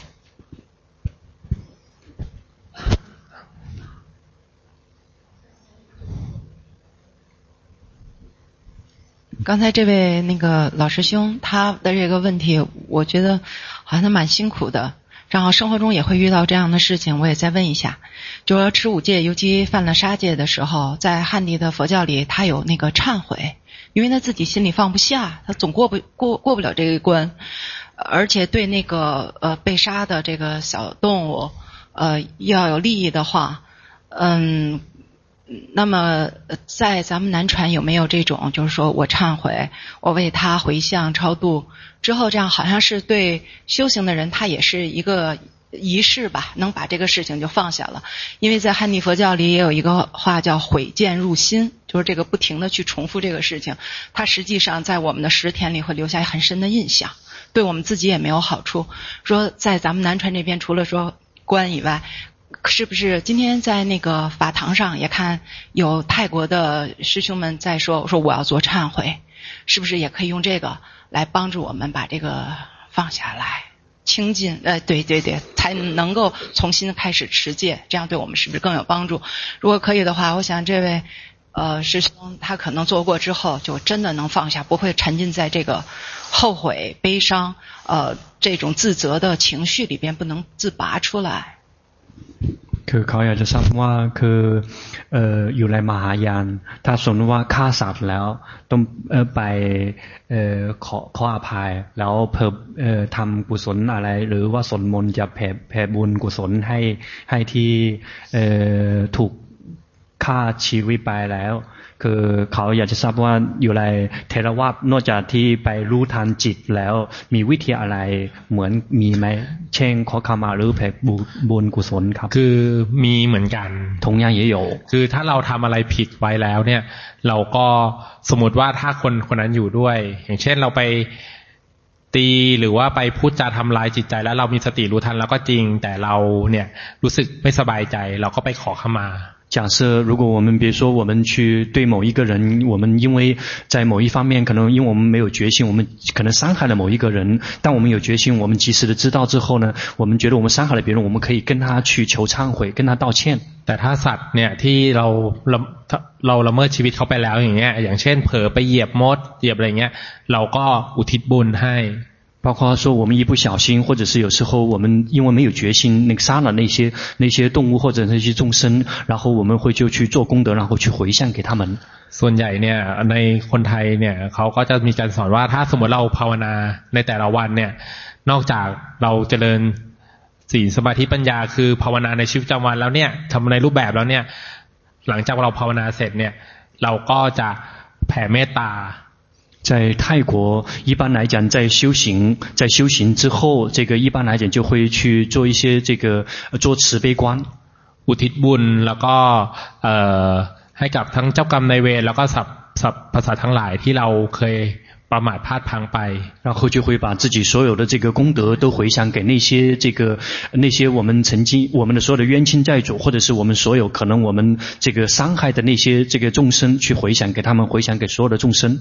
刚才这位那个老师兄，他的这个问题，我觉得好像他蛮辛苦的。然后生活中也会遇到这样的事情，我也再问一下，就说持五戒，尤其犯了杀戒的时候，在汉地的佛教里，他有那个忏悔，因为他自己心里放不下，他总过不过过不了这一关，而且对那个呃被杀的这个小动物，呃要有利益的话，嗯。那么，在咱们南传有没有这种，就是说我忏悔，我为他回向超度之后，这样好像是对修行的人，他也是一个仪式吧，能把这个事情就放下了。因为在汉地佛教里也有一个话叫“悔见入心”，就是这个不停的去重复这个事情，它实际上在我们的识田里会留下很深的印象，对我们自己也没有好处。说在咱们南传这边，除了说观以外。是不是今天在那个法堂上也看有泰国的师兄们在说，我说我要做忏悔，是不是也可以用这个来帮助我们把这个放下来，清净？呃，对对对，才能够重新开始持戒，这样对我们是不是更有帮助？如果可以的话，我想这位呃，师兄他可能做过之后，就真的能放下，不会沉浸在这个后悔、悲伤、呃这种自责的情绪里边，不能自拔出来。 คือเขาอยากจะทราบว่าคือเอออยู่ในมหายาน ถ้าสมมติว่าฆ่าสัตว์แล้ว ต้องออไปเออขอขออภัย แล้วเพิ่มเออทำกุศลอะไร หรือว่าสนมนจะแผ่แผ่บุญกุศลให้ให้ที่เออถูกฆ่าชีวิตไปแล้ว คือเขาอยากจะทราบว่าอยู่ในเทรวาสนอกจากที่ไปรู้ทันจิตแล้ว มีวิธีอะไรเหมือนมีไหมเช่นขอขมาหรือแผ่บุญกุศลครับ คือมีเหมือนกันทงย่างเยโยคือถ้าเราทำอะไรผิดไว้แล้วเนี่ย เราก็สมมติว่าถ้าคนคนนั้นอยู่ด้วย อย่างเช่นเราไปตีหรือว่าไปพูดจาทำลายจิตใจแล้วเรามีสติรู้ทันแล้วก็จริง แต่เราเนี่ยรู้สึกไม่สบายใจ เราก็ไปขอขมา 假设如果我们比如说我们去对某一个人，我们因为在某一方面可能因为我们没有觉醒，我们可能伤害了某一个人，但我们有觉醒，我们及时的知道之后呢，我们觉得我们伤害了别人，我们可以跟他去求忏悔，跟他道歉。แต่ถ้าสัตว์เนี่ยที่เราเราละเมิดชีวิตเขาไปแล้วอย่างเงี้ยอย่างเช่นเผลอไปเหยียบมดเหยียบอะไรเงี้ยเราก็อุทิศบุญให้ 包括说我们一不小心，或者是有时候我们因为没有决心，那个杀了那些那些动物或者那些众生，然后我们会就去做功德，然后去回向给他们。ส่วนใหญ่เนี่ยในคนไทยเนี่ยเขาก็จะมีการสอนว่าถ้าสมมติเราภาวนาในแต่ละวันเนี่ยนอกจากเราเจริญศีลสมาธิปัญญาคือภาวนาในชีวิตประจำวันแล้วเนี่ยทำในรูปแบบแล้วเนี่ยหลังจากเราภาวนาเสร็จเนี่ยเราก็จะแผ่เมตตา 在泰国，一般来讲，在修行，在修行之后，这个一般来讲就会去做一些这个做慈悲观，อุทิศบุญแล้วก็เอ่อให้กับทั้งเจ้ากรรมนายเวรแล้วก็สัพสัพภาษาทั้งหลายที่เราเคยประมาทพลาดพังไป然后就会把自己所有的这个功德都回向给那些这个那些我们曾经我们的所有的冤亲债主，或者是我们所有可能我们这个伤害的那些这个众生，去回向给他们，回向给所有的众生。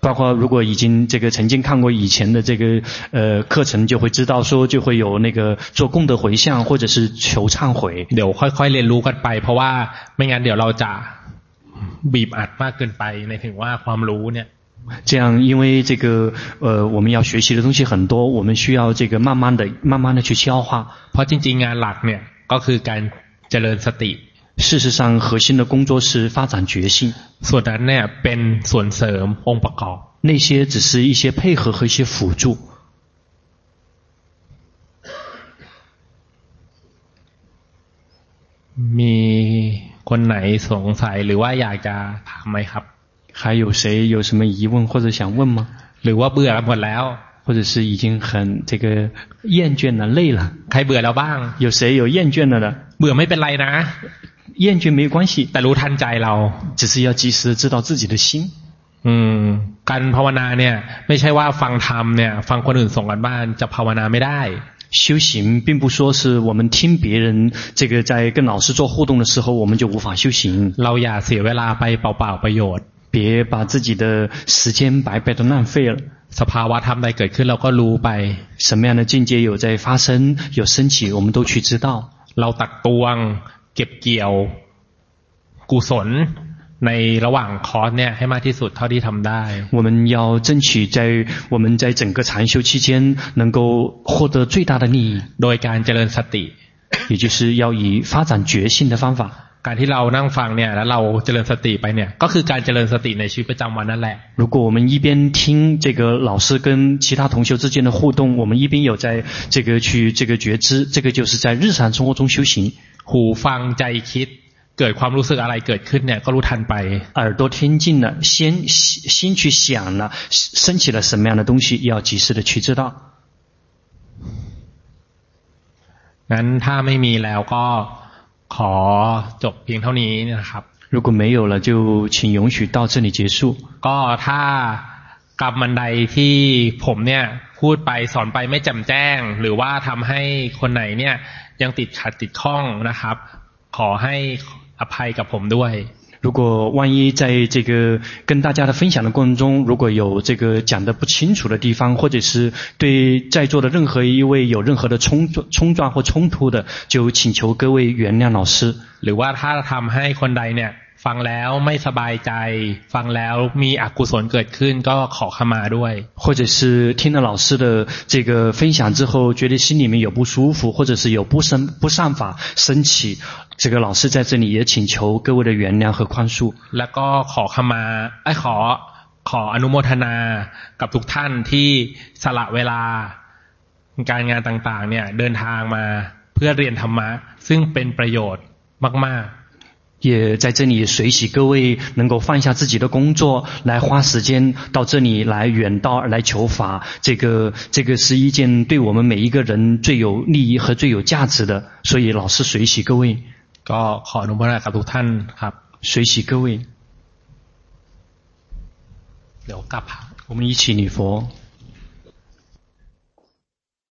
包括如果已经这个曾经看过以前的这个呃课程，就会知道说就会有那个做功德回向或者是求忏悔。เดี๋ยวค่อยๆเรียนรู้กันไปเพราะว่าไม่งั้นเดี๋ยวเราจะบีบอัดมากเกินไปในถึงว่าความรู้เนี่ย这样，因为这个呃我们要学习的东西很多，我们需要这个慢慢的、慢慢的去消化。เพราะจริงๆงานหลักเนี่ยก็คือการเจริญสติ。 事实上，核心的工作是发展觉性。ส่วนนั้นเนี่ยเป็นส่วนเสริมองค์ประกอบ。那些只是一些配合和一些辅助。มีคนไหนสงสัยหรือว่าอยากจะถามไหมครับ还有谁有什么疑问或者想问吗？หรือว่าเบื่อหมดแล้ว或者是已经很这个厌倦了、累了？ใครเบื่อแล้วบ้าง？有谁有厌倦了的？เบื่อไม่เป็นไรนะ 厌倦没关系，แต่รู้ทันใจเรา，只是要及时知道自己的心。อืมการภาวนาเนี่ยไม่ใช่ว่าฟังธรรมเนี่ยฟังคนอื่นส่งกันบ้านจะภาวนาไม่ได้修行并不说是我们听别人这个在跟老师做互动的时候，我们就无法修行。เราอย่าเสียเวลาไปเปล่าๆประโยชน์别把自己的时间白白的浪费了。สภาวะธรรมใดเกิดขึ้นเราก็รู้ไป什么样的境界有在发生有升起，我们都去知道。เราตักตวง เก็บเกี่ยวกุศลในระหว่างคอร์สเนี่ยให้มากที่สุดเท่าที่ทำได้我们要争取在我们在整个禅修期间能够获得最大的利益โดยการเจริญสติ也就是要以发展觉性的方法การที่เรานั่งฟังเนี่ยแล้วเราเจริญสติไปเนี่ยก็คือการเจริญสติในชีวิตประจำวันนั่นแหละ如果我们一边听这个老师跟其他同修之间的互动我们一边有在这个去这个觉知这个就是在日常生活中修行 หูฟังใจคิดเกิดความรู้สึกอะไรเกิดขึ้นเนี่ยก็รู้ทันไป耳朵听进了先先去想了升起了什么样的东西要及时的去知道งั้นถ้าไม่มีแล้วก็ขอจบเพียงเท่านี้นะครับ如果没有了就请允许到这里结束ก็ถ้า กรรมมันใดที่ผมเนี่ยพูดไปสอนไปไม่แจ่มแจ้ง หรือว่าทำให้คนไหนเนี่ย ยังติดขัดติดข้องนะครับ ขอให้อภัยกับผมด้วย 如果万一在这个跟大家的分享的过程中，如果有这个讲得不清楚的地方，或者是对在座的任何一位有任何的冲冲撞或冲突的，就请求各位原谅老师。หรือว่าถ้าทำให้คนใดเนี่ย ฟังแล้วไม่สบายใจ ฟังแล้วมีอกุศลเกิดขึ้นก็ขอขมาด้วย。或者是听了老师的这个分享之后，觉得心里面有不舒服，或者是有不善不善法升起，这个老师在这里也请求各位的原谅和宽恕。แล้วก็ขอขมาไอ้ขอขออนุโมทนากับทุกท่านที่สละเวลาการงานต่างๆเนี่ยเดินทางมาเพื่อเรียนธรรมะซึ่งเป็นประโยชน์มากๆ。 也在这里随喜各位能够放下自己的工作，来花时间到这里来远道来求法。这个这个是一件对我们每一个人最有利益和最有价值的。所以老师随喜各位。ก็ขออนุโมทนากับทุกท่านครับ随喜各位。เดี๋ยวกลับ我们一起礼佛。